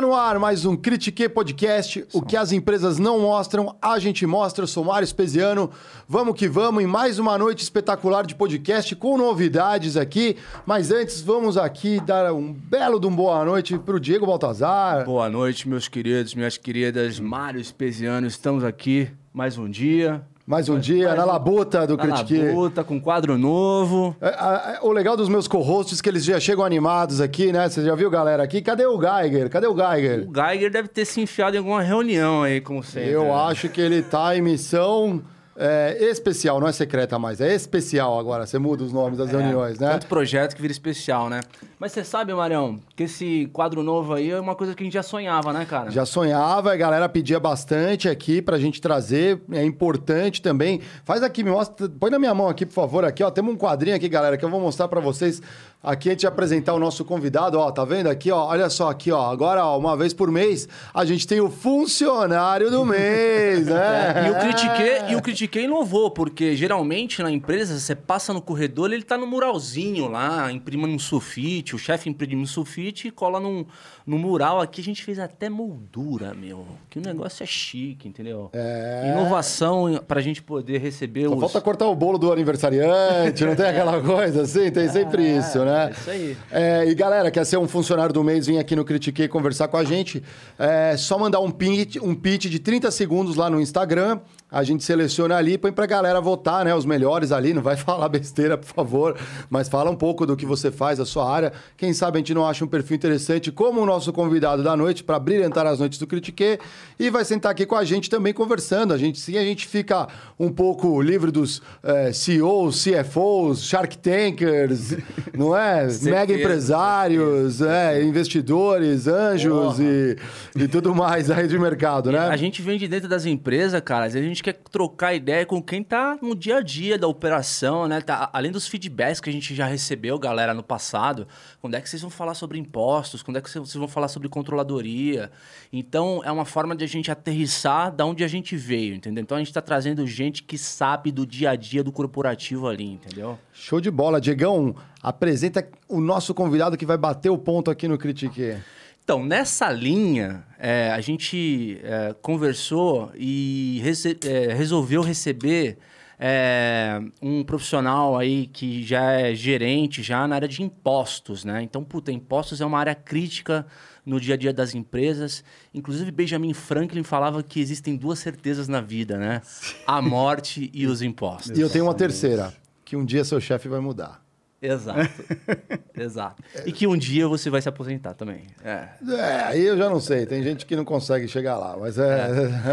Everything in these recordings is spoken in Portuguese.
Tá no ar mais um Critique Podcast. O que as empresas não mostram, a gente mostra. Eu sou Mário Espesiano. Vamos que vamos em mais uma noite espetacular de podcast com novidades aqui. Mas antes, vamos aqui dar um belo de um boa noite para o Diego Baltazar. Boa noite, meus queridos, minhas queridas. Mário Espesiano, estamos aqui mais um dia. Mais um dia mais na labuta do Na Critique. labuta, com quadro novo. É, é, é, o legal dos meus co-hosts é que eles já chegam animados aqui, né? Você já viu, galera, aqui? Cadê o Geiger? Cadê o Geiger? O Geiger deve ter se enfiado em alguma reunião aí, como sempre. Eu acho que ele tá em missão é, especial, não é secreta mais, é especial agora. Você muda os nomes das reuniões, né? Tanto projeto que vira especial, né? Mas você sabe, Marião, que esse quadro novo aí é uma coisa que a gente já sonhava, né, cara? Já sonhava, a galera pedia bastante aqui pra gente trazer, é importante também. Faz aqui, me mostra, põe na minha mão aqui, por favor, aqui, ó, temos um quadrinho aqui, galera, que eu vou mostrar pra vocês. Aqui a gente vai apresentar o nosso convidado, ó, tá vendo aqui, ó, olha só aqui, ó, agora, ó, uma vez por mês, a gente tem o funcionário do mês, né? E o critiquei, e o critiquei inovou, porque geralmente na empresa você passa no corredor, ele tá no muralzinho lá, imprime um sulfite, o chefe imprime um sulfite e cola num, num mural. Aqui a gente fez até moldura, meu. Que o negócio é chique, entendeu? É. Inovação pra gente poder receber Só os. falta cortar o bolo do aniversariante, não tem aquela coisa assim? Tem sempre isso, né? é isso aí. É, e galera, quer ser um funcionário do mês, vem aqui no Critiquei conversar com a gente. É só mandar um pitch, um pitch de 30 segundos lá no Instagram. A gente seleciona ali, põe pra galera votar, né? Os melhores ali. Não vai falar besteira, por favor. Mas fala um pouco do que você faz, a sua área. Quem sabe a gente não acha um perfil interessante como o nosso convidado da noite para brilhantar as noites do Critique. E vai sentar aqui com a gente também conversando. A gente sim, a gente fica um pouco livre dos eh, CEOs, CFOs, Shark Tankers, não é? Certeza, Mega empresários, é, investidores, anjos e, e tudo mais aí de mercado, né? A gente vem de dentro das empresas, cara. A gente quer trocar ideia com quem tá no dia a dia da operação, né? Tá, além dos feedbacks que a gente já recebeu, galera, no passado. Quando é que vocês vão falar sobre impostos? Quando é que vocês vão falar sobre controladoria? Então, é uma forma de a gente aterrissar da onde a gente veio, entendeu? Então, a gente tá trazendo gente que sabe do dia a dia do corporativo ali, entendeu? Show de bola. Diegão, apresenta o nosso convidado que vai bater o ponto aqui no Critique. Então, nessa linha, é, a gente é, conversou e rece- é, resolveu receber é, um profissional aí que já é gerente já na área de impostos, né? Então, puta, impostos é uma área crítica no dia a dia das empresas. Inclusive, Benjamin Franklin falava que existem duas certezas na vida, né? A morte e os impostos. E eu tenho uma terceira, que um dia seu chefe vai mudar. Exato. Exato. E que um dia você vai se aposentar também. É. É, aí eu já não sei. Tem gente que não consegue chegar lá, mas é,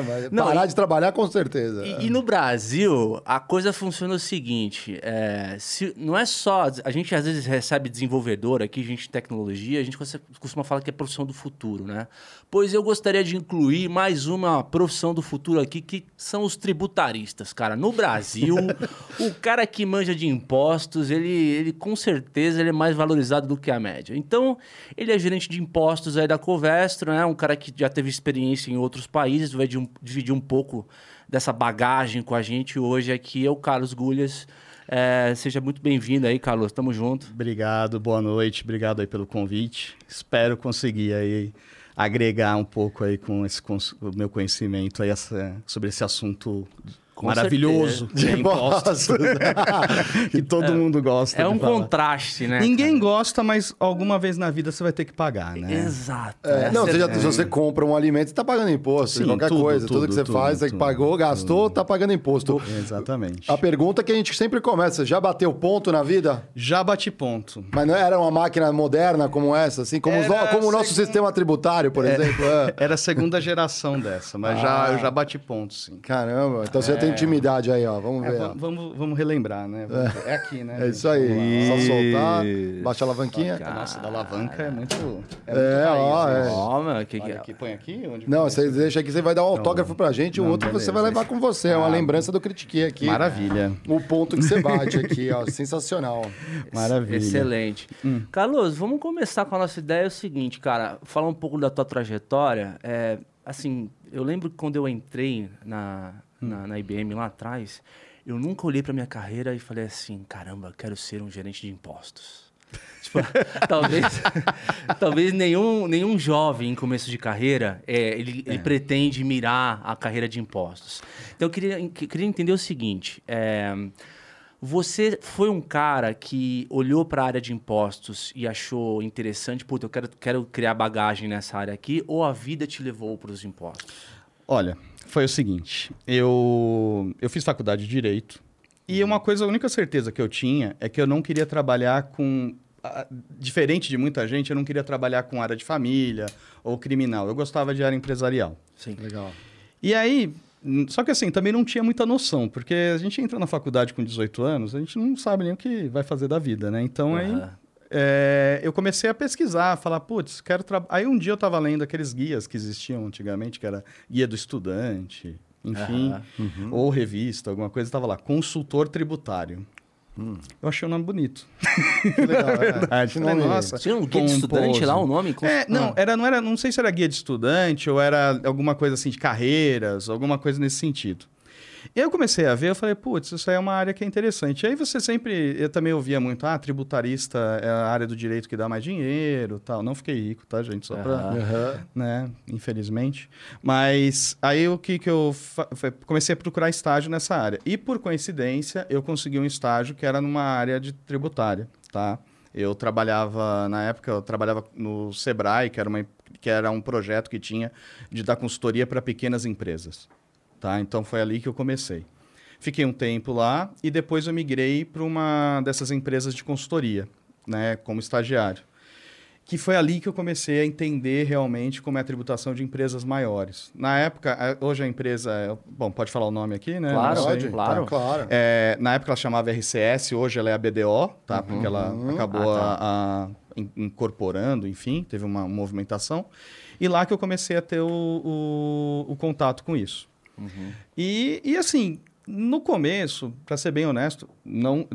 mas Não, parar e- de trabalhar com certeza. E, e no Brasil, a coisa funciona o seguinte: é, se- não é só. A gente às vezes recebe desenvolvedor aqui, gente de tecnologia, a gente costuma falar que é profissão do futuro, né? Pois eu gostaria de incluir mais uma profissão do futuro aqui, que são os tributaristas, cara. No Brasil, o cara que manja de impostos, ele, ele com certeza ele é mais valorizado do que a média. Então, ele é gerente de impostos aí da Covestro, né? Um cara que já teve experiência em outros países, vai um- dividir um pouco dessa bagagem com a gente hoje aqui é o Carlos Gulhas. É, seja muito bem-vindo aí, Carlos. Tamo junto. Obrigado, boa noite, obrigado aí pelo convite. Espero conseguir aí agregar um pouco aí com esse cons- o meu conhecimento aí essa- sobre esse assunto Com maravilhoso De que é impostos, que todo mundo gosta É de um falar. contraste, né? Ninguém cara? gosta, mas alguma vez na vida você vai ter que pagar, né? Exato. É, não, é- você já, se você compra um alimento, você tá pagando imposto. Sim, qualquer tudo, coisa. Tudo, tudo, que você tudo, faz, você tudo, pagou, gastou, tá pagando imposto. Exatamente. A pergunta que a gente sempre começa, já bateu ponto na vida? Já bati ponto. Mas não era uma máquina moderna como essa, assim? Como, os como o nosso sistema tributário, por exemplo? é. Era a segunda geração dessa, mas Ah. já, eu já bati ponto, sim. Caramba, então você já tem intimidade aí, ó. Vamos É, ver. ó. vamos, vamos relembrar, né? Vamos ver. É aqui, né? É gente? isso aí. Vamos lá. Só soltar, baixa a alavanquinha. Nossa, da alavanca é muito. É, É, muito raiz, ó, né? é. Ó, meu, que que Olha é? aqui, põe aqui? Onde Não, põe? você deixa aqui, você vai dar um autógrafo pra gente e o Não, outro você beleza. vai levar com você. É uma Ah, lembrança do Critique aqui. Maravilha. O ponto que você bate aqui, ó. Sensacional. Maravilha. Excelente. Carlos, vamos começar com a nossa ideia. É o seguinte, cara, falar um pouco da tua trajetória. É, assim, eu lembro que quando eu entrei na, na, na IBM lá atrás, eu nunca olhei para minha carreira e falei assim, caramba, quero ser um gerente de impostos. Tipo, talvez, talvez nenhum, nenhum jovem em começo de carreira é, ele, ele pretende mirar a carreira de impostos. Então eu queria, queria entender o seguinte: é, você foi um cara que olhou para a área de impostos e achou interessante, puta, eu quero, quero criar bagagem nessa área aqui, ou a vida te levou para os impostos? Olha, foi o seguinte: eu, eu fiz faculdade de Direito. E uma coisa, a única certeza que eu tinha é que eu não queria trabalhar com diferente de muita gente, eu não queria trabalhar com área de família ou criminal. Eu gostava de área empresarial. Sim, legal. E aí, só que assim, também não tinha muita noção, porque a gente entra na faculdade com 18 anos, a gente não sabe nem o que vai fazer da vida, né? Então uhum. aí é, eu comecei a pesquisar, falar, putz, quero trabalhar. Aí um dia eu estava lendo aqueles guias que existiam antigamente, que era guia do estudante, enfim, uhum. ou revista, alguma coisa, estava lá, consultor tributário. Hum. Eu achei o nome bonito. Que legal, é verdade. Nome... Nossa, Tinha um guia de estudante lá, o um nome? É, não, ah. era, não era, não sei se era guia de estudante ou era alguma coisa assim de carreiras, alguma coisa nesse sentido. Eu comecei a ver, eu falei, putz, isso aí é uma área que é interessante. E aí você sempre, eu também ouvia muito, ah, tributarista é a área do direito que dá mais dinheiro, tal. Não fiquei rico, tá, gente? Só para, uhum. né, infelizmente. Mas aí o que que eu comecei a procurar estágio nessa área. E por coincidência, eu consegui um estágio que era numa área de tributária, tá? Eu trabalhava, na época, eu trabalhava no Sebrae, que era, uma, que era um projeto que tinha de dar consultoria para pequenas empresas. Tá? Então foi ali que eu comecei. Fiquei um tempo lá e depois eu migrei para uma dessas empresas de consultoria, né, como estagiário. Que foi ali que eu comecei a entender realmente como é a tributação de empresas maiores. Na época, hoje a empresa, é, bom, pode falar o nome aqui, né? Claro, pode, claro. Tá? claro. É, na época ela chamava RCS, hoje ela é a BDO, tá? Uhum, Porque ela uhum. acabou ah, tá. a, a, incorporando, enfim, teve uma movimentação. E lá que eu comecei a ter o, o, o contato com isso. Uhum. E, e assim, no começo, para ser bem honesto, não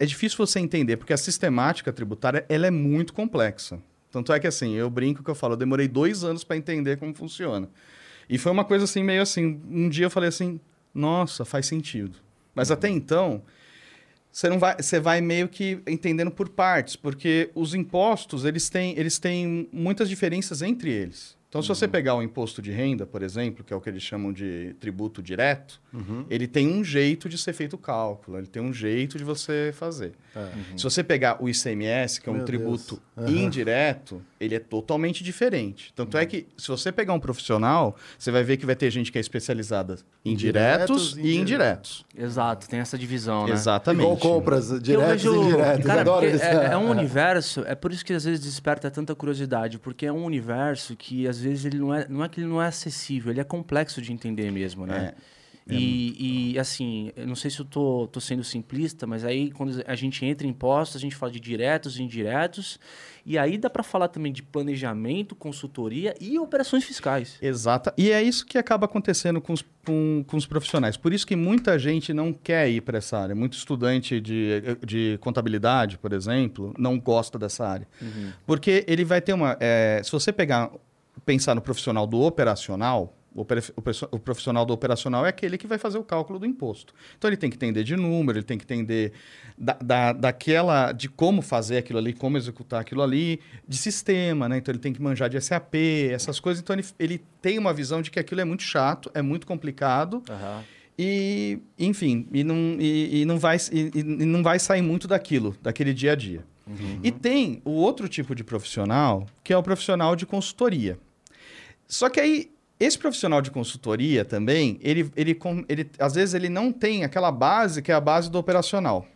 é difícil você entender, porque a sistemática tributária ela é muito complexa. Tanto é que assim, eu brinco que eu falo, eu demorei dois anos para entender como funciona. E foi uma coisa assim, meio assim, um dia eu falei assim, nossa, faz sentido. Mas uhum. até então, você não vai, você vai meio que entendendo por partes, porque os impostos, eles têm, eles têm muitas diferenças entre eles. Então, se você uhum. pegar o imposto de renda, por exemplo, que é o que eles chamam de tributo direto, uhum. ele tem um jeito de ser feito o cálculo, ele tem um jeito de você fazer. É. Uhum. Se você pegar o ICMS, que é um Meu tributo indireto, ele é totalmente diferente. Tanto é uhum. que, se você pegar um profissional, você vai ver que vai ter gente que é especializada em diretos, e indiretos. Exato, tem essa divisão, né? Exatamente. Igual compras diretas vejo, e indiretas. Cara, é, é um universo, é por isso que às vezes desperta tanta curiosidade, porque é um universo que às vezes ele não é, não é que ele não é acessível, ele é complexo de entender mesmo, né? É. É e, e, assim, eu não sei se eu tô, tô sendo simplista, mas aí quando a gente entra em impostos, a gente fala de diretos e indiretos, e aí dá para falar também de planejamento, consultoria e operações fiscais. Exato. E é isso que acaba acontecendo com os, com, com os profissionais. Por isso que muita gente não quer ir para essa área. Muito estudante de, de contabilidade, por exemplo, não gosta dessa área. Uhum. Porque ele vai ter uma. É, se você pegar pensar no profissional do operacional, o profissional do operacional é aquele que vai fazer o cálculo do imposto. Então ele tem que entender de número, ele tem que entender da, da, daquela, de como fazer aquilo ali, como executar aquilo ali, de sistema, né? Então ele tem que manjar de SAP, essas coisas. Então ele, ele tem uma visão de que aquilo é muito chato, é muito complicado. Uhum. E, enfim, e não, e, e não vai, e, e, não vai sair muito daquilo, daquele dia a dia. Uhum. E tem o outro tipo de profissional, que é o profissional de consultoria. Só que aí, esse profissional de consultoria também, ele, ele, ele, às vezes ele não tem aquela base que é a base do operacional.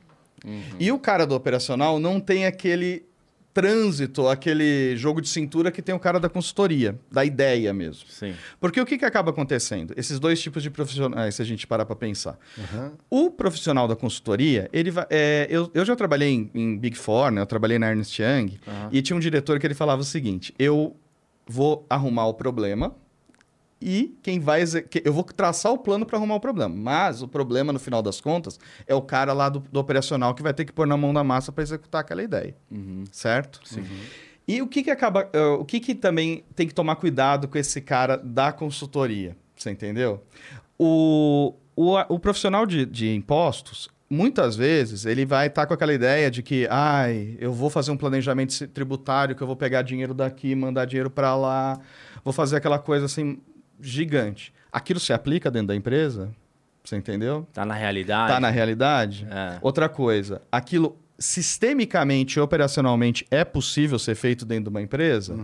Uhum. E o cara do operacional não tem aquele trânsito, aquele jogo de cintura que tem o cara da consultoria, da ideia mesmo. Sim. Porque o que, que acaba acontecendo? Esses dois tipos de profissionais, se a gente parar para pensar. Uhum. O profissional da consultoria, ele vai, é, eu, eu já trabalhei em, em, Big Four, né? eu trabalhei na Ernst Young, uhum. e tinha um diretor que ele falava o seguinte, eu vou arrumar o problema e quem vai eu vou traçar o plano para arrumar o problema, mas o problema no final das contas é o cara lá do, do operacional que vai ter que pôr na mão da massa para executar aquela ideia, uhum. certo? Sim. Uhum. E o que que acaba, uh, o que que também tem que tomar cuidado com esse cara da consultoria, você entendeu? O, o, o profissional de, de impostos, muitas vezes ele vai estar com aquela ideia de que, ai, eu vou fazer um planejamento tributário, que eu vou pegar dinheiro daqui, mandar dinheiro para lá, vou fazer aquela coisa assim gigante. Aquilo se aplica dentro da empresa? Você entendeu? Tá na realidade? Tá na realidade. É. Outra coisa, aquilo sistemicamente e operacionalmente é possível ser feito dentro de uma empresa?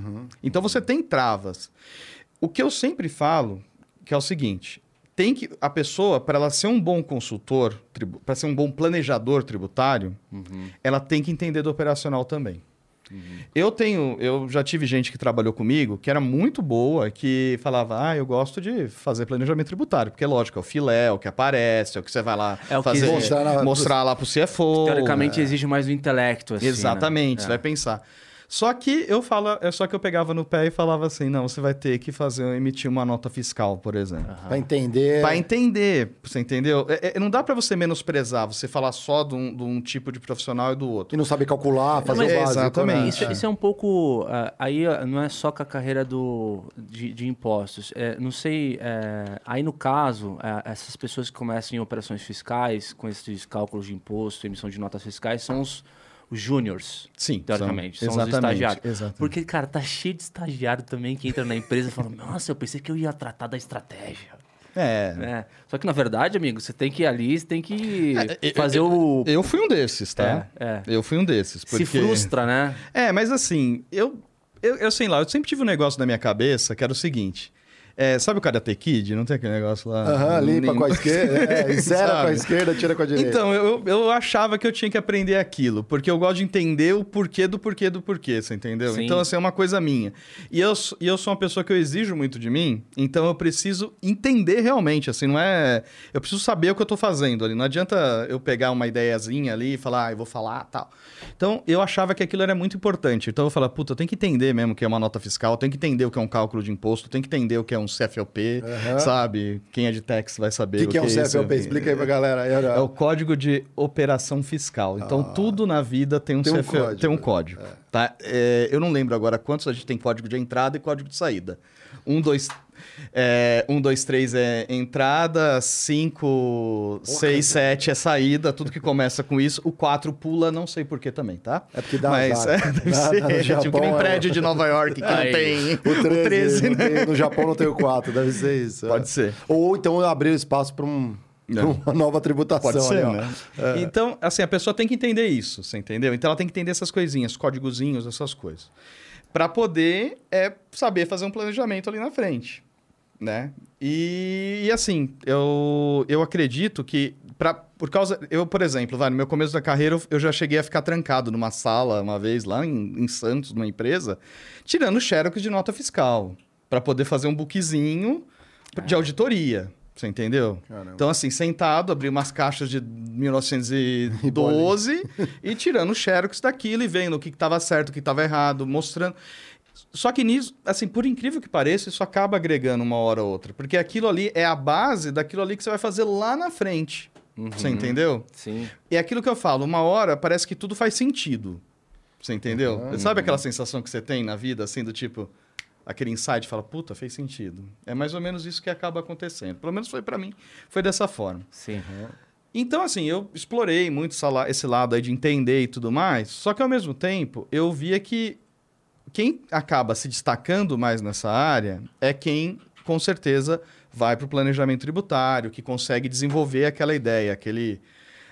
Então você tem travas. O que eu sempre falo, que é o seguinte, tem que a pessoa para ela ser um bom consultor, para ser um bom planejador tributário, ela tem que entender do operacional também. Eu tenho, eu já tive gente que trabalhou comigo que era muito boa, que falava, ah, eu gosto de fazer planejamento tributário, porque lógico, é o filé, é o que aparece, é o que você vai lá É o fazer. Mostrar na- mostrar lá pro CFO. Teoricamente exige mais do intelecto, assim, né? Exatamente, É. você vai pensar. Só que eu falo, é só que eu pegava no pé e falava assim, não, você vai ter que fazer, emitir uma nota fiscal, por exemplo. Pra entender. Para entender, você entendeu? É- é- não dá para você menosprezar, você falar só de um, de um tipo de profissional e do outro. Que não sabe calcular, fazer Mas- o básico. exatamente. né? Isso, isso é um pouco. ah, aí ah, não é só com a carreira do, de, de impostos. É, não sei. é, aí no caso, ah, essas pessoas que começam em operações fiscais, com esses cálculos de imposto, emissão de notas fiscais, são os, os júniors. Sim, Teoricamente, são- são, os estagiários. exatamente. Porque, cara, tá cheio de estagiário também que entra na empresa e fala: Nossa, eu pensei que eu ia tratar da estratégia. É. É. Só que, na verdade, amigo, você tem que ir ali, você tem que eu- fazer o. Eu fui um desses, tá? É, é. Eu fui um desses. Porque... Se frustra, né? É, mas assim, eu, eu, eu sei lá, eu sempre tive um negócio na minha cabeça que era o seguinte. É, sabe o Karate Kid? Não tem aquele negócio lá? Aham, limpa Nem- com a esquerda, é, zera com a esquerda, tira com a direita. Então, eu, eu achava que eu tinha que aprender aquilo, porque eu gosto de entender o porquê do porquê do porquê, você entendeu? Sim. Então, assim, é uma coisa minha. E eu, e eu sou uma pessoa que eu exijo muito de mim, então eu preciso entender realmente, assim, não é... Eu preciso saber o que eu tô fazendo ali, não adianta eu pegar uma ideiazinha ali e falar, ah, eu vou falar, tal. Então, eu achava que aquilo era muito importante. Então, eu falava, puta, eu tenho que entender mesmo o que é uma nota fiscal, eu tenho que entender o que é um cálculo de imposto, eu tenho que entender o que é um CFLP, Aham. sabe? Quem é de tax vai O saber que, que é um. CFLP? Explica aí pra galera. Aí, É o código de operação fiscal. Então, tudo na vida tem um, Tem um CFL código. tem um código. Tá? É, eu não lembro agora quantos a gente tem código de entrada e código de saída. Um, dois, é, um, dois, três é entrada, cinco, seis, sete é saída, tudo que começa com isso. O quatro pula, não sei porquê também, tá? É porque dá Mas azar. é, deve Dá- ser. dá no tipo que nem Japão, é- prédio de Nova York que Aí. não tem O 13, o 13 não né? tem- no Japão não tem o 4, deve ser isso. Pode é. ser. Ou então abrir espaço para um, Não. uma nova tributação. Pode ser, ali, né? Então, assim, a pessoa tem que entender isso, você entendeu? Então ela tem que entender essas coisinhas, códigozinhos, essas coisas. Pra poder é, saber fazer um planejamento ali na frente, né? E, e, assim, eu, eu acredito que pra, por causa... Eu, por exemplo, vai, no meu começo da carreira, eu, eu já cheguei a ficar trancado numa sala uma vez lá em, em Santos, numa empresa, tirando xerox de nota fiscal, Pra poder fazer um bookzinho de auditoria. Você entendeu? Caramba. Então, assim, sentado, abri umas caixas de 1912 e tirando o xerox daquilo e vendo o que estava certo, o que estava errado, mostrando. Só que nisso, assim, por incrível que pareça, isso acaba agregando uma hora ou outra. Porque aquilo ali é a base daquilo ali que você vai fazer lá na frente. Você entendeu? Sim. E é aquilo que eu falo, uma hora parece que tudo faz sentido. Você entendeu? Sabe aquela sensação que você tem na vida, assim, do tipo, aquele insight fala, puta, fez sentido. É mais ou menos isso que acaba acontecendo. Pelo menos foi pra mim, foi dessa forma. Sim. Então, assim, eu explorei muito esse lado aí de entender e tudo mais, só que ao mesmo tempo eu via que quem acaba se destacando mais nessa área é quem, com certeza, vai para o planejamento tributário, que consegue desenvolver aquela ideia, aquele.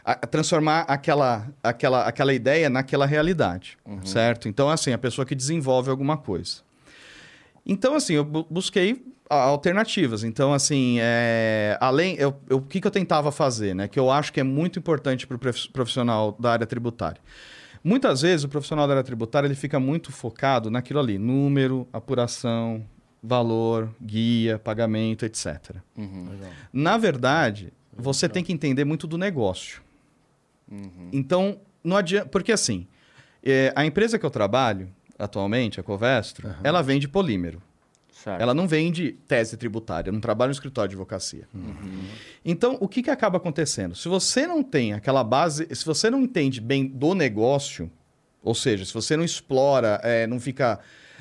a- transformar aquela, aquela, aquela ideia naquela realidade, certo? Então, assim, a pessoa que desenvolve alguma coisa. Então, assim, eu bu- busquei alternativas. Então, assim, é, além. Eu, eu- o que, que eu tentava fazer, né? Que eu acho que é muito importante para o profissional da área tributária. Muitas vezes o profissional da área tributária ele fica muito focado naquilo ali: número, apuração, valor, guia, pagamento, etc. Na verdade, você tem que entender muito do negócio. Então, não adianta. Porque assim, é, a empresa que eu trabalho atualmente, a Covestro, ela vende polímero. Certo. Ela não vende tese tributária, não trabalha no escritório de advocacia. Então, o que, que acaba acontecendo? Se você não tem aquela base, se você não entende bem do negócio, ou seja, se você não explora, é, não fica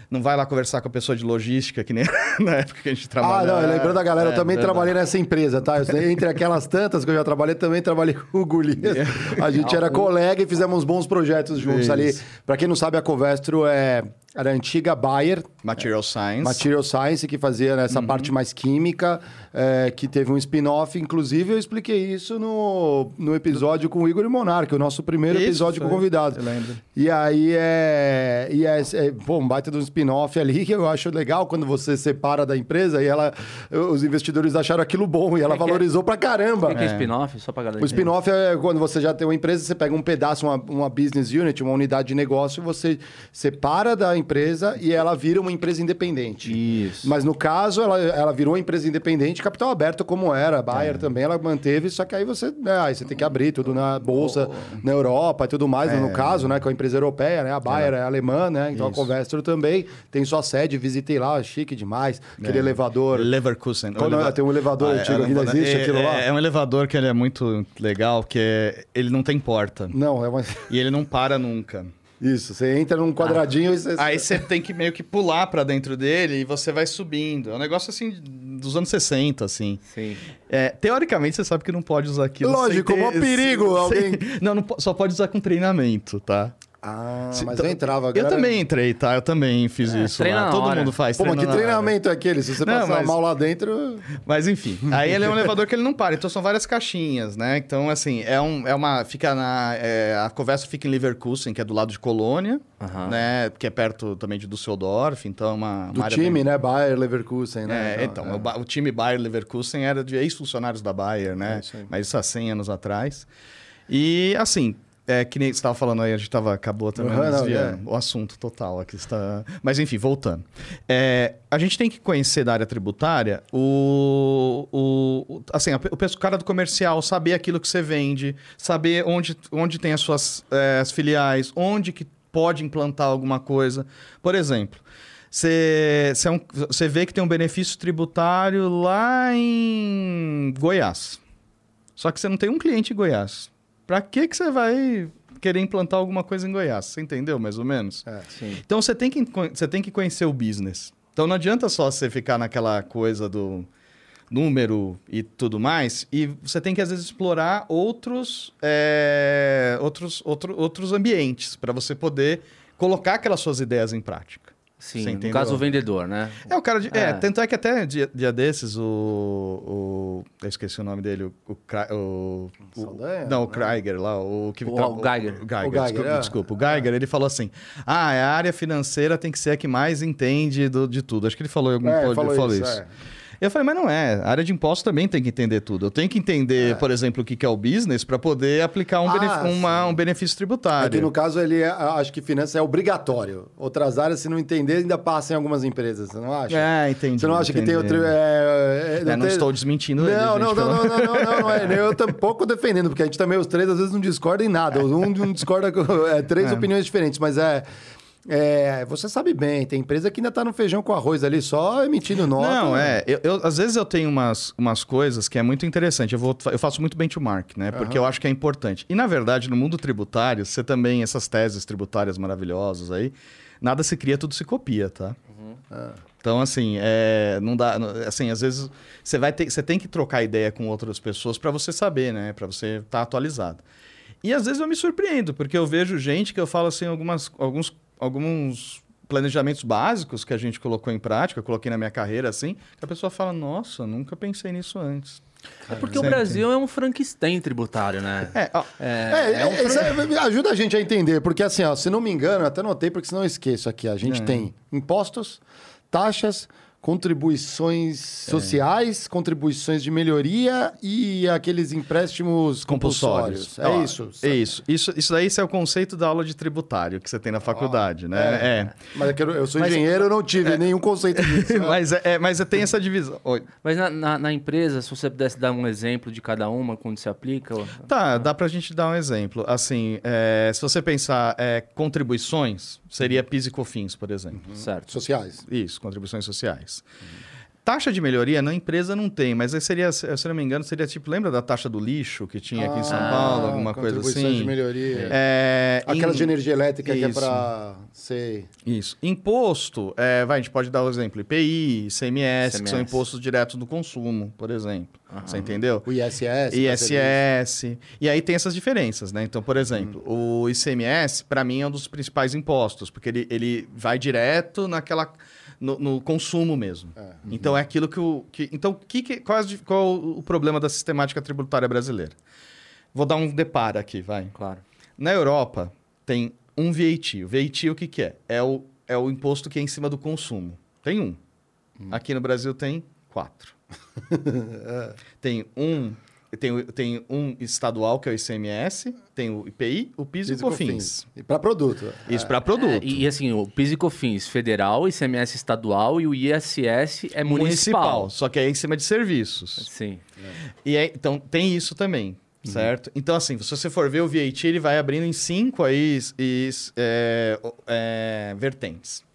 Não vai lá conversar com a pessoa de logística, que nem na época que a gente Ah, trabalhava. não, lembrando da galera, eu É, também verdade. trabalhei nessa empresa, tá? Eu- entre aquelas tantas que eu já trabalhei, também trabalhei com o Golias. A gente era colega e fizemos bons projetos juntos Isso. ali. Pra quem não sabe, a Covestro é, era a antiga Bayer, Material Science. Material Science, que fazia essa parte mais química, é, que teve um spin-off. Inclusive, eu expliquei isso no, no episódio com o Igor e Monarca, o nosso primeiro Isso, episódio com foi. convidados. Eu lembro. E aí é. E é, é pô, um baita de um spin-off ali que eu acho legal quando você separa da empresa e ela. Os investidores acharam aquilo bom e ela é? valorizou pra caramba. O que que é spin-off? Só pra galera O spin-off é quando você já tem uma empresa, você pega um pedaço, uma, uma business unit, uma unidade de negócio, você separa da empresa e ela vira uma empresa independente. Isso. Mas no caso, ela, ela virou uma empresa independente, capital aberto como era. A Bayer É. também, ela manteve, só que aí você, né, aí você tem que abrir tudo na bolsa, na Europa e tudo mais. É. No caso, né, com a empresa europeia, né? A Bayer é, alemã, né? Então Isso. a Covestro também tem sua sede, visitei lá, chique demais. Aquele É. elevador. Leverkusen. Quando eleva- tem um elevador é, antigo, ainda é, existe é, aquilo lá? É um elevador que ele é muito legal, que é- ele não tem porta. Não, é uma... E ele não para nunca. Isso, você entra num quadradinho e você... Aí você tem que meio que pular pra dentro dele e você vai subindo. É um negócio assim dos anos 60, assim. Sim. É, teoricamente você sabe que não pode usar aquilo. Lógico, sem mó perigo sem- alguém- Não, não só pode usar com treinamento, tá? Ah, Se- mas então, eu entrava. Eu galera- também entrei, tá? Eu também fiz isso treina lá. Todo hora. mundo faz. Pô, mas que treinamento é aquele? Se você Não, passar mas- mal lá dentro... Mas enfim, aí ele é um elevador que ele não para, então são várias caixinhas, né? Então, assim, é, um, é uma. Fica na. é, a Covestro fica em Leverkusen, que é do lado de Colônia, né? Que é perto também de Düsseldorf, então é uma. Do uma time, bem- né? Bayer, Leverkusen, né? É, então, O, ba- o time Bayer Leverkusen era de ex-funcionários da Bayer, né? É, isso. Mas isso há 100 anos atrás. E, assim, é, que nem você estava falando aí, a gente tava, acabou também Uhum, não, desviando o assunto total aqui está. Mas enfim, voltando. É, a gente tem que conhecer da área tributária o, o, assim, a o, cara do comercial, saber aquilo que você vende, saber onde, onde tem as suas é, as filiais, onde que pode implantar alguma coisa. Por exemplo, você, você, é um- você vê que tem um benefício tributário lá em Goiás. Só que você não tem um cliente em Goiás. Pra que, que você vai querer implantar alguma coisa em Goiás? Você entendeu, mais ou menos? É. Então você tem, que, você tem que conhecer o business. Então não adianta só você ficar naquela coisa do número e tudo mais. E você tem que, às vezes, explorar outros, é, outros, outro, outros ambientes para você poder colocar aquelas suas ideias em prática. Você Sim. No entendeu? caso, o vendedor, né? É, o cara de. É, É. tanto é que até dia, dia desses, o, o. Eu esqueci o nome dele, o. o, o- o- Saldanha? não, o Não. Krieger lá, o que. O- tra- o Geiger. O Geiger, O Geiger, desculpa, é. desculpa. O Geiger, ele falou assim: ah, a área financeira tem que ser a que mais entende do- de tudo. Acho que ele falou em algum É, pod- falou falou isso, isso. É. Eu falei, mas não é. A área de impostos também tem que entender tudo. Eu tenho que entender, por exemplo, o que é o business para poder aplicar um, Ah, benef- uma- um benefício É tributário. que no caso ele é, acho que finança é obrigatório. Outras áreas, se não entender, ainda passa em algumas empresas, você não acha? É, entendi. Você não acha que tem entendi. outro. É, É, não tem- estou desmentindo ele, Não, gente, não, não, não, não, não, não, não é. Eu tampouco defendendo, porque a gente também, os três, às vezes não discorda em nada. Um não discorda com é, três É. opiniões diferentes, mas é. É, você sabe bem, tem empresa que ainda tá no feijão com arroz ali, só emitindo nota. Não, é. Eu, eu- às vezes eu tenho umas, umas coisas que é muito interessante. Eu, vou, eu faço muito benchmark, né? Porque eu acho que é importante. E, na verdade, no mundo tributário, você também, essas teses tributárias maravilhosas aí, nada se cria, tudo se copia, tá? Então, assim, é, não dá. Assim, às vezes você vai ter, você tem que trocar ideia com outras pessoas para você saber, né? Para você estar atualizado. E às vezes eu me surpreendo, porque eu vejo gente que eu falo assim, algumas, alguns, alguns planejamentos básicos que a gente colocou em prática, eu coloquei na minha carreira assim, que a pessoa fala, nossa, nunca pensei nisso antes. É porque o Sempre. Brasil é um Frankenstein tributário, né? É, ó, É, É, é um é, é- ajuda a gente a entender, porque assim, ó, se não me engano, eu até notei, porque senão eu esqueço aqui, a gente É. tem impostos, taxas, contribuições sociais, contribuições de melhoria e aqueles empréstimos compulsórios. compulsórios. É Ó, isso. É isso. isso. Isso daí isso é o conceito da aula de tributário que você tem na faculdade, né? É. Mas é eu, eu sou Mas- engenheiro, eu não tive nenhum conceito disso. né? mas, é, é- mas tem essa divisão. Oi. Mas na, na- na empresa, se você pudesse dar um exemplo de cada uma, quando se aplica... ó. Tá, dá pra gente dar um exemplo. Assim, é, se você pensar é, contribuições, seria PIS e COFINS, por exemplo. Certo. Sociais. Isso, contribuições sociais. Taxa de melhoria na empresa não tem, mas aí seria, se eu não me engano, seria tipo, lembra da taxa do lixo que tinha aqui em São Ah, Paulo, alguma coisa assim? de melhoria. É, Aquela em- de energia elétrica que é Isso. pra... Sei. Isso. Imposto, é, vai, a gente pode dar o exemplo, IPI, ICMS, que são impostos diretos do consumo, por exemplo. Você entendeu? O ISS. ISS. E aí tem essas diferenças, né? Então, por exemplo, Uhum. o ICMS, para mim, é um dos principais impostos, porque ele, ele vai direto naquela. No, no consumo mesmo. É. Então é aquilo que o. Que, então, que, que- qual, di- qual o problema da sistemática tributária brasileira? Vou dar um deparo aqui, vai. Claro. Na Europa, tem um VAT. O VAT, o que, que é? É o, é o imposto que é em cima do consumo. Tem um. Aqui no Brasil tem quatro. tem um. Tem, tem um estadual, que é o ICMS, tem o IPI, o PIS e o Físico COFINS. E pra produto. Isso para produto. É, e, e assim, o PIS e COFINS federal, ICMS estadual e o ISS é municipal. Só que é em cima de serviços. Sim. E aí, então, tem isso também, certo? Então, assim, se você for ver o VAT, ele vai abrindo em cinco aí, is- é, é, vertentes.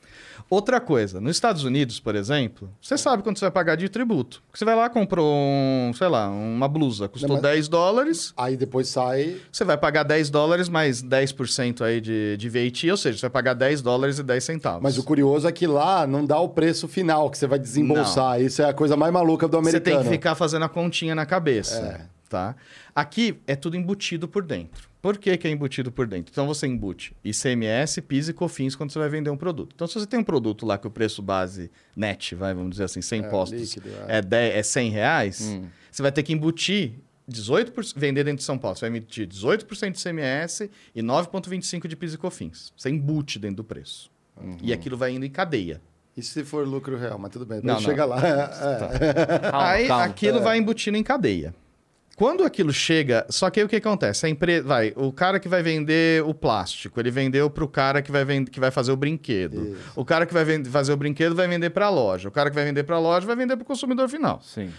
Outra coisa, nos Estados Unidos, por exemplo, você sabe quanto você vai pagar de tributo. Você vai lá, comprou, um, sei lá, uma blusa, custou Não, mas- 10 dólares, Aí depois sai... você vai pagar 10 dólares mais 10% aí de, de VAT, ou seja, você vai pagar 10 dólares e 10 centavos. Mas o curioso é que lá não dá o preço final que você vai desembolsar. Isso é a coisa mais maluca do Você americano. tem que ficar fazendo a continha na cabeça. É. Tá? Aqui é tudo embutido por dentro. Por que, que é embutido por dentro? Então você embute ICMS, PIS e COFINS quando você vai vender um produto. Então se você tem um produto lá que o preço base net, vai, vamos dizer assim, sem impostos, líquido, é. é, 10, é 100 reais, você vai ter que embutir 18%, vender dentro de São Paulo, você vai emitir 18% de ICMS e 9,25% de PIS e COFINS. Você embute dentro do preço. E aquilo vai indo em cadeia. E se for lucro real? Mas tudo bem. Não, não. chega lá. É, é. Calma, aí calma. aquilo vai embutindo em cadeia. Quando aquilo chega, só que aí o que acontece? A empresa, vai, o cara que vai vender o plástico, ele vendeu para o cara que vai, vend... que vai fazer o brinquedo. O cara que vai vend... fazer o brinquedo vai vender para a loja. O cara que vai vender para a loja vai vender para o consumidor final. Sim.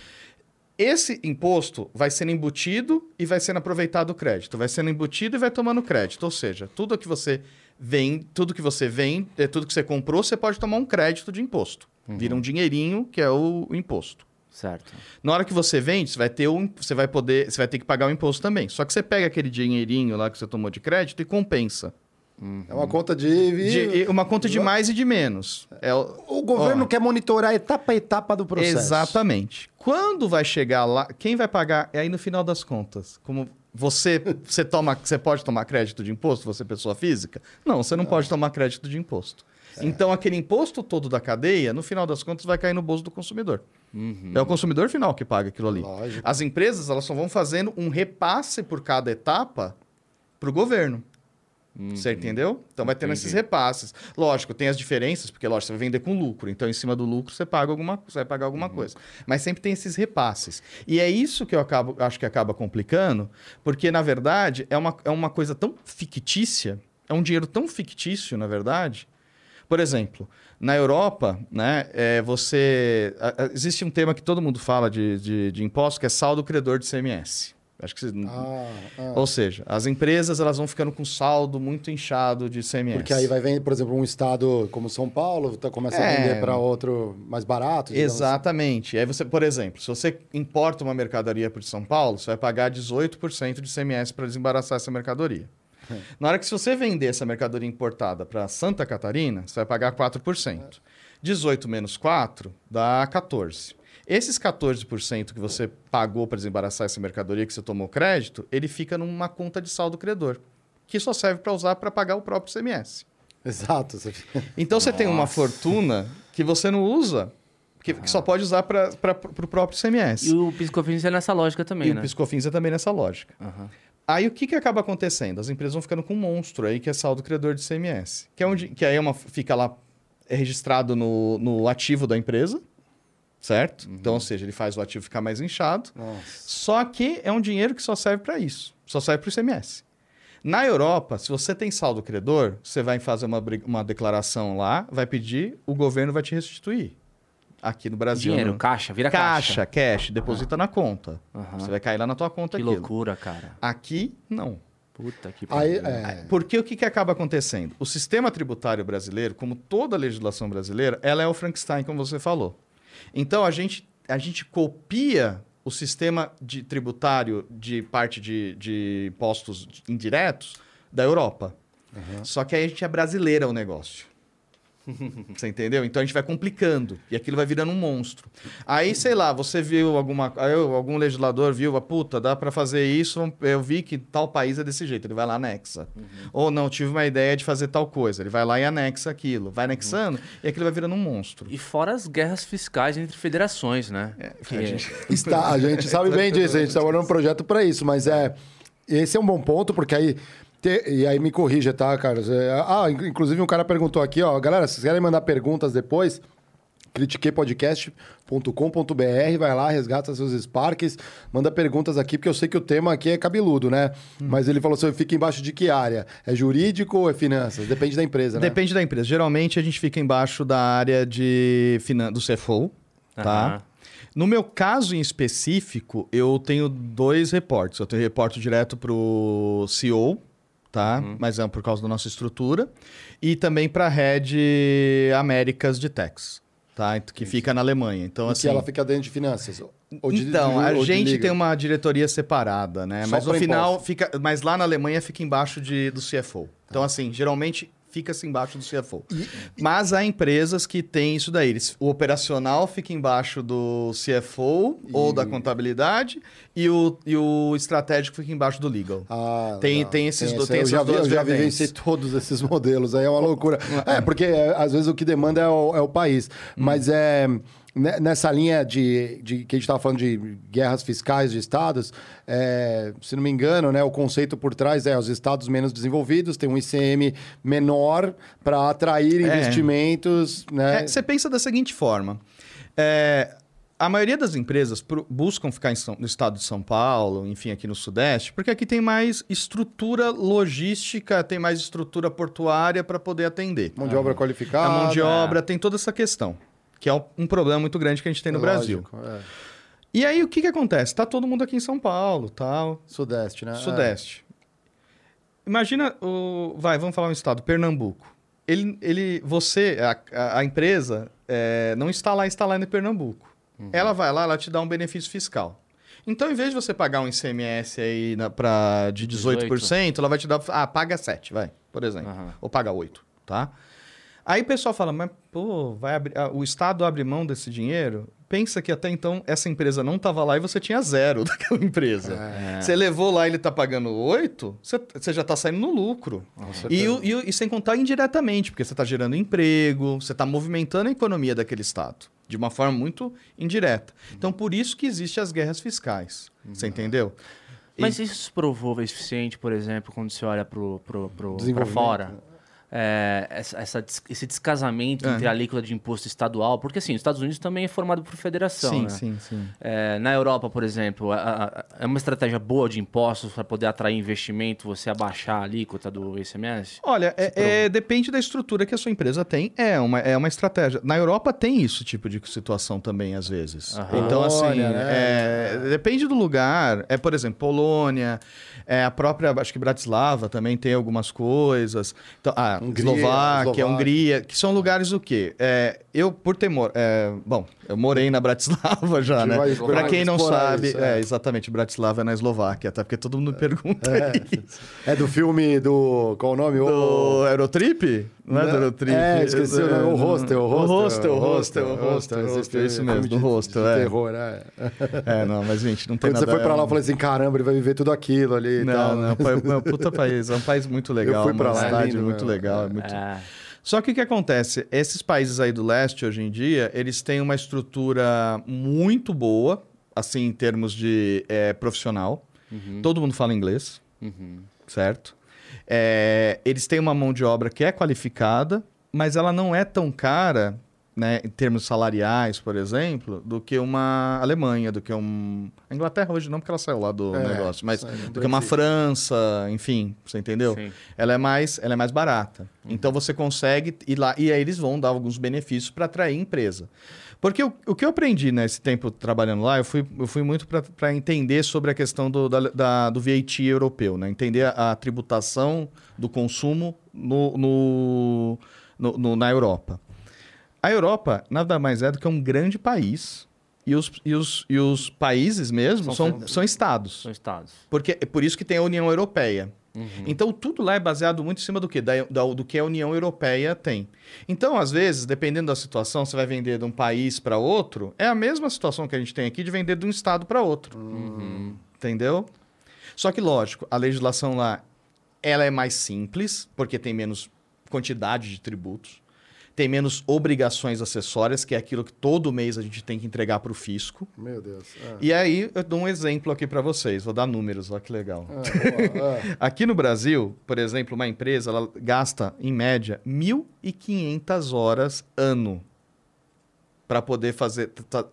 Esse imposto vai sendo embutido e vai sendo aproveitado o crédito. Vai sendo embutido e vai tomando crédito. Ou seja, tudo que você vem, tudo que você vem, é tudo que você comprou, você pode tomar um crédito de imposto. Vira um dinheirinho que é o, o imposto. Certo. Na hora que você vende, você vai ter um, você vai poder, você vai ter que pagar o imposto também. Só que você pega aquele dinheirinho lá que você tomou de crédito e compensa. É uma conta de... De- e uma conta de mais e de menos. É o- O governo Ó. quer monitorar etapa a etapa do processo. Exatamente. Quando vai chegar lá, quem vai pagar é aí no final das contas. Como você, você toma, você pode tomar crédito de imposto, você pessoa física? Não, você não pode tomar crédito de imposto. Então aquele imposto todo da cadeia, no final das contas, vai cair no bolso do consumidor. É o consumidor final que paga aquilo ali. Lógico. As empresas elas só vão fazendo um repasse por cada etapa para o governo. Você entendeu? Então vai tendo Entendi. esses repasses. Lógico, tem as diferenças, porque lógico, você vai vender com lucro. Então, em cima do lucro, você paga alguma, você vai pagar alguma coisa. Mas sempre tem esses repasses. E é isso que eu acabo, acho que acaba complicando, porque, na verdade, é uma, é uma coisa tão fictícia, é um dinheiro tão fictício, na verdade. Por exemplo, na Europa, né, é, você. a- a- existe um tema que todo mundo fala de, de, de imposto, que é saldo credor de CMS. Acho que você, Ah, ah. ou seja, as empresas elas vão ficando com saldo muito inchado de CMS. Porque aí vai vender, por exemplo, um estado como São Paulo, tá- começa a É. vender para outro mais barato. assim. Exatamente. Aí você, por exemplo, se você importa uma mercadoria para São Paulo, você vai pagar 18% de CMS para desembaraçar essa mercadoria. Na hora que se você vender essa mercadoria importada para Santa Catarina, você vai pagar 4%. 18 menos 4 dá 14. Esses 14% que você pagou para desembaraçar essa mercadoria que você tomou crédito, ele fica numa conta de saldo credor, que só serve para usar para pagar o próprio CMS. Exato. Então você tem uma fortuna que você não usa, que, que só pode usar para o próprio CMS. E o PiscoFins é nessa lógica também, E né? o Piscofins é também nessa lógica. Aham. Aí o que, que acaba acontecendo? As empresas vão ficando com um monstro aí, que é saldo credor de CMS. Que, é onde, que aí é uma, fica lá é registrado no, no ativo da empresa, certo? Então, ou seja, ele faz o ativo ficar mais inchado. Nossa. Só que é um dinheiro que só serve para isso. Só serve para o ICMS. Na Europa, se você tem saldo credor, você vai fazer uma, uma declaração lá, vai pedir, o governo vai te restituir. Aqui no Brasil. Dinheiro, não. caixa, vira caixa, caixa. cash, deposita na conta. Aham. Você vai cair lá na tua conta Que aquilo. loucura, cara. Aqui, não. Puta que pariu. é, Porque o que, que acaba acontecendo? O sistema tributário brasileiro, como toda a legislação brasileira, ela é o Frankenstein, como você falou. Então a gente, a gente copia o sistema de tributário de parte de, de impostos indiretos da Europa. Só que aí a gente é brasileira o negócio. Você entendeu? Então a gente vai complicando e aquilo vai virando um monstro. Aí, sei lá, você viu alguma. algum legislador viu, a puta, dá para fazer isso, eu vi que tal país é desse jeito, ele vai lá anexa. Ou não, tive uma ideia de fazer tal coisa, ele vai lá e anexa aquilo. Vai anexando e aquilo vai virando um monstro. E fora as guerras fiscais entre federações, né? Que a é- gente- Está, a gente sabe bem disso, a gente está trabalhando um projeto para isso, mas é esse é um bom ponto, porque aí. Te- e aí me corrija, tá, Carlos? É, ah, in- inclusive um cara perguntou aqui, ó, galera, se vocês querem mandar perguntas depois, critiquepodcast.com.br, vai lá, resgata seus Sparks, manda perguntas aqui, porque eu sei que o tema aqui é cabeludo, né? Mas ele falou assim, fica embaixo de que área? É jurídico ou é finanças? Depende da empresa, né? Depende da empresa. Geralmente a gente fica embaixo da área de finan... do CFO, tá? Aham. No meu caso em específico, eu tenho dois reportes. Eu tenho reporte direto para o CEO, tá? Mas é por causa da nossa estrutura. E também para a Head Américas de Tex, tá? Que fica na Alemanha. Então, E assim... ela fica dentro de finanças. Ou de- então, a gente tem uma diretoria separada, né? Só mas no final impostos. fica. Mas lá na Alemanha fica embaixo de, do CFO. Então, assim, geralmente fica-se embaixo do CFO. Mas há empresas que têm isso daí. Eles- O operacional fica embaixo do CFO ou da contabilidade e o, e o estratégico fica embaixo do legal. Ah, Tem- legal. tem esses do- essa- tem eu já, vi- eu já vivenciei todos esses modelos, aí é uma loucura. É, porque é, às vezes o que demanda é o, é o país. Hum. Mas é nessa linha de, de que a gente estava falando de guerras fiscais de estados, é, se não me engano, né, o conceito por trás é os estados menos desenvolvidos têm um ICM menor para atrair É. investimentos, né? É, você pensa da seguinte forma: é, a maioria das empresas buscam ficar em São- no estado de São Paulo, enfim, aqui no Sudeste, porque aqui tem mais estrutura logística, tem mais estrutura portuária para poder atender. Mão de obra qualificada. a mão de é. obra tem toda essa questão, que é um- um problema muito grande que a gente tem no Brasil. Lógico, é. E aí o que, que acontece? Tá todo mundo aqui em São Paulo, tal, Sudeste, né? Sudeste. Imagina o. Vai, vamos falar um estado, Pernambuco. Ele, ele, você, a, a- empresa, é, não está lá, lá em Pernambuco. Ela vai lá, ela te dá um benefício fiscal. Então, em vez de você pagar um ICMS aí na, pra, de 18%, ela vai te dar. Ah, paga 7, vai, por exemplo. Aham. Ou paga 8, tá? Aí o pessoal fala, mas, pô, vai abrir, o Estado abre mão desse dinheiro? Pensa que até então essa empresa não estava lá e você tinha zero daquela empresa. É. Você levou lá e ele tá pagando 8, você, você já tá saindo no lucro. E, e, e sem contar indiretamente, porque você tá gerando emprego, você tá movimentando a economia daquele Estado. De uma forma muito indireta. Então, por isso que existem as guerras fiscais. Você entendeu? Mas isso se provou eficiente, por exemplo, quando você olha Desenvolvimento. fora? É, essa, essa esse descasamento É. entre a alíquota de imposto estadual, porque assim, os Estados Unidos também é formado por federação, sim, né? sim, sim. É, na Europa, por exemplo, é uma estratégia boa de impostos para poder atrair investimento, você abaixar a alíquota do ICMS? Olha, é- é, depende da estrutura que a sua empresa tem. É uma, é uma estratégia. Na Europa tem isso tipo de situação também, às vezes. Aham. Então, assim, Olha, né? é, depende do lugar. É, por exemplo, Polônia, é, a própria, acho que Bratislava também tem algumas coisas. Então, ah, Hungria, Eslováquia. Hungria, que são lugares o quê? É, eu, por ter mor é, Bom, eu morei na Bratislava já, né? vai- Pra quem não sabe, isso, é. é. exatamente, Bratislava é na Eslováquia, tá? Porque todo mundo me pergunta isso. É do filme do. Qual o nome? O- Do Aerotrip? Não é do Não, Aerotrip? é, esqueci o nome, o Hostel, o O Hostel, Hostel, o o Hostel, Hostel, o Hostel, Hostel, isso filme mesmo, do Hostel, é. terror, é. É, não, mas gente, não tem Quando nada... você foi pra lá, eu falei assim, caramba, ele vai viver tudo aquilo ali e Não, tal. não, é um puta país, é um país muito legal, fui pra uma lá, é cidade lindo muito mesmo, legal, é. é muito... Só que o que acontece? Esses países aí do leste, hoje em dia, eles têm uma estrutura muito boa, assim, em termos de é, profissional. Todo mundo fala inglês, uhum. certo? É, eles têm uma mão de obra que é qualificada, mas ela não é tão cara, né, em termos salariais, por exemplo, do que uma Alemanha, do que um... A Inglaterra hoje não, porque ela saiu lá do É, negócio, mas do que uma. França, enfim, você entendeu? Sim. ela é mais, ela é mais barata. Então você consegue ir lá e aí eles vão dar alguns benefícios para atrair empresa. Porque o, o que eu aprendi nesse tempo trabalhando lá, eu fui, eu fui muito para entender sobre a questão do, da, da- do VAT europeu, né? entender a, a tributação do consumo no, no- no- no- na Europa. A Europa nada mais é do que um grande país. E os, e os, e os países mesmo São são, são estados. São estados. Porque, é por isso que tem a União Europeia. Uhum. Então, tudo lá é baseado muito em cima do quê? Da, da- do que a União Europeia tem. Então, às vezes, dependendo da situação, você vai vender de um país para outro, é a mesma situação que a gente tem aqui de vender de um estado para outro. Entendeu? Só que, lógico, a legislação lá ela é mais simples, porque tem menos quantidade de tributos, tem menos obrigações acessórias, que é aquilo que todo mês a gente tem que entregar para o fisco. Meu Deus. Ah. E aí, eu dou um exemplo aqui para vocês, vou dar números, olha que legal. Boa, ah. Aqui no Brasil, por exemplo, uma empresa ela gasta, em média, 1.500 horas ano para poder fazer,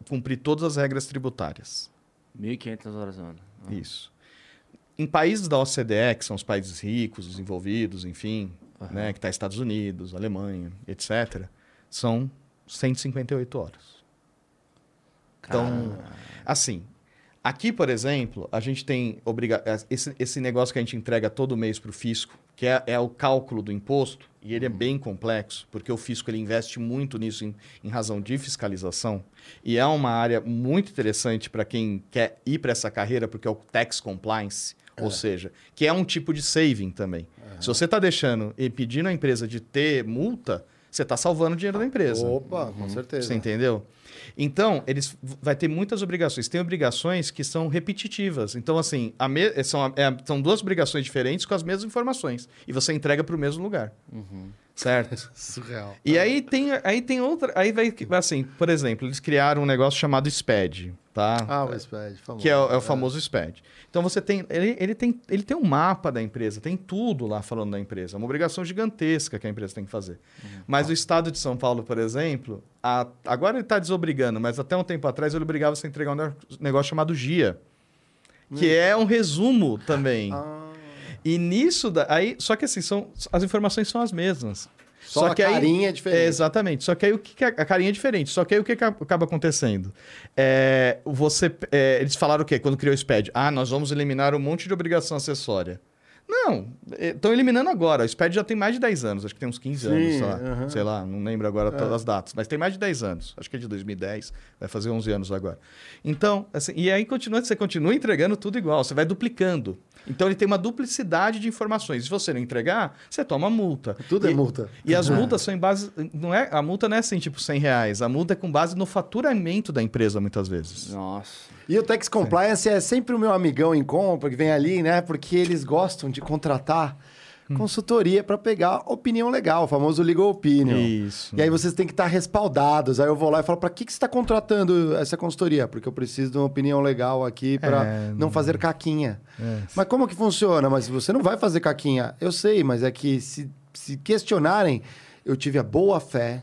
cumprir todas as regras tributárias. 1.500 horas ano. Ah. Isso. Em países da OCDE, que são os países ricos, desenvolvidos, enfim, né, que está Estados Unidos, Alemanha, etc., são 158 horas. Então, assim, aqui, por exemplo, a gente tem obriga esse, esse negócio que a gente entrega todo mês para o fisco, que é, é o cálculo do imposto, e ele é bem complexo, porque o fisco ele investe muito nisso em, em razão de fiscalização, e é uma área muito interessante para quem quer ir para essa carreira, porque é o tax compliance, ou seja, que é um tipo de saving também. Se você está deixando e pedindo à empresa de ter multa, você está salvando o dinheiro da empresa. Opa, com certeza. Você entendeu? Então, eles vai ter muitas obrigações. Tem obrigações que são repetitivas. Então, assim, a me- são, a- é- são duas obrigações diferentes com as mesmas informações. E você entrega para o mesmo lugar. Certo? Surreal. E aí tem, aí tem outra. Aí vai. Assim, por exemplo, eles criaram um negócio chamado SPED, tá? Ah, o SPED, famoso. que é o, é o famoso SPED. Então você tem ele, ele tem. ele tem um mapa da empresa, tem tudo lá falando da empresa. É uma obrigação gigantesca que a empresa tem que fazer. Mas o estado de São Paulo, por exemplo, a- agora ele está desobrigando, mas até um tempo atrás ele obrigava você a entregar um ne- negócio chamado GIA. Que é um resumo também. Ah, E nisso, da- aí, só que assim, são, as informações são as mesmas. Só a que aí- carinha é diferente. É, exatamente. Só que aí o que, que a a carinha é diferente. Só que aí o que, que acaba acontecendo? É, você, é, eles falaram o quê? Quando criou o SPED? Ah, nós vamos eliminar um monte de obrigação acessória. Não, estão eliminando agora. O SPED já tem mais de 10 anos, acho que tem uns 15 anos, Sim, sei lá. aham. Sei lá, não lembro agora todas as datas, mas tem mais de 10 anos. Acho que é de 2010, vai fazer 11 anos agora. Então, assim, e aí continua, você continua entregando tudo igual, você vai duplicando. Então ele tem uma duplicidade de informações. Se você não entregar, você toma multa. Tudo é E- multa. e as multas são em base. Não é, a multa não é assim, tipo, 100 reais. A multa é com base no faturamento da empresa, muitas vezes. Nossa. E o Tax Compliance é sempre o meu amigão em compra que vem ali, né? Porque eles gostam de contratar Hum. consultoria para pegar opinião legal, o famoso legal opinion. Isso. E aí vocês têm que estar respaldados. Aí eu vou lá e falo, para que, que você está contratando essa consultoria? Porque eu preciso de uma opinião legal aqui para É, não fazer caquinha. É. Mas como que funciona? Mas você não vai fazer caquinha. Eu sei, mas é que se, se questionarem, eu tive a boa fé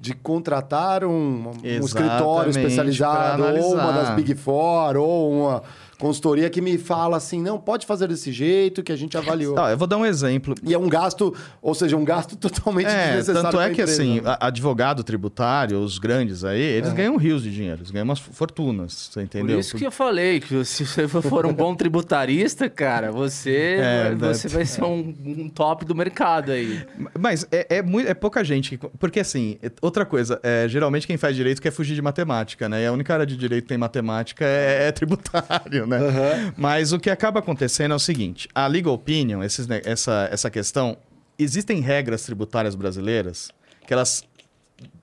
de contratar um, um escritório especializado, ou uma das Big Four, ou uma consultoria que me fala assim, não, pode fazer desse jeito que a gente avaliou. Tá, eu vou dar um exemplo. E é um gasto, ou seja, um gasto totalmente É, desnecessário. tanto é que empresa. assim, advogado tributário, os grandes aí, eles ganham rios de dinheiro, eles ganham umas fortunas, você entendeu? Por isso que eu falei que se você for um bom tributarista, cara, você, É, você vai ser um, um top do mercado aí. Mas é, é, mui- é pouca gente. que- Porque, assim, é- outra coisa, é, geralmente quem faz direito quer fugir de matemática, né? E a única área de direito que tem matemática é, é tributário, né? Mas o que acaba acontecendo é o seguinte: a legal opinion, esses essa, essa questão, existem regras tributárias brasileiras que elas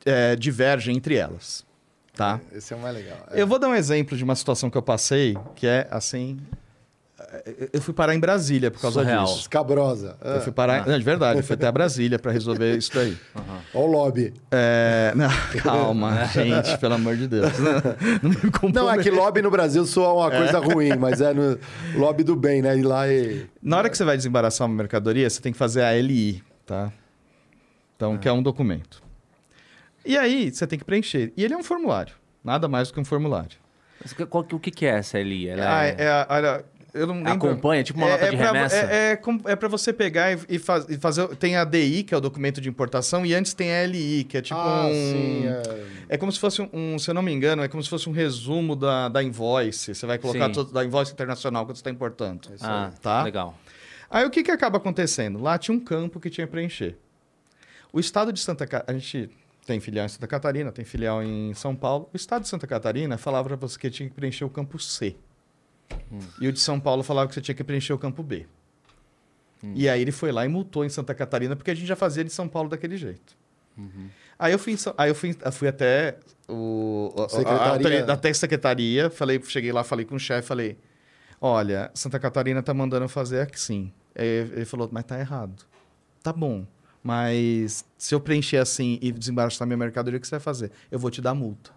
é, divergem entre elas, tá? Esse é o mais legal. É. Eu vou dar um exemplo de uma situação que eu passei, que é assim. É, Eu fui parar em Brasília por causa Surreal. disso. Escabrosa. Eu fui parar. Não, de verdade, eu fui até Brasília para resolver isso daí. Olha o lobby. É, não, calma, gente, pelo amor de Deus. Não, não me Não, comprometa. é que lobby no Brasil soa uma coisa ruim, mas é no lobby do bem, né? Ir lá e. Na hora que você vai desembaraçar uma mercadoria, você tem que fazer a LI, tá? Então, que é um documento. E aí, você tem que preencher. E ele é um formulário. Nada mais do que um formulário. Mas qual que- o que, que é essa ali? Ela Ah, é... é, a- olha, eu não lembro. Acompanha, tipo uma nota de pra, remessa? É, é, é pra você pegar e, e faz- e fazer. Tem a DI, que é o documento de importação, e antes tem a LI, que é tipo ah, um. sim. É... É como se fosse um, se eu não me engano, é como se fosse um resumo da, da invoice. Você vai colocar todo, da invoice internacional que você está importando. Ah, tá? legal. Aí o que, que acaba acontecendo? Lá tinha um campo que tinha que preencher. O estado de Santa Catarina. A gente Tem filial em Santa Catarina, tem filial em São Paulo. O estado de Santa Catarina falava para você que tinha que preencher o campo C. Hum. E o de São Paulo falava que você tinha que preencher o campo B. Hum. E aí ele foi lá e multou em Santa Catarina, porque a gente já fazia de São Paulo daquele jeito. Uhum. Aí eu fui, aí eu fui, eu fui até o secretaria. A, a, até a secretaria, falei, cheguei lá, falei com o chefe, falei: "Olha, Santa Catarina tá mandando fazer assim". Aí ele falou: "Mas tá errado". Tá bom. Mas se eu preencher assim e desembaraçar minha mercadoria, o que você vai fazer? Eu vou te dar multa.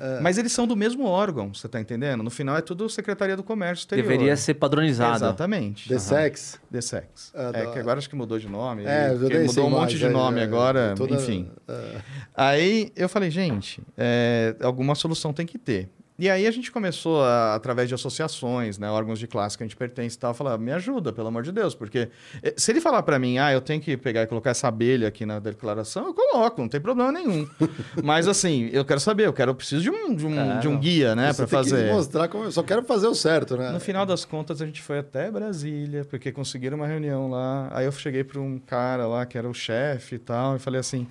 É. Mas eles são do mesmo órgão, você está entendendo? No final é tudo Secretaria do Comércio Exterior. Deveria ser padronizado. Exatamente. The Sex. The Sex. É, é, que agora acho que mudou de nome. É, mudou um monte de nome é, agora, toda... enfim. É. Aí eu falei, gente, é, alguma solução tem que ter. E aí a gente começou, a, através de associações, né, órgãos de classe que a gente pertence e tal, falar, me ajuda, pelo amor de Deus, porque eh, se ele falar para mim, ah, eu tenho que pegar e colocar essa abelha aqui na declaração, eu coloco, não tem problema nenhum. Mas assim, eu quero saber, eu quero, eu preciso de um, de um, de um guia, né, para fazer. Que mostrar como eu só quero fazer o certo, né? No final das contas, a gente foi até Brasília, porque conseguiram uma reunião lá. Aí eu cheguei para um cara lá que era o chefe e tal, e falei assim: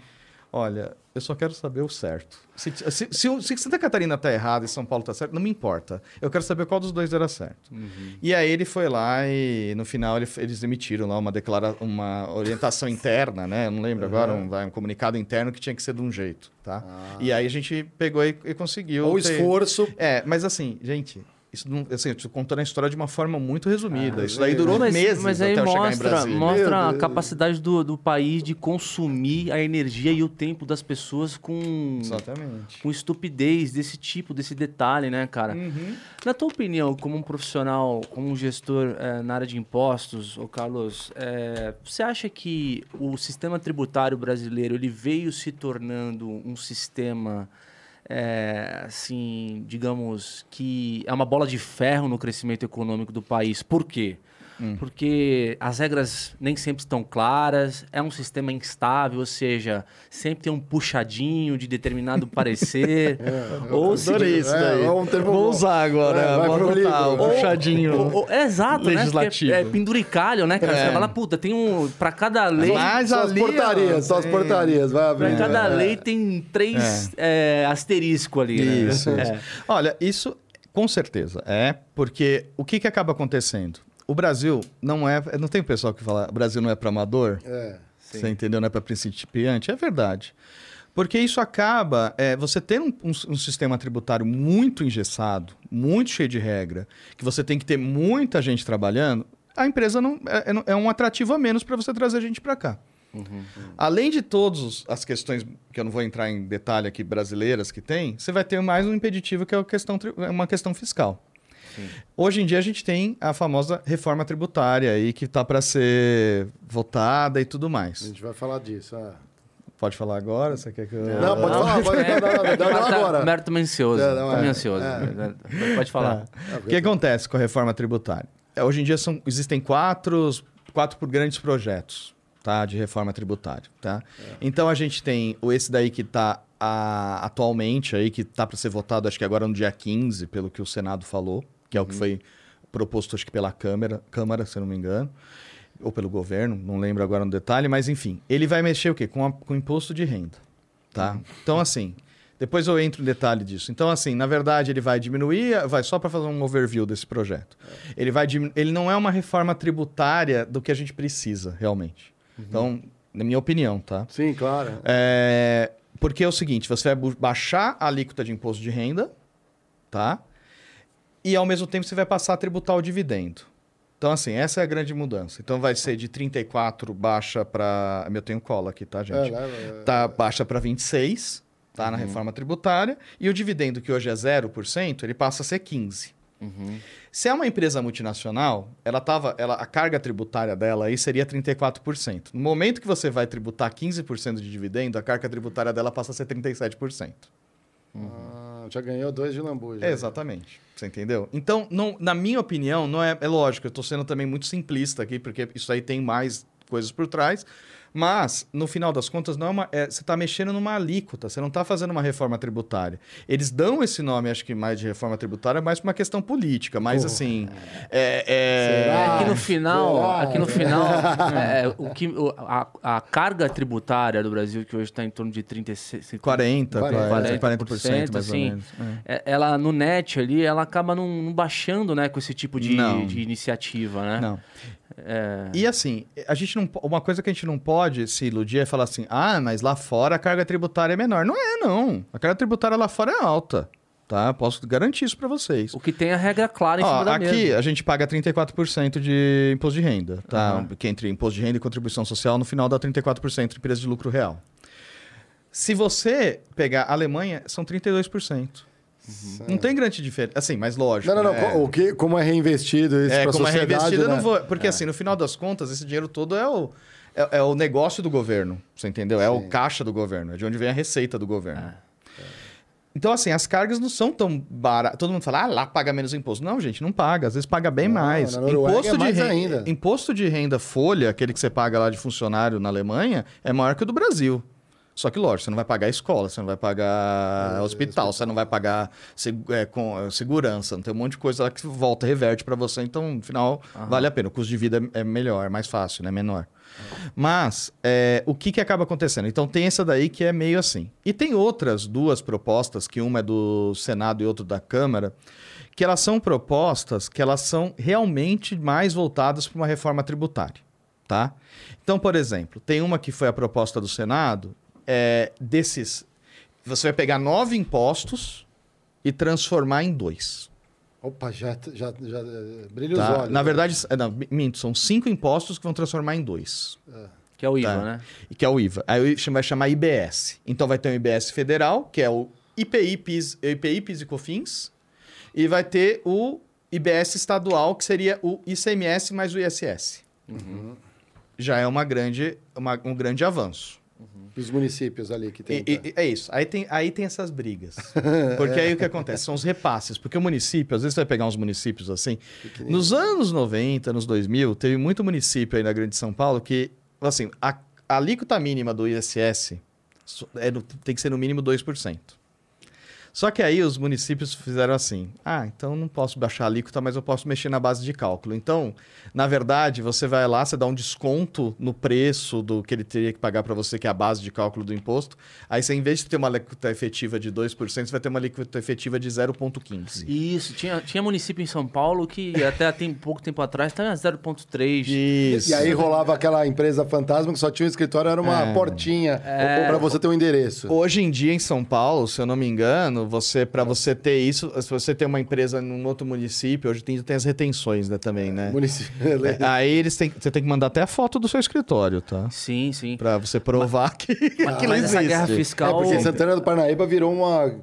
olha, eu só quero saber o certo. Se, se, se, se Santa Catarina está errada e São Paulo está certo, não me importa. Eu quero saber qual dos dois era certo. Uhum. E aí ele foi lá e no final ele, eles emitiram lá uma declara, uma orientação interna, né? Eu não lembro uhum. agora, um, um, comunicado interno que tinha que ser de um jeito, tá? Ah. E aí a gente pegou e, e conseguiu. O ter... esforço. É, mas assim, gente, isso não, assim, eu tô contando a história de uma forma muito resumida. Ah, isso daí durou mas, meses mas aí mostra, mostra a capacidade do, do país de consumir a energia e o tempo das pessoas com, Exatamente. com estupidez desse tipo, desse detalhe, né, cara? Uhum. Na tua opinião, como um profissional, como um gestor é, na área de impostos, ô Carlos, é, você acha que o sistema tributário brasileiro ele veio se tornando um sistema é, assim, digamos, que é uma bola de ferro no crescimento econômico do país. Por quê? Hum. Porque as regras nem sempre estão claras, é um sistema instável, ou seja, sempre tem um puxadinho de determinado parecer. é, ou se isso daí. É, um termo Vou usar agora, é, vai pro o puxadinho. Ou, ou, é exato, né? legislativo. né? É, penduricalho, né, cara? É. Você fala, puta, tem um. Pra cada lei. Mas só as portarias, só as portarias, vai abrir. Pra cada é. lei tem três é. asterisco ali. Isso. Né? isso. Olha, isso com certeza é, porque o que, que acaba acontecendo? O Brasil não é. Não tem pessoal que fala o Brasil não é para amador? É. Sim. Você entendeu? Não é para principiante? É verdade. Porque isso acaba. É, você ter um, um, um, sistema tributário muito engessado, muito cheio de regra, que você tem que ter muita gente trabalhando, a empresa não é, é, é um atrativo a menos para você trazer gente para cá. Uhum, uhum. Além de todas as questões, que eu não vou entrar em detalhe aqui, brasileiras que tem, você vai ter mais um impeditivo que é questão, é uma questão fiscal. Sim. Hoje em dia a gente tem a famosa reforma tributária aí que está para ser votada e tudo mais. A gente vai falar disso. Ah. Pode falar agora? Você quer que eu... Não, pode falar. Pode, não, não, não, não, agora. Mérito mencioso. Não, não, é, ansioso. É. Pode falar. É. O que acontece com a reforma tributária? É, hoje em dia são, existem quatro, quatro por grandes projetos tá, de reforma tributária. Tá? É. Então a gente tem esse daí que está atualmente aí, que está para ser votado, acho que agora no dia 15, pelo que o Senado falou que é o que uhum. foi proposto, acho que pela Câmara, Câmara, se não me engano, ou pelo governo, não lembro agora no detalhe, mas enfim, ele vai mexer o quê? Com, a, com o imposto de renda, tá? Uhum. Então, assim, depois eu entro em detalhe disso. Então, assim, na verdade, ele vai diminuir, vai só para fazer um overview desse projeto. É. Ele vai ele não é uma reforma tributária do que a gente precisa, realmente. Uhum. Então, na minha opinião, tá? Sim, claro. É, porque é o seguinte, você vai baixar a alíquota de imposto de renda, tá? E ao mesmo tempo você vai passar a tributar o dividendo. Então, assim, essa é a grande mudança. Então, vai ser de 34 baixa para. Eu tenho cola aqui, tá, gente? É, é, tá baixa para 26, tá? Uhum. Na reforma tributária. E o dividendo, que hoje é 0%, ele passa a ser 15%. Uhum. Se é uma empresa multinacional, ela tava, ela, a carga tributária dela aí seria 34%. No momento que você vai tributar 15% de dividendo, a carga tributária dela passa a ser 37%. Uhum. Ah, já ganhou dois de lambuja. É, exatamente. Você entendeu? Então, não, na minha opinião, não é, é lógico, eu estou sendo também muito simplista aqui, porque isso aí tem mais coisas por trás. Mas, no final das contas, não é uma, é, você está mexendo numa alíquota, você não está fazendo uma reforma tributária. Eles dão esse nome, acho que mais de reforma tributária, mais para uma questão política, mas assim. É, é... Será? Aqui no final, Será? aqui no final, é, o que, o- a, a carga tributária do Brasil, que hoje está em torno de 36, 40, 40, 40%, 40% mais assim, ou menos. É. é, ela no net ali, ela acaba não, não baixando, né, com esse tipo de, Não. de iniciativa, né? Não. É, E assim, a gente não, uma coisa que a gente não pode se iludir é falar assim: ah, mas lá fora a carga tributária é menor. Não é, não. A carga tributária lá fora é alta. Tá? Posso garantir isso para vocês. o que tem a regra clara em Ó, cima da aqui mesa. a gente paga 34% de imposto de renda, tá? Que entre imposto de renda e contribuição social, no final dá 34% de empresa de lucro real. Se você pegar a Alemanha, são 32%. Não tem grande diferença. Assim, mas lógico. Não, não, não. né? O que, como é reinvestido isso É, pra como é sociedade, reinvestido, eu né? não vou. Porque, assim, no final das contas, esse dinheiro todo é o, é, é o negócio do governo. Você entendeu? É o Sim. caixa do governo. É de onde vem a receita do governo. Então, assim, as cargas não são tão baratas. Todo mundo fala, ah, lá paga menos imposto. Não, gente, não paga. Às vezes paga bem Não, mais. na Noruega é mais de renda, ainda. imposto de renda folha, aquele que você paga lá de funcionário na Alemanha, é maior que o do Brasil. Só que, lógico, você não vai pagar escola, você não vai pagar É, hospital, você não vai pagar segu- é, com, é, segurança, não tem um monte de coisa lá que volta, reverte para você, então, no final, vale a pena. O custo de vida é é melhor, é mais fácil, né? Menor. Mas, é, o que, que acaba acontecendo? Então, tem essa daí que é meio assim. E tem outras duas propostas, que uma é do Senado e outra da Câmara, que elas são propostas que elas são realmente mais voltadas para uma reforma tributária, tá? Então, por exemplo, tem uma que foi a proposta do Senado, é, desses... Você vai pegar nove impostos e transformar em dois. Opa, já, já, já eh, brilha tá? os olhos. Na né? verdade, é, não, minto, são cinco impostos que vão transformar em dois. Que é o IVA, Tá. né? E que é o IVA. Aí o vai chamar IBS. Então vai ter um IBS federal, que é o IPI, PIS, IPI, PIS e COFINS, e vai ter o IBS estadual, que seria o ICMS mais o ISS. Já é uma grande, uma- um grande avanço. E os municípios ali que tem. E- e- é isso. Aí tem, aí tem essas brigas. Porque aí o que acontece? São os repasses. Porque o município, às vezes você vai pegar uns municípios assim. Nos anos 90, nos 2000, teve muito município aí na Grande São Paulo que, assim, a, a alíquota mínima do ISS é tem que ser no mínimo 2%. Só que aí os municípios fizeram assim: ah, então não posso baixar a alíquota, mas eu posso mexer na base de cálculo. Então, na verdade, você vai lá, você dá um desconto no preço do que ele teria que pagar para você, que é a base de cálculo do imposto. Aí você, em vez de ter uma alíquota efetiva de 2%, você vai ter uma alíquota efetiva de 0,15%. Isso, tinha, tinha município em São Paulo que até tem pouco tempo atrás estava 0,3. Isso. E aí rolava aquela empresa fantasma que só tinha um escritório, era uma É. portinha pra você ter um endereço. Hoje em dia, em São Paulo, se eu não me engano, você para você ter isso, se você ter uma empresa num outro município, hoje tem, tem as retenções né, também, né? Município. É, Aí eles têm, você tem que mandar até a foto do seu escritório, tá? Sim, sim. Pra você provar que aquilo Mas essa guerra É, fiscal. porque Santana do Parnaíba virou uma,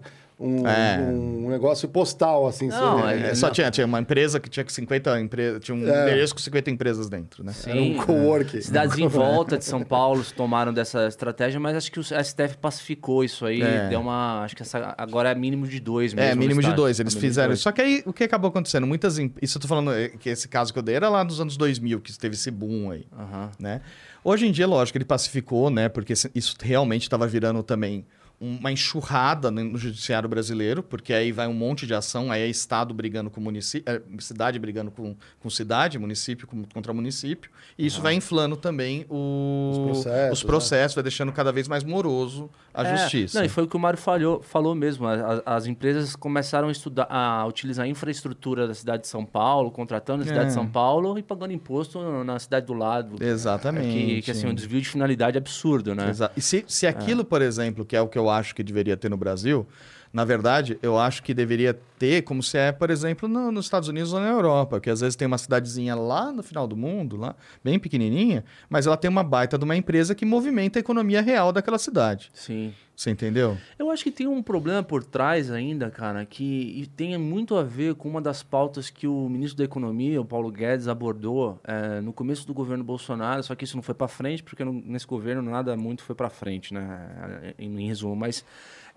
um, É. um negócio postal, assim. Não, é- É, só tinha, tinha uma empresa que tinha 50 empresas, tinha um É. endereço com 50 empresas dentro, né? Sim, Era um coworking. Cidades em volta de São Paulo tomaram dessa estratégia, mas acho que o STF pacificou isso aí. É. Deu uma. Acho que essa, agora é mínimo de dois mesmo. É, mínimo de dois, eles É fizeram dois. isso. Só que aí, o que acabou acontecendo? Muitas... Isso eu tô falando, é, que esse caso que eu dei era lá nos anos 2000, que teve esse boom aí. Aham. né? Hoje em dia, lógico, ele pacificou, né? Porque isso realmente estava virando também uma enxurrada no judiciário brasileiro, porque aí vai um monte de ação, aí é Estado brigando com município, é, cidade brigando com, com cidade, município com- contra município, e isso vai inflando também o- Os processos, os processos, vai deixando cada vez mais moroso a É, justiça. Não, e foi o que o Mário falhou, falou mesmo. A- a- As, empresas começaram a estudar, a utilizar a infraestrutura da cidade de São Paulo, contratando a cidade É. de São Paulo e pagando imposto na cidade do lado. Exatamente. Que, que assim, um desvio de finalidade absurdo, né? Exa- E se, se aquilo, por exemplo, que é o que eu acho que deveria ter no Brasil, na verdade, eu acho que deveria ter, como se é, por exemplo, no- nos Estados Unidos ou na Europa, que às vezes tem uma cidadezinha lá no final do mundo, lá, bem pequenininha, mas ela tem uma baita de uma empresa que movimenta a economia real daquela cidade. Sim. Você entendeu? Eu acho que tem um problema por trás ainda, cara, que tem muito a ver com uma das pautas que o ministro da Economia, o Paulo Guedes, abordou eh, no começo do governo Bolsonaro, só que isso não foi para frente, porque não- nesse governo nada muito foi para frente, né? Em, em resumo, mas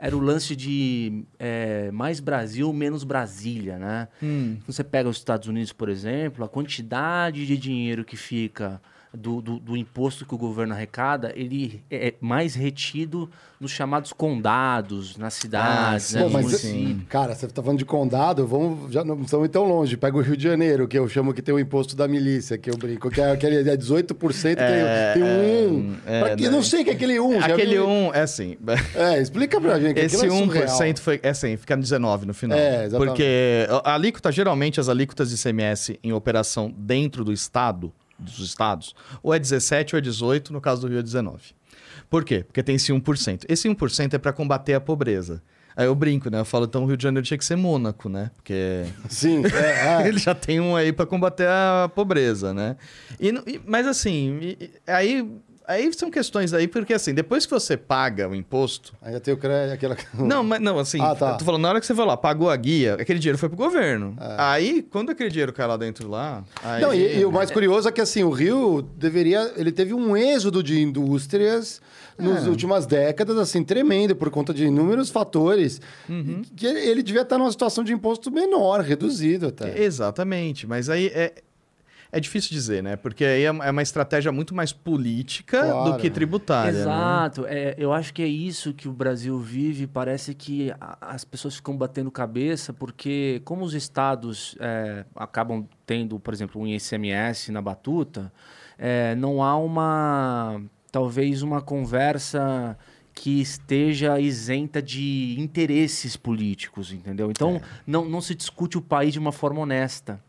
era o lance de eh, mais Brasil, menos Brasília, né? Hum. Você pega os Estados Unidos, por exemplo, a quantidade de dinheiro que fica do, do, do imposto que o governo arrecada, ele é mais retido nos chamados condados, nas cidades, Ah, né, mas, municípios. cara, você tá falando de condado, vamos, já não estamos tão longe. Pega o Rio de Janeiro, que eu chamo que tem o imposto da milícia, que eu brinco, que é aquele é 18%, É, tem, tem é, um 1. é, Pra que, né? não sei o que é aquele 1. já Aquele viu? 1 é assim. É, explica pra gente. que Esse é 1% surreal. foi, é assim, fica no 19 no final. É, exatamente. Porque a alíquota, geralmente, as alíquotas de ICMS em operação dentro do estado, dos estados, ou é 17 ou é 18, no caso do Rio é 19. Por quê? Porque tem esse 1%. Esse 1% é para combater a pobreza. Aí eu brinco, né? Eu falo, então o Rio de Janeiro tinha que ser Mônaco, né? Porque Sim, é, é. ele já tem um aí para combater a pobreza, né? E, mas assim, aí, aí são questões aí, porque assim, depois que você paga o imposto, Ainda tem o crédito, aquela... não, mas não, assim, Ah, tá. eu tô falando, na hora que você vai lá, pagou a guia, aquele dinheiro foi pro governo. Aí, quando aquele dinheiro cai lá dentro lá. Aí... Não, e, e o mais curioso é que assim, o Rio deveria. Ele teve um êxodo de indústrias nas É. últimas décadas, assim, tremendo, por conta de inúmeros fatores. Uhum. Que ele, ele devia estar numa situação de imposto menor, reduzido até. Exatamente, mas aí é. É difícil dizer, né? Porque aí é é uma estratégia muito mais política Claro. do que tributária. né? Exato. É, eu acho que é isso que o Brasil vive. Parece que a- as pessoas ficam batendo cabeça, porque como os estados é, acabam tendo, por exemplo, um ICMS na batuta, é, não há uma talvez uma conversa que esteja isenta de interesses políticos, entendeu? Então não, não se discute o país de uma forma honesta.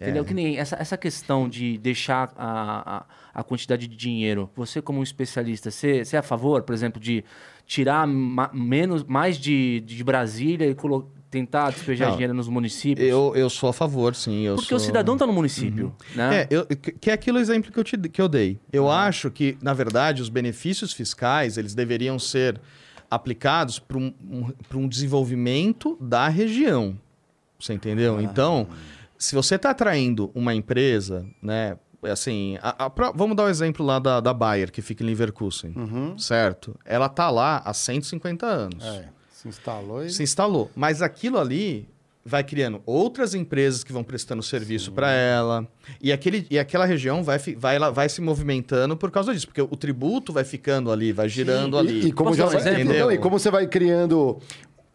Entendeu? Que nem essa, essa questão de deixar a, a, a quantidade de dinheiro. Você, como um especialista, você, você é a favor, por exemplo, de tirar ma- menos, mais de, de Brasília e colo- tentar despejar Não, dinheiro nos municípios? Eu, eu sou a favor, sim. Porque sou... o cidadão está no município, né? É, eu- que é aquilo exemplo que eu, te, que eu dei. Eu acho que, na verdade, os benefícios fiscais eles deveriam ser aplicados para um, um, um desenvolvimento da região. Você entendeu? Então, se você está atraindo uma empresa, né? Assim, a- a vamos dar o exemplo lá da, da Bayer, que fica em Leverkusen, certo? Ela tá lá há 150 anos É, se instalou e. se instalou. Mas aquilo ali vai criando outras empresas que vão prestando serviço para ela. E, aquele, e aquela região vai, vai, vai se movimentando por causa disso. Porque o tributo vai ficando ali, vai girando ali. E, e como Posso já um vai-? Não, e como você vai criando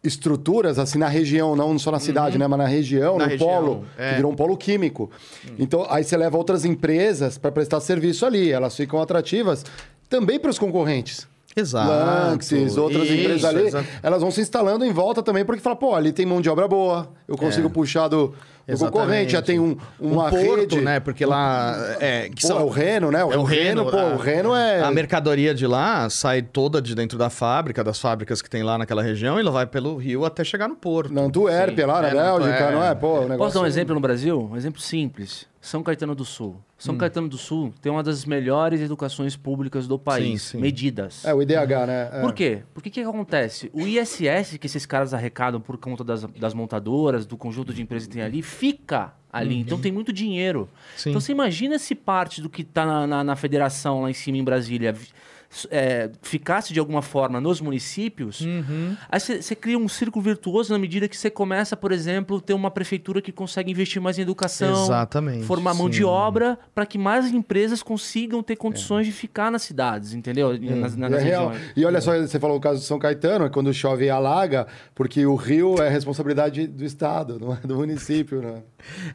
estruturas assim na região, não só na cidade, né, mas na região, Uhum. Na no região, polo, é. que virou um polo químico. Então, aí você leva outras empresas para prestar serviço ali, elas ficam atrativas também para os concorrentes. Exato. Lanxes, outras Isso, empresas ali, exa- elas vão se instalando em volta também, porque fala, pô, ali tem mão de obra boa, eu consigo puxar do, do É. Concorrente, já tem um, uma um porto, rede. né? Porque lá... É, que Pô, são- é o Reno, né? É o Reno. pô, a- o Reno é... A mercadoria de lá sai toda de dentro da fábrica, das fábricas que tem lá naquela região, e ela vai pelo rio até chegar no porto. Na Antuérpia, lá na É, Bélgica, Antuérpia. não é? Pô, o negócio... Posso dar um exemplo no Brasil? Um exemplo simples. São Caetano do Sul. São Hum. Caetano do Sul tem uma das melhores educações públicas do país. Sim, sim. Medidas. É, o IDH, né? É. Por quê? Porque o que, que acontece? O ISS que esses caras arrecadam por conta das, das montadoras, do conjunto de empresas que tem ali, fica ali. Então tem muito dinheiro. Uhum. Sim. Então você imagina se parte do que está na, na, na federação lá em cima em Brasília é, ficasse de alguma forma nos municípios, Uhum. aí você cria um círculo virtuoso na medida que você começa, por exemplo, ter uma prefeitura que consegue investir mais em educação, Exatamente, formar mão de sim. obra para que mais empresas consigam ter condições de ficar nas cidades, entendeu? Nas, nas E é real. regiões. E olha só, você falou o caso de São Caetano, é quando chove alaga, porque o rio é responsabilidade do Estado, não é do município, né?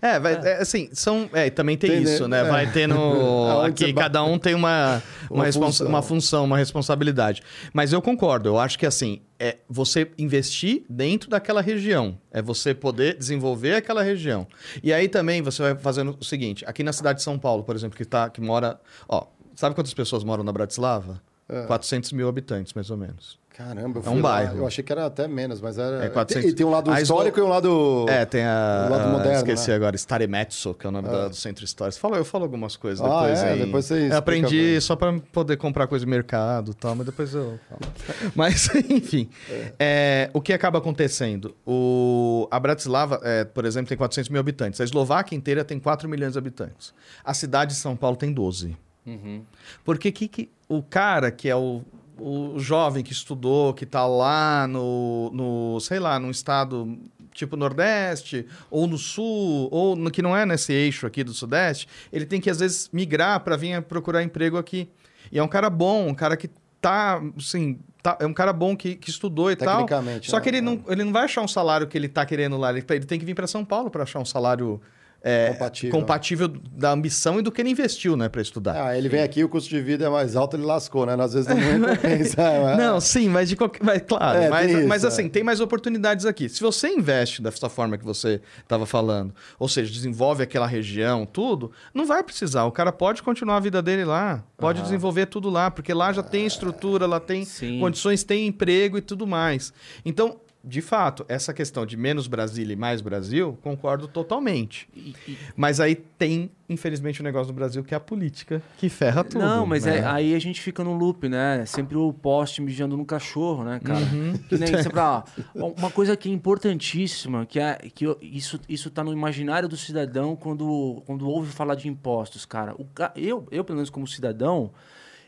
É, vai, é, assim, são. É, e também tem Entendeu? isso, né? É. Vai tendo. Aonde você aqui cada um tem uma, uma, Uma função. uma função, uma responsabilidade. Mas eu concordo, eu acho que assim, é você investir dentro daquela região. É você poder desenvolver aquela região. E aí também você vai fazendo o seguinte: aqui na cidade de São Paulo, por exemplo, que, tá, que mora. Ó, sabe quantas pessoas moram na Bratislava? 400 mil habitantes, mais ou menos. Caramba, eu É um fui lá, bairro. Eu achei que era até menos, mas era. É 400. E tem um lado A histórico Eslo- e um lado. É, tem a. o lado a- moderno, Esqueci né? agora, Staremetso, que é o nome da- do centro histórico. Fala, eu falo algumas coisas Ah, depois é? aí. Depois você Eu aprendi bem. só para poder comprar coisa no mercado e tal, mas depois eu falo. mas, enfim. É, o que acaba acontecendo? O, a Bratislava, é, por exemplo, tem 400 mil habitantes. A Eslováquia inteira tem 4 milhões de habitantes. A cidade de São Paulo tem 12. Uhum. Porque que, que o cara que é o, o jovem que estudou, que está lá no, no, sei lá, num estado tipo Nordeste, ou no Sul, ou no que não é nesse eixo aqui do Sudeste, ele tem que às vezes migrar para vir procurar emprego aqui. E é um cara bom, um cara que tá, assim, tá, é um cara bom que, que estudou e tal. Só né? que ele não, ele não vai achar um salário que ele tá querendo lá. Ele, ele tem que vir para São Paulo para achar um salário é, Compatível. compatível da ambição e do que ele investiu, né, para estudar. Ah, ele vem aqui, o custo de vida é mais alto, ele lascou, né? Às vezes não entra pensa, é, Não, sim, mas de qualquer. Mas, claro, É, mas, isso, mas assim, é. tem mais oportunidades aqui. Se você investe dessa forma que você estava falando, ou seja, desenvolve aquela região, tudo, não vai precisar. O cara pode continuar a vida dele lá, pode desenvolver tudo lá, porque lá já tem estrutura, lá tem Sim. condições, tem emprego e tudo mais. Então. De fato, essa questão de menos Brasília e mais Brasil, concordo totalmente. E- e- Mas aí tem, infelizmente, o negócio do Brasil que é a política, que ferra tudo. Não, mas né? é- aí a gente fica no loop, né? Sempre o poste mijando no cachorro, né, cara? Uhum. Que nem, sempre, ó, uma coisa que é importantíssima, que, é, que isso, isso tá no imaginário do cidadão quando, quando ouve falar de impostos, cara. O, eu, eu, pelo menos como cidadão,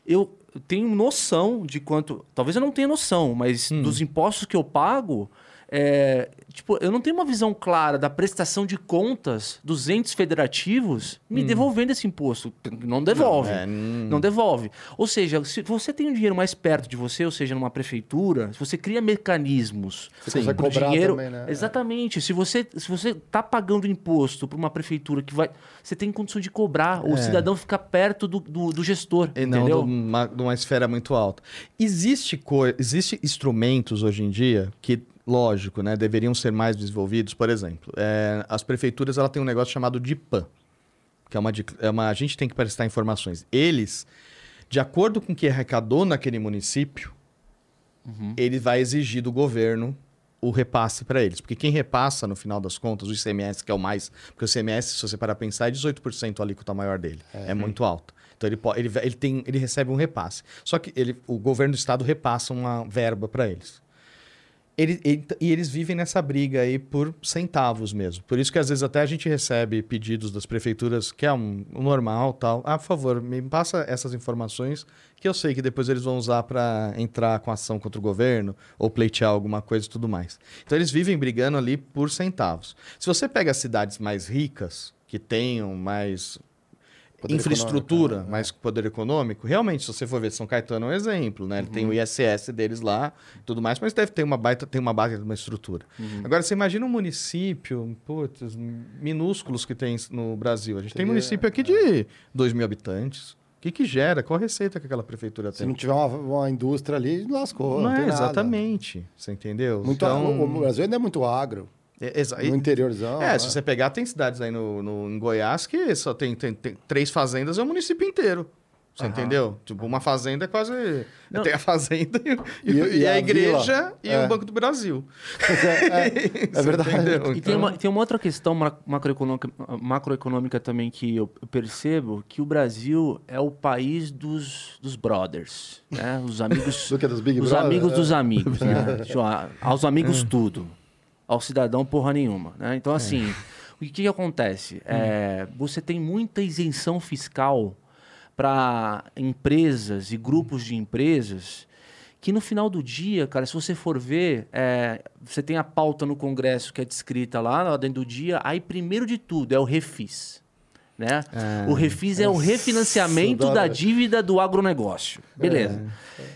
eu tenho noção de quanto... Talvez eu não tenha noção, mas Hum. dos impostos que eu pago... é, tipo, eu não tenho uma visão clara da prestação de contas dos entes federativos me devolvendo esse imposto. Não devolve. Hum. é, hum. Não devolve. Ou seja, se você tem um dinheiro mais perto de você, ou seja, numa prefeitura, se você cria mecanismos Você pro cobrar dinheiro, também, né? exatamente. Se você se você tá pagando imposto para uma prefeitura que vai, você tem condição de cobrar. O cidadão fica perto do, do, do gestor, É. E não entendeu? de uma, de uma esfera muito alta. Existe, co... Existe instrumentos hoje em dia que, lógico, né, deveriam ser mais desenvolvidos. Por exemplo, é, as prefeituras ela têm um negócio chamado DIPAM, que é uma, é uma. A gente tem que prestar informações. Eles, de acordo com o que arrecadou naquele município, ele vai exigir do governo o repasse para eles. Porque quem repassa, no final das contas, o ICMS, que é o mais. Porque o ICMS, se você parar para pensar, é 18% a alíquota maior dele. É, muito alto. Então ele, ele, ele, tem, ele recebe um repasse. Só que ele, o governo do estado repassa uma verba para eles. Ele- ele- e eles vivem nessa briga aí por centavos mesmo. Por isso que às vezes até a gente recebe pedidos das prefeituras, que é um, um normal tal. Ah, por favor, me passa essas informações que eu sei que depois eles vão usar para entrar com ação contra o governo ou pleitear alguma coisa e tudo mais. Então eles vivem brigando ali por centavos. Se você pega as cidades mais ricas, que tenham mais Poder infraestrutura, econômico, né? mais poder econômico, realmente, se você for ver São Caetano é um exemplo, né? Ele tem o ISS deles lá, e tudo mais, mas deve ter uma baita, tem uma baita de uma estrutura. Agora, você imagina um município, putz, minúsculos que tem no Brasil. A gente tem Seria- município aqui de 2 mil habitantes. O que, que gera? Qual a receita que aquela prefeitura Se tem? não tiver uma, uma indústria ali, lascou. Não, Não, tem é, exatamente. Você entendeu? Muito, Então, o, o Brasil ainda é muito agro. É, No interiorzão. É, né? se você pegar, tem cidades aí no, no- em Goiás que só tem, tem, tem três fazendas, é o município inteiro. Você entendeu? Tipo, uma fazenda é quase. Não. Tem a fazenda e, e, E- e a, a igreja vila. e É. o Banco do Brasil. É, é verdade. Entendeu? E tem Então- uma, tem uma outra questão ma- macroeconômica, macroeconômica também que eu percebo, que o Brasil é o país dos, dos brothers, né? Os amigos... Do que dos Big os Brother? amigos É. dos amigos, né? Aos amigos tudo, ao cidadão porra nenhuma, né? Então, assim, o que, que acontece? É, você tem muita isenção fiscal para empresas e grupos de empresas que no final do dia, cara, se você for ver, é, você tem a pauta no Congresso que é descrita lá na ordem do dia, aí primeiro de tudo é o refis. Né? o refis é o refinanciamento da dívida do agronegócio. Beleza.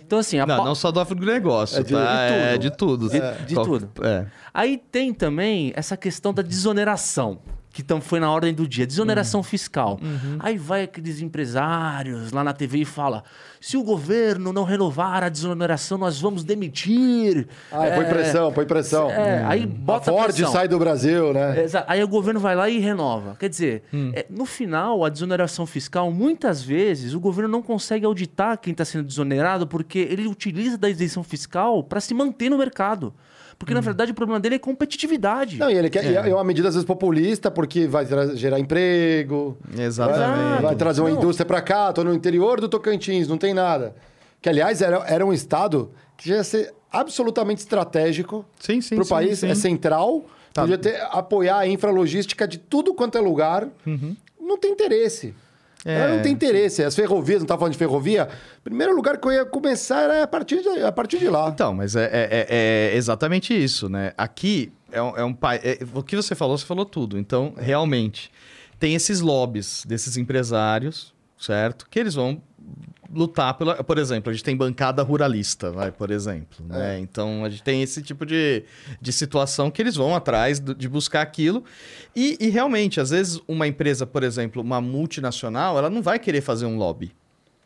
Então, assim, Não, pau- não só do agronegócio, É de- tá? de tudo. É de tudo. De- de Qual- tudo. É. Aí tem também essa questão da desoneração, que tam, foi na ordem do dia, desoneração fiscal. Aí vai aqueles empresários lá na TV e fala: se o governo não renovar a desoneração, nós vamos demitir. Ah, põe É, pressão, põe pressão. É, aí A bota Ford pressão. sai do Brasil, né? Exa- Aí o governo vai lá e renova. Quer dizer, Hum. é, no final, a desoneração fiscal, muitas vezes, o governo não consegue auditar quem está sendo desonerado porque ele utiliza da isenção fiscal para se manter no mercado. Porque, na verdade, o problema dele é competitividade. Hum. Não, e ele quer, e é uma medida às vezes populista, porque vai gerar emprego, Exatamente. vai, vai trazer uma Não. indústria pra cá, tô no interior do Tocantins, não tem nada. Que, aliás, era, era um estado que ia ser absolutamente estratégico Sim, sim, para o sim, país, sim. é central, Tá. podia ter, apoiar a infralogística de tudo quanto é lugar. Não tem interesse. É. Ela não tem interesse. As ferrovias, não tá falando de ferrovia? Primeiro lugar que eu ia começar era a partir de, a partir de lá. Então, mas é, é- é- é exatamente isso, né? Aqui, é um, é um pai. é- o que você falou, você falou tudo. Então, realmente, tem esses lobbies desses empresários, certo? Que eles vão lutar pela. Por exemplo, a gente tem bancada ruralista, vai, por exemplo. Né? Então, a gente tem esse tipo de, de situação que eles vão atrás de buscar aquilo. E, e realmente, às vezes, uma empresa, por exemplo, uma multinacional, ela não vai querer fazer um lobby.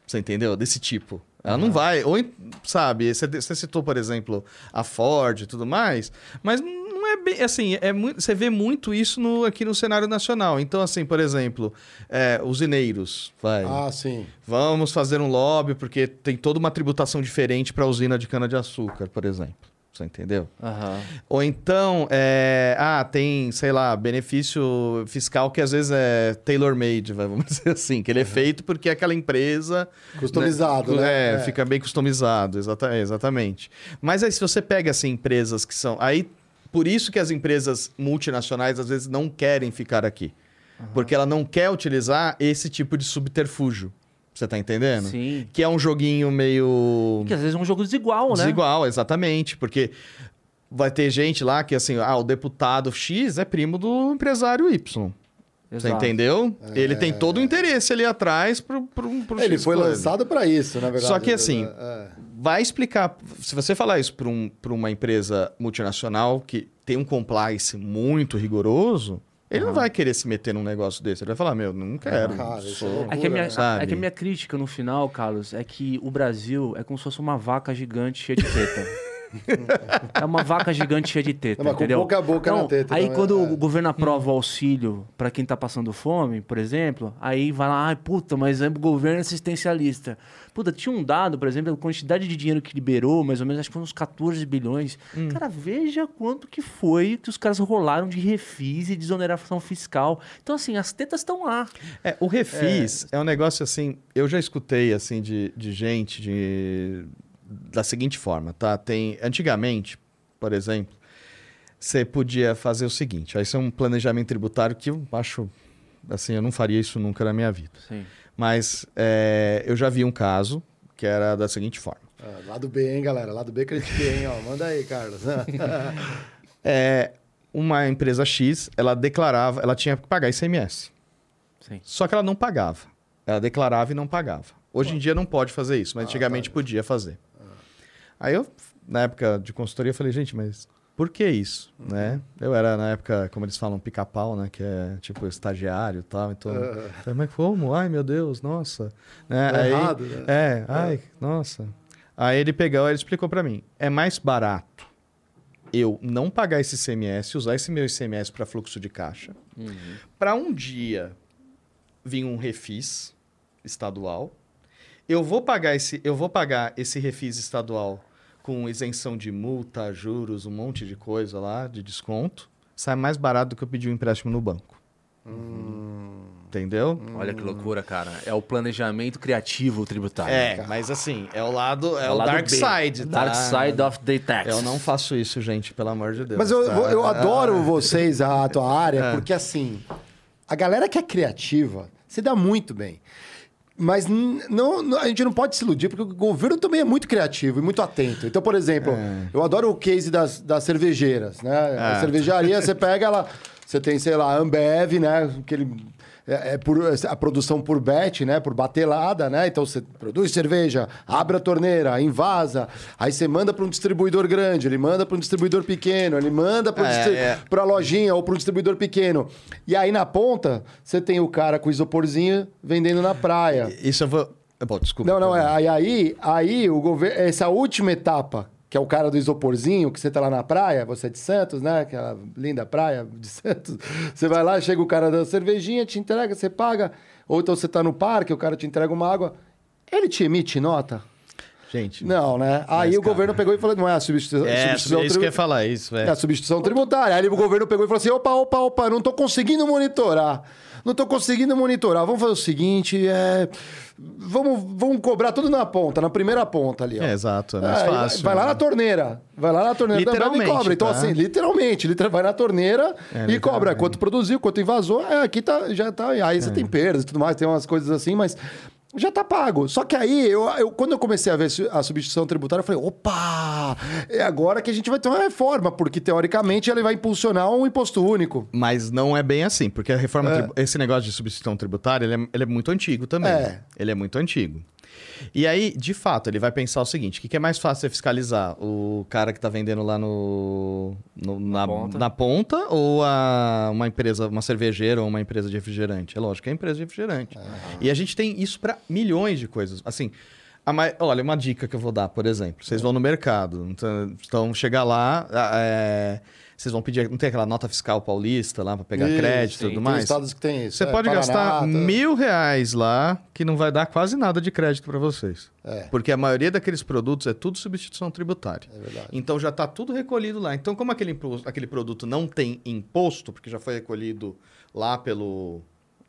Você entendeu? Desse tipo. Ela não vai. Ou, sabe, você, você citou, por exemplo, a Ford e tudo mais, mas não é bem. Assim, é muito, você vê muito isso no, aqui no cenário nacional. Então, assim, por exemplo, é, usineiros. Vai. Ah, sim. Vamos fazer um lobby porque tem toda uma tributação diferente para a usina de cana-de-açúcar, por exemplo. Você entendeu? Aham. Ou então, é, ah, tem, sei lá, benefício fiscal que às vezes é tailor-made, vai, vamos dizer assim, que ele é feito porque aquela empresa. Customizado, né? É, fica bem customizado, exata, exatamente. Mas aí, se você pega assim, empresas que são. Aí, por isso que as empresas multinacionais às vezes não querem ficar aqui. Porque ela não quer utilizar esse tipo de subterfúgio. Você tá entendendo? Sim. Que é um joguinho meio. Porque às vezes é um jogo desigual, né? Desigual, exatamente. Porque vai ter gente lá que, assim, ah, o deputado X é primo do empresário Y. Você Exato. entendeu? Ele tem todo o interesse ali atrás pro, pro, pro Ele X foi lançado pra isso, na verdade. Só que assim, É. vai explicar. Se você falar isso para um, pra uma empresa multinacional que tem um compliance muito rigoroso, ele não vai querer se meter num negócio desse. Ele vai falar: Meu, não quero. Cara, isso sou- é. É que, a minha, é que a minha crítica no final, Carlos, é que o Brasil é como se fosse uma vaca gigante cheia de teta. é uma vaca gigante cheia de teta, Não, mas com entendeu? pouca boca na teta Aí também, quando é. o governo aprova o auxílio pra quem tá passando fome, por exemplo, aí vai lá, ai, puta, mas é o governo assistencialista. Puta, tinha um dado, por exemplo, a quantidade de dinheiro que liberou, mais ou menos, acho que foi uns 14 bilhões. Hum. Cara, veja quanto que foi que os caras rolaram de refis e desoneração fiscal. Então, assim, as tetas estão lá. É, o refis é. um negócio assim. Eu já escutei assim de, de gente de, da seguinte forma, tá? Tem antigamente, por exemplo, você podia fazer o seguinte. Aí isso é um planejamento tributário que eu acho assim, eu não faria isso nunca na minha vida. Sim. Mas é, eu já vi um caso que era da seguinte forma. Ah, lado B, hein, galera? Lado B critiquei, hein? Ó, manda aí, Carlos. É, uma empresa X, ela declarava, ela tinha que pagar ICMS. Sim. Só que ela não pagava. Ela declarava e não pagava. Hoje em dia não pode fazer isso, mas antigamente podia fazer. Aí eu, na época de consultoria, falei, gente, mas por que isso? Né? Eu era, na época, como eles falam, pica-pau, né? Que é tipo estagiário e tal. Então, eu falei, mas como? Ai, meu Deus, nossa. Né? Tá Aí- errado, né? É, ai, nossa. Aí ele pegou, ele explicou pra mim, é mais barato eu não pagar esse ICMS, usar esse meu ICMS para fluxo de caixa, para um dia vir um refis estadual, eu vou pagar esse, eu vou pagar esse refis estadual com isenção de multa, juros, um monte de coisa lá de desconto, sai mais barato do que eu pedir um empréstimo no banco. Entendeu? Olha que loucura, cara. É o planejamento criativo tributário. É, mas assim, é o lado, é, o, lado dark B. side, tá? Dark side of the tax. Eu não faço isso, gente, pelo amor de Deus. Mas eu, tá? eu adoro vocês, a tua área, porque assim, a galera que é criativa se dá muito bem. Mas não, não- a gente não pode se iludir, porque o governo também é muito criativo e muito atento. Então, por exemplo, eu adoro o case das, das cervejeiras, né? A É. cervejaria, você pega ela, você tem, sei lá, Ambev, né? Aquele, é, é por, a produção por bet, né? Por batelada, né? Então você produz cerveja, abre a torneira, invasa, aí você manda para um distribuidor grande, ele manda para um distribuidor pequeno, ele manda para É, é. a lojinha ou para um distribuidor pequeno. E aí na ponta, você tem o cara com isoporzinho vendendo na praia. Isso eu vou. Bom, desculpa. Não, não, é. Aí, aí o governo. Essa última etapa, que é o cara do isoporzinho, que você tá lá na praia, você é de Santos, né? Aquela linda praia de Santos. Você vai lá, chega o cara da cervejinha, te entrega, você paga. Ou então você tá no parque, o cara te entrega uma água. Ele te emite nota? Gente. Não, né? Aí o cara. governo pegou e falou: não é a substituição. É, substituição isso que eu ia falar, isso, é velho. a substituição tributária. Aí o governo pegou e falou assim: opa, opa, opa, não tô conseguindo monitorar. Não tô conseguindo monitorar. Vamos fazer o seguinte: é... vamos, vamos cobrar tudo na ponta, na primeira ponta ali. Ó. É, exato, é mais Aí fácil, Vai lá né? na torneira. Vai lá na torneira também e cobra. Então, tá? assim, literalmente, literal- vai na torneira É, e cobra. Quanto produziu, quanto invasou. É, aqui tá, já tá. Aí É. você tem perdas e tudo mais, tem umas coisas assim, mas. Já tá pago. Só que aí, eu, eu, quando eu comecei a ver a substituição tributária, eu falei, opa, é agora que a gente vai ter uma reforma, porque teoricamente ela vai impulsionar um imposto único. Mas não é bem assim, porque a reforma, é. esse negócio de substituição tributária, ele é, ele é muito antigo também. É. Ele é muito antigo. E aí, de fato, ele vai pensar o seguinte: o que, é mais fácil de fiscalizar? O cara que está vendendo lá no, no na, na, ponta. na, ponta. ou a, uma empresa, uma cervejeira ou uma empresa de refrigerante? É lógico que é a empresa de refrigerante. Uhum. E a gente tem isso para milhões de coisas. Assim, olha, uma dica que eu vou dar, por exemplo: vocês vão no mercado, então, então chegar lá. É, vocês vão pedir, não tem aquela nota fiscal paulista lá para pegar isso, crédito e tudo mais? Tem estados que tem isso. Você é, pode Paraná, gastar tá... mil reais lá que não vai dar quase nada de crédito para vocês. É. Porque a maioria daqueles produtos é tudo substituição tributária. É verdade. Então já está tudo recolhido lá. Então, como aquele, aquele produto não tem imposto, porque já foi recolhido lá pelo.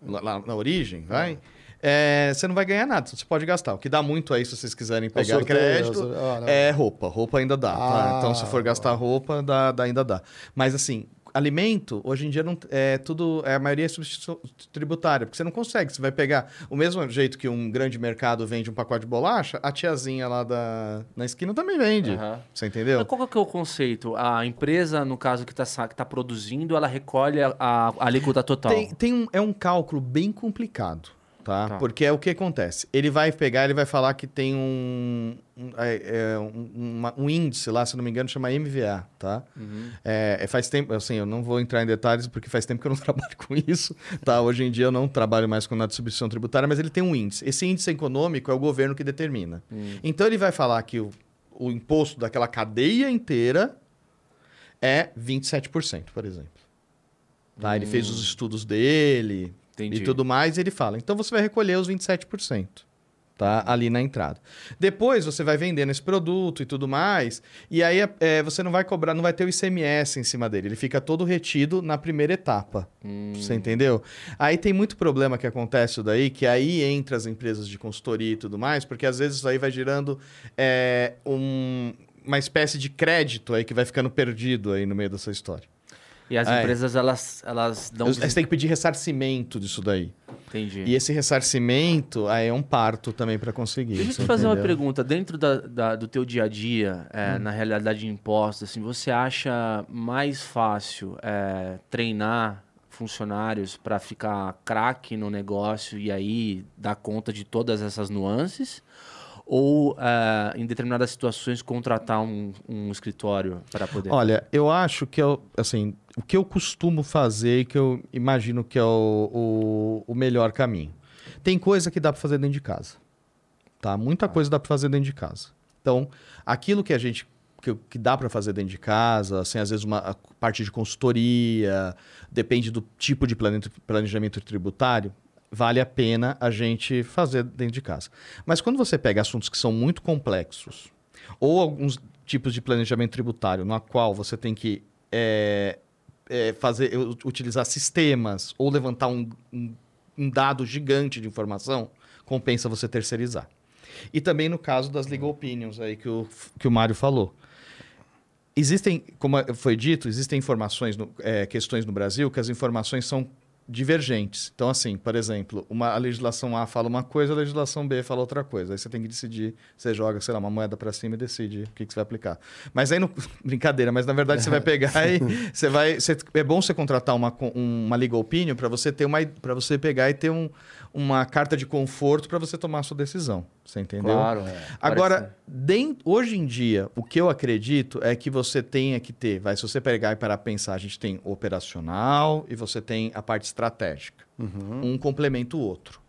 lá na origem, vai. É é, você não vai ganhar nada, você pode gastar. O que dá muito aí, se vocês quiserem pegar sorteio, crédito, ah, é roupa. Roupa ainda dá, tá? ah, tá? Então, se for gastar roupa, dá, dá, ainda dá. Mas, assim, alimento, hoje em dia, não, é tudo... É, a maioria é substituição tributária, porque você não consegue. Você vai pegar... O mesmo jeito que um grande mercado vende um pacote de bolacha, a tiazinha lá da, na esquina também vende. Uhum. Você entendeu? Mas qual que é o conceito? A empresa, no caso, que está que tá produzindo, ela recolhe a, a alíquota total? Tem, tem um, é um cálculo bem complicado. Tá? tá? Porque é o que acontece. Ele vai pegar, ele vai falar que tem um, um, é, é um, um, índice lá, se não me engano, chama MVA, tá? Uhum. É, é, faz tempo, assim, eu não vou entrar em detalhes porque faz tempo que eu não trabalho com isso, tá? Hoje em dia eu não trabalho mais com nada de substituição tributária, mas ele tem um índice. Esse índice econômico é o governo que determina. Uhum. Então ele vai falar que o, o imposto daquela cadeia inteira é 27%, por exemplo. Tá? Ele fez os hum. estudos dele, Entendi. e tudo mais, ele fala. Então você vai recolher os 27%. Tá? Ali na entrada. Depois você vai vendendo esse produto e tudo mais, e aí é, você não vai cobrar, não vai ter o ICMS em cima dele. Ele fica todo retido na primeira etapa. Hum. Você entendeu? Aí tem muito problema que acontece isso daí, que aí entra as empresas de consultoria e tudo mais, porque às vezes isso aí vai gerando é, um, uma espécie de crédito aí que vai ficando perdido aí no meio dessa história. E as é. empresas, elas, elas dão... Você tem que pedir ressarcimento disso daí. Entendi. E esse ressarcimento aí é um parto também para conseguir. Deixa eu te fazer entendeu? uma pergunta. Dentro da, da, do teu dia a dia, é, hum. na realidade de impostos, assim, você acha mais fácil é, treinar funcionários para ficar craque no negócio e aí dar conta de todas essas nuances? ou uh, em determinadas situações contratar um, um escritório para poder? Olha, eu acho que eu, assim, o que eu costumo fazer e que eu imagino que é o, o, o melhor caminho. Tem coisa que dá para fazer dentro de casa, tá? Muita ah. coisa dá para fazer dentro de casa. Então, aquilo que a gente que, que dá para fazer dentro de casa, assim, às vezes uma parte de consultoria, depende do tipo de planejamento tributário, vale a pena a gente fazer dentro de casa. Mas quando você pega assuntos que são muito complexos, ou alguns tipos de planejamento tributário, no qual você tem que é, é, fazer, utilizar sistemas ou levantar um, um, um dado gigante de informação, compensa você terceirizar. E também no caso das legal opinions aí que o, que o Mário falou. Existem, como foi dito, existem informações, no, é, questões no Brasil que as informações são divergentes. Então, assim, por exemplo, uma, a legislação A fala uma coisa, a legislação B fala outra coisa. Aí você tem que decidir, você joga, sei lá, uma moeda para cima e decide o que, que você vai aplicar. Mas aí, no, brincadeira, mas na verdade você vai pegar e você vai... Você, é bom você contratar uma, uma legal opinion para você ter uma... para você pegar e ter um, uma carta de conforto para você tomar a sua decisão. Você entendeu? Claro. É. Agora, dentro, hoje em dia, o que eu acredito é que você tenha que ter, vai, se você pegar e para pensar, a gente tem operacional e você tem a parte estratégica. Uhum. Um complementa o outro.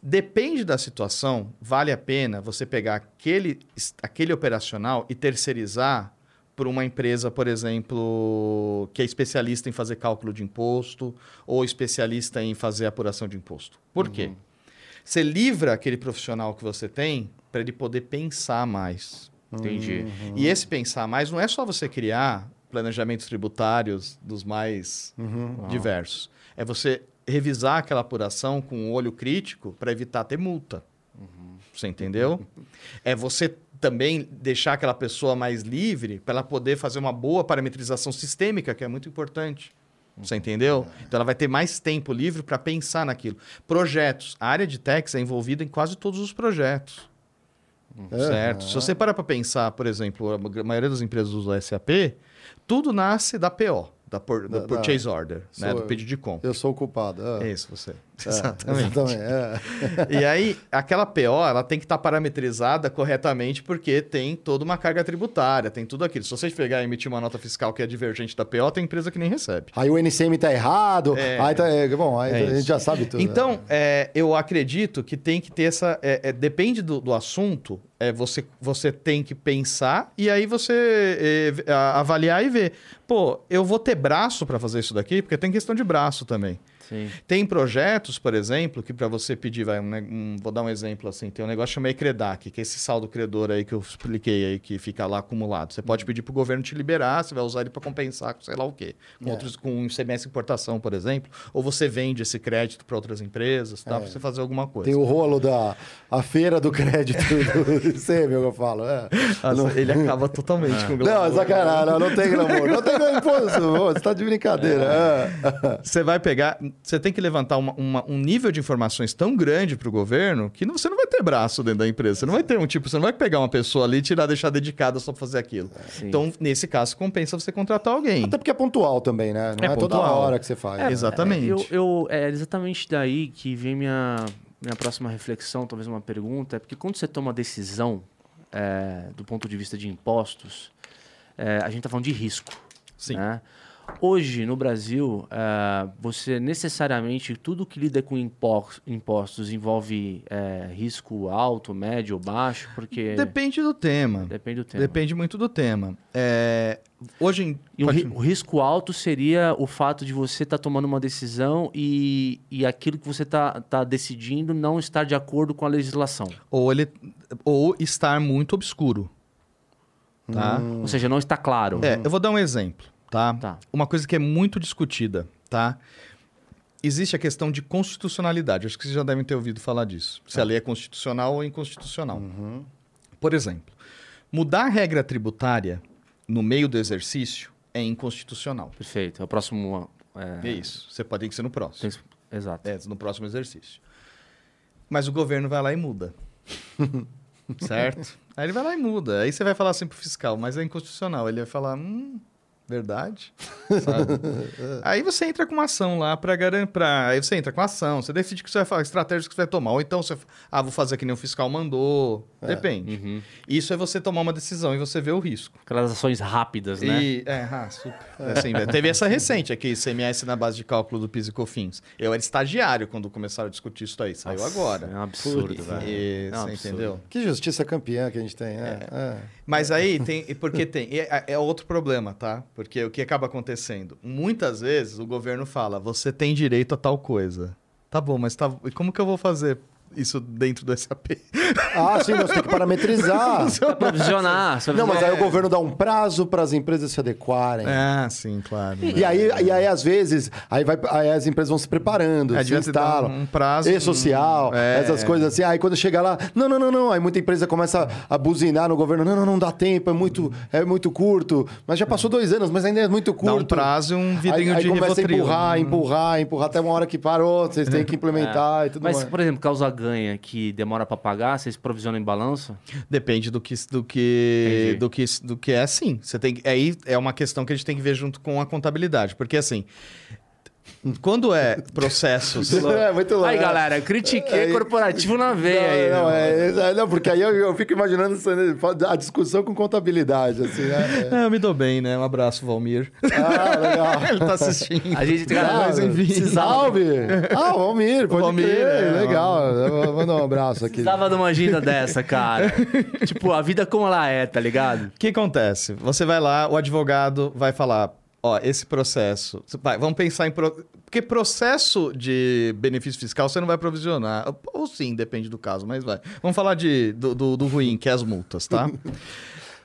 Depende da situação, vale a pena você pegar aquele, aquele operacional e terceirizar por uma empresa, por exemplo, que é especialista em fazer cálculo de imposto ou especialista em fazer apuração de imposto. Por uhum. quê? Você livra aquele profissional que você tem para ele poder pensar mais. Entendi. Uhum. E esse pensar mais não é só você criar planejamentos tributários dos mais uhum. diversos. É você revisar aquela apuração com um olho crítico para evitar ter multa. Uhum. Você entendeu? É você também deixar aquela pessoa mais livre para ela poder fazer uma boa parametrização sistêmica, que é muito importante. Você entendeu? Então ela vai ter mais tempo livre para pensar naquilo. Projetos. A área de techs é envolvida em quase todos os projetos. Certo? Se você parar para pensar, por exemplo, a maioria das empresas usa SAP, tudo nasce da PO, da, por, da, Da- Purchase Order, né? Do pedido de compra. Eu sou o culpado. É. É isso, você. Exatamente. exatamente. E aí, aquela PO, ela tem que estar parametrizada corretamente porque tem toda uma carga tributária, tem tudo aquilo. Se você pegar e emitir uma nota fiscal que é divergente da PO, tem empresa que nem recebe. Aí o NCM tá errado. É. Aí tá. é, bom, aí É a gente já sabe tudo. Então, é, eu acredito que tem que ter essa. é, é, depende do, do assunto, é, você, você tem que pensar e aí você é, avaliar e ver. Pô, eu vou ter braço para fazer isso daqui, porque tem questão de braço também. Sim. Tem projetos, por exemplo, que para você pedir, vai, um um- vou dar um exemplo assim, tem um negócio chamado ECREDAC, que é esse saldo credor aí que eu expliquei aí, que fica lá acumulado. Você pode pedir para o governo te liberar, você vai usar ele para compensar com sei lá o quê. Com, É. outros, com ICMS importação, por exemplo, ou você vende esse crédito para outras empresas, tá? É. para você fazer alguma coisa. Tem o rolo da a feira do crédito do Que eu falo. É. Nossa, ele acaba totalmente com o Não, é glamour. sacanagem, não, não tem glamour. Não tem glamour, pô, você tá de brincadeira. É. Você vai pegar, você tem que levantar uma- uma- um nível de informações tão grande para o governo que não- você não vai ter braço dentro da empresa. Você não vai ter um tipo, você não vai pegar uma pessoa ali e tirar, deixar dedicada só para fazer aquilo. Sim. Então, nesse caso, compensa você contratar alguém. Até porque é pontual também, né? Não é, É toda hora que você faz. É, Exatamente. Eu, eu- é exatamente daí que vem minha, minha próxima reflexão, talvez uma pergunta. É porque quando você toma decisão é, do ponto de vista de impostos, é, a gente está falando de risco. Sim. né? Hoje, no Brasil, é, você necessariamente, tudo que lida com impo- impostos envolve é, risco alto, médio ou baixo, porque Depende do tema. depende do tempo. Depende muito do tema. É, Hoje em. E o, pode- o risco alto seria o fato de você estar tomando uma decisão e, e aquilo que você está tá decidindo não estar de acordo com a legislação. Ou ele. Ou estar muito obscuro. Tá? Hum. Ou seja, não está claro. É, eu vou dar um exemplo, tá? Tá. Uma coisa que é muito discutida, tá? Existe a questão de constitucionalidade. Acho que vocês já devem ter ouvido falar disso. Se a lei é constitucional ou inconstitucional. Por exemplo, mudar a regra tributária no meio do exercício é inconstitucional. Perfeito. É o próximo. É, isso. Você pode ter que ser no próximo. tem- Exato. É, no próximo exercício. Mas o governo vai lá e muda. certo? Aí ele vai lá e muda. Aí você vai falar assim pro fiscal, mas é inconstitucional. Ele vai falar, hum, verdade. Sabe? aí você entra com uma ação lá para garantir. Aí você entra com ação, você decide que você vai fazer, a estratégia que você vai tomar. Ou então você. Ah, vou fazer que nem o fiscal mandou. Depende. Uhum. Isso é você tomar uma decisão e você ver o risco. Aquelas ações rápidas, né? E, é, ah, super. Assim, teve essa recente aqui, CMS na base de cálculo do PIS e COFINS. Eu era estagiário quando começaram a discutir isso aí. Saiu Nossa, agora. É um absurdo, E- velho. e- É um você absurdo. entendeu? Que justiça campeã que a gente tem. É, é. Mas aí tem. e Porque tem. É, é outro problema, tá? Porque o que acaba acontecendo? Muitas vezes o governo fala: você tem direito a tal coisa. Tá bom, mas tá, como que eu vou fazer isso dentro do SAP? Ah, sim, nós temos que parametrizar. Provisionar. Não, mas aí o governo dá um prazo para as empresas se adequarem. Ah, sim, claro. E aí, e aí, às vezes, aí, vai, aí as empresas vão se preparando, É, se instalam. um prazo, E social, um- é. essas coisas assim. Aí quando chega lá, não, não, não, não. Aí muita empresa começa a buzinar no governo. Não, não, não dá tempo, é muito, é muito curto. Mas já passou dois anos, mas ainda é muito curto. Dá um prazo e um vidrinho aí, aí de começa Rivotril. a empurrar, empurrar, empurrar até uma hora que parou, vocês têm que implementar e tudo Mas, mais. por exemplo, causa ganha que demora para pagar, vocês provisionam em balanço? Depende do que do que do que do que é assim. Você tem aí é uma questão que a gente tem que ver junto com a contabilidade, porque assim, quando é processos É, muito louco. Aí, galera, critiquei Aí- corporativo na veia aí. não, não, né? é, é, não, porque aí eu, eu fico imaginando essa- a discussão com contabilidade, assim, né? É, eu me dou bem, né? Um abraço, Valmir. Ah, legal. Ele tá assistindo. A gente, Ah, cara, mas enfim. Salve! Ah, o Valmir, pode Valmir, crer, é, legal. Eu vou mandar um abraço aqui. precisava de uma agenda dessa, cara. tipo, a vida como ela é, tá ligado? O que acontece? Você vai lá, o advogado vai falar, ó, esse processo, vai, vamos pensar em pro- porque processo de benefício fiscal você não vai provisionar, ou sim, depende do caso, mas vai. Vamos falar de do, do, do ruim, que é as multas, tá?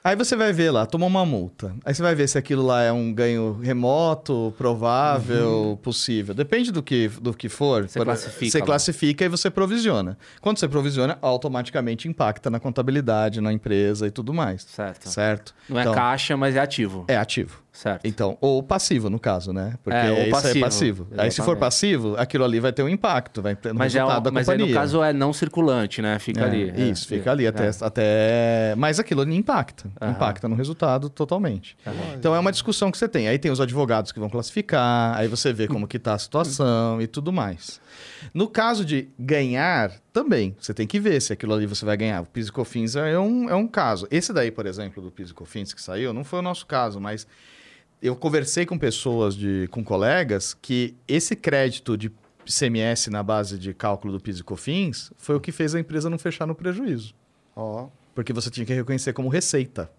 Aí você vai ver lá, tomou uma multa. Aí você vai ver se aquilo lá é um ganho remoto, provável, possível. Depende do que, do que for. Você Por- classifica Você lá. classifica e você provisiona. Quando você provisiona, automaticamente impacta na contabilidade, na empresa e tudo mais. Certo. Certo? Não é Então, caixa, mas é ativo. É ativo. Certo. Então, ou passivo, no caso, né? Porque É, ou isso passivo, é passivo. Aí, se for exatamente. passivo, aquilo ali vai ter um impacto, vai ter no mas é, resultado um- da mas companhia. no caso é não circulante, né? Fica É, ali. É, Isso, fica é, ali até, é. até. Mas aquilo ali impacta. Impacta no resultado totalmente. Então é uma discussão que você tem. Aí tem os advogados que vão classificar, aí você vê como que tá a situação e tudo mais. No caso de ganhar, também. Você tem que ver se aquilo ali você vai ganhar. O PIS e COFINS é um, é um caso. Esse daí, por exemplo, do PIS e COFINS que saiu, não foi o nosso caso, mas eu conversei com pessoas, de, com colegas, que esse crédito de CMS na base de cálculo do PIS e COFINS foi o que fez a empresa não fechar no prejuízo. Ó. Porque você tinha que reconhecer como receita.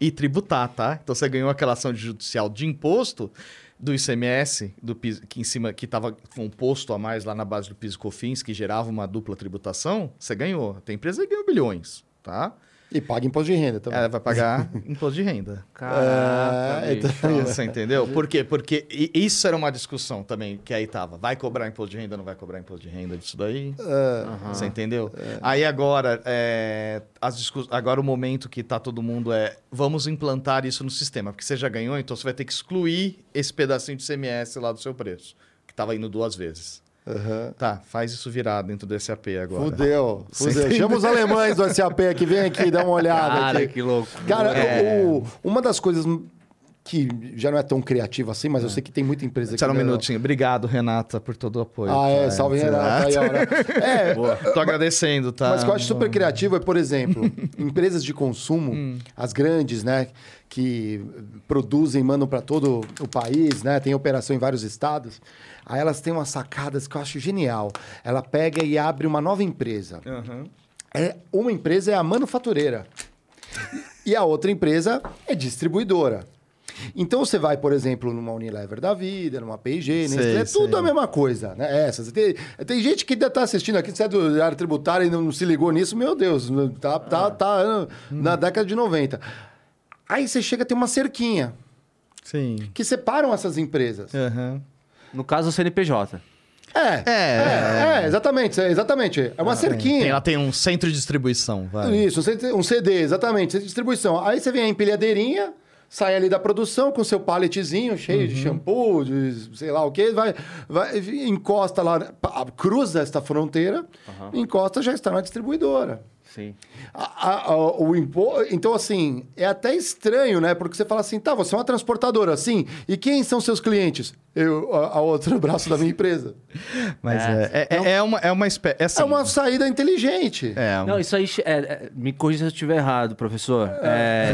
E tributar, tá? Então você ganhou aquela ação judicial de imposto do ICMS, do PIS, que em cima que estava com um posto a mais lá na base do PIS e COFINS, que gerava uma dupla tributação, você ganhou. Tem empresa que ganhou bilhões, tá? E paga imposto de renda também. Ela vai pagar imposto de renda. Caraca, É, então- Você entendeu? Por quê? Porque isso era uma discussão também que aí tava. Vai cobrar imposto de renda, não vai cobrar imposto de renda disso daí? É, Você entendeu? Aí agora, é, as discuss... agora o momento que tá todo mundo é vamos implantar isso no sistema, porque você já ganhou, então você vai ter que excluir esse pedacinho de CMS lá do seu preço, que estava indo duas vezes. Aham. Tá, faz isso virar dentro do SAP agora. Fudeu, fudeu. Chama os alemães do SAP aqui, vem aqui, dá uma olhada Cara, aqui. que louco. Cara, É. o- uma das coisas que já não é tão criativa assim, mas eu sei que tem muita empresa Espera um que... minutinho. Obrigado, Renata, por todo o apoio. Ah, é, tá? salve Renato. Aí, né? É, Tô agradecendo, tá? Mas o que eu acho super criativo é, por exemplo, empresas de consumo, Hum. as grandes, né, que produzem, mandam para todo o país, né, tem operação em vários estados. Aí elas têm umas sacadas que eu acho genial. Ela pega e abre uma nova empresa. Aham. É, uma empresa é a manufatureira e a outra empresa é distribuidora. Então você vai, por exemplo, numa Unilever da vida, numa P&G, Nestlé, é tudo sei. a mesma coisa, né? Essas. Tem, tem gente que ainda está assistindo aqui, você é do área tributária e não, não se ligou nisso, meu Deus, tá, tá, tá ah, na década de 90. Aí você chega a ter uma cerquinha Sim. que separam essas empresas. Aham. No caso, o CNPJ. É, É. é, é, exatamente, exatamente. É uma cerquinha. Tem, ela tem um centro de distribuição, vai. Isso, um CD, um exatamente, centro de distribuição. Aí você vem a empilhadeirinha, sai ali da produção com seu paletzinho cheio de shampoo, de sei lá o que, vai, vai, encosta lá, cruza esta fronteira, encosta já está na distribuidora. Sim. A- a- a- o impo... Então, assim, é até estranho, né? Porque você fala assim, tá, você é uma transportadora, sim, e quem são seus clientes? Eu, a, a outro braço da minha empresa. Mas é, é, é, é uma, é uma espécie. É, assim, É uma saída inteligente. é, um- Não, isso aí. é, é, me corrija se eu estiver errado, professor. É,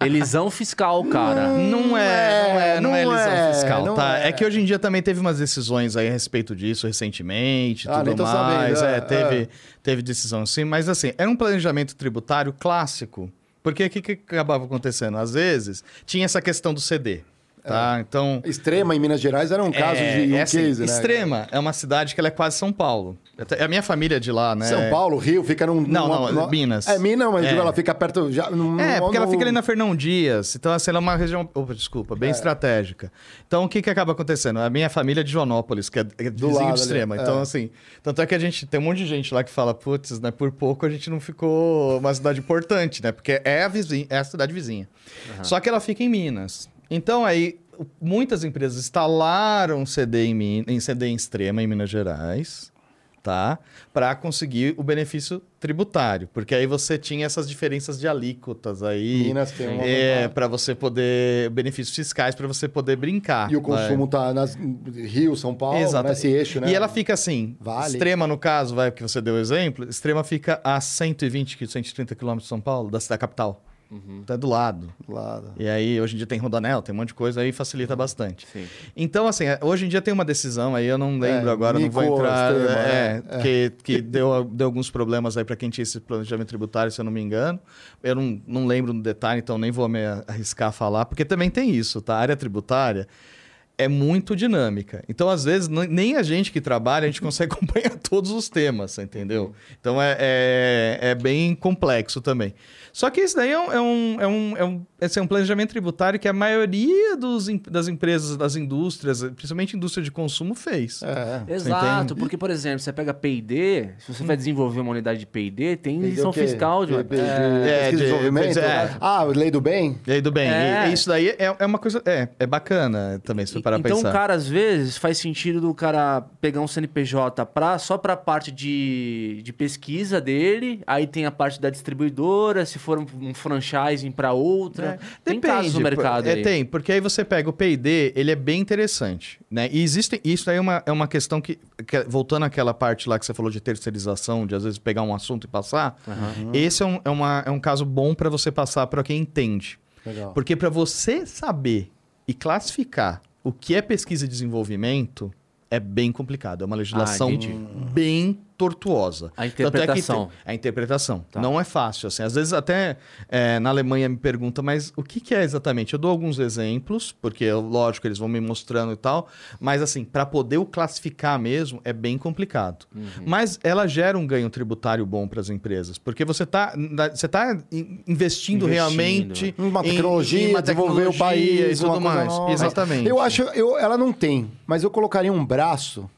elisão fiscal, cara. Não é, não é, não é não elisão é, fiscal, não tá? é. É. que hoje em dia também teve umas decisões aí a respeito disso recentemente, Ah, tudo tô sabendo, mais. é, é, teve, é. Teve decisão assim, mas assim, era um planejamento tributário clássico. Porque o que, que acabava acontecendo? Às vezes, tinha essa questão do CD, tá? Então... Extrema em Minas Gerais era um caso é, de um é assim, case, né? Extrema é uma cidade que ela é quase São Paulo. Até- A minha família é de lá, né? São Paulo, Rio, fica num. Não, numa- não, numa- Minas. É Minas, mas É. ela fica perto. Já, num- É, porque ela num- fica ali na Fernão Dias. Então, assim, ela é uma região, opa, desculpa, É. bem estratégica. Então, o que, que acaba acontecendo? A minha família é de Joanópolis, que é, é Do vizinho lado de Extrema. Então, é. assim, tanto é que a gente tem um monte de gente lá que fala, putz, né, por pouco a gente não ficou uma cidade importante, né? Porque é a, vizinha, é a cidade vizinha. Só que ela fica em Minas. Então, aí, muitas empresas instalaram CD em, em CD em Extrema, em Minas Gerais, tá? Para conseguir o benefício tributário. Porque aí você tinha essas diferenças de alíquotas aí. Minas tem uma É, para você poder. Benefícios fiscais para você poder brincar. E o vai. consumo tá nas Rio, São Paulo, Exato. nesse eixo, né? E ela fica assim, Vale. extrema no caso, vai, que você deu o exemplo, extrema fica a 120, qui- 130 quilômetros de São Paulo, da cidade capital. Tá do lado. Lado. E aí, hoje em dia tem rodanel, tem um monte de coisa, aí facilita bastante. Sim. Então, assim, é, hoje em dia tem uma decisão aí, eu não lembro É, agora, não vou entrar. extrema, é, é, é. Que, que deu, deu alguns problemas aí para quem tinha esse planejamento tributário, se eu não me engano. Eu não, não lembro no detalhe, então nem vou me arriscar a falar, porque também tem isso, tá? A área tributária é muito dinâmica. Então, às vezes, nem a gente que trabalha, a gente consegue acompanhar todos os temas, entendeu? Então, é, é, é bem complexo também. Só que isso daí é um, é um, é um, é um, esse é um planejamento tributário que a maioria dos, das empresas, das indústrias, principalmente indústria de consumo, fez. É. Exato, entende? porque, por exemplo, você pega P&D, se você vai desenvolver uma unidade de P&D, tem Entendeu isenção o quê? fiscal de... De, de, É, É, de- desenvolvimento? é. Ah, lei do bem? Aí, do bem, É. e- e isso daí é, é uma coisa. É, é bacana também, se você parar então, pensar. o cara, às vezes, faz sentido do cara pegar um CNPJ pra, só pra parte de, de pesquisa dele, aí tem a parte da distribuidora, se for um, franchising pra outra. Tem casos no mercado é, aí. Tem, porque aí você pega o P&D, ele é bem interessante, né? E existem, isso aí é uma, é uma questão que, que- voltando àquela parte lá que você falou de terceirização, de às vezes pegar um assunto e passar, esse é um, é, uma, é um caso bom para você passar para quem entende. Legal. Porque para você saber e classificar o que é pesquisa e desenvolvimento, é bem complicado. É uma legislação entendi. bem tortuosa. A Tanto é que interpretação. tem- a interpretação. Tá. Não é fácil. Assim. Às vezes até é, na Alemanha me pergunta, mas o que, que é exatamente? Eu dou alguns exemplos, porque lógico eles vão me mostrando e tal, mas assim, para poder o classificar mesmo é bem complicado. Uhum. Mas ela gera um ganho tributário bom para as empresas, porque você está você tá in- investindo, Investindo. realmente Uma em- tecnologia, em uma desenvolver o país, e tudo uma mais. nova. Exatamente. Eu acho, eu, ela não tem, mas eu colocaria um braço,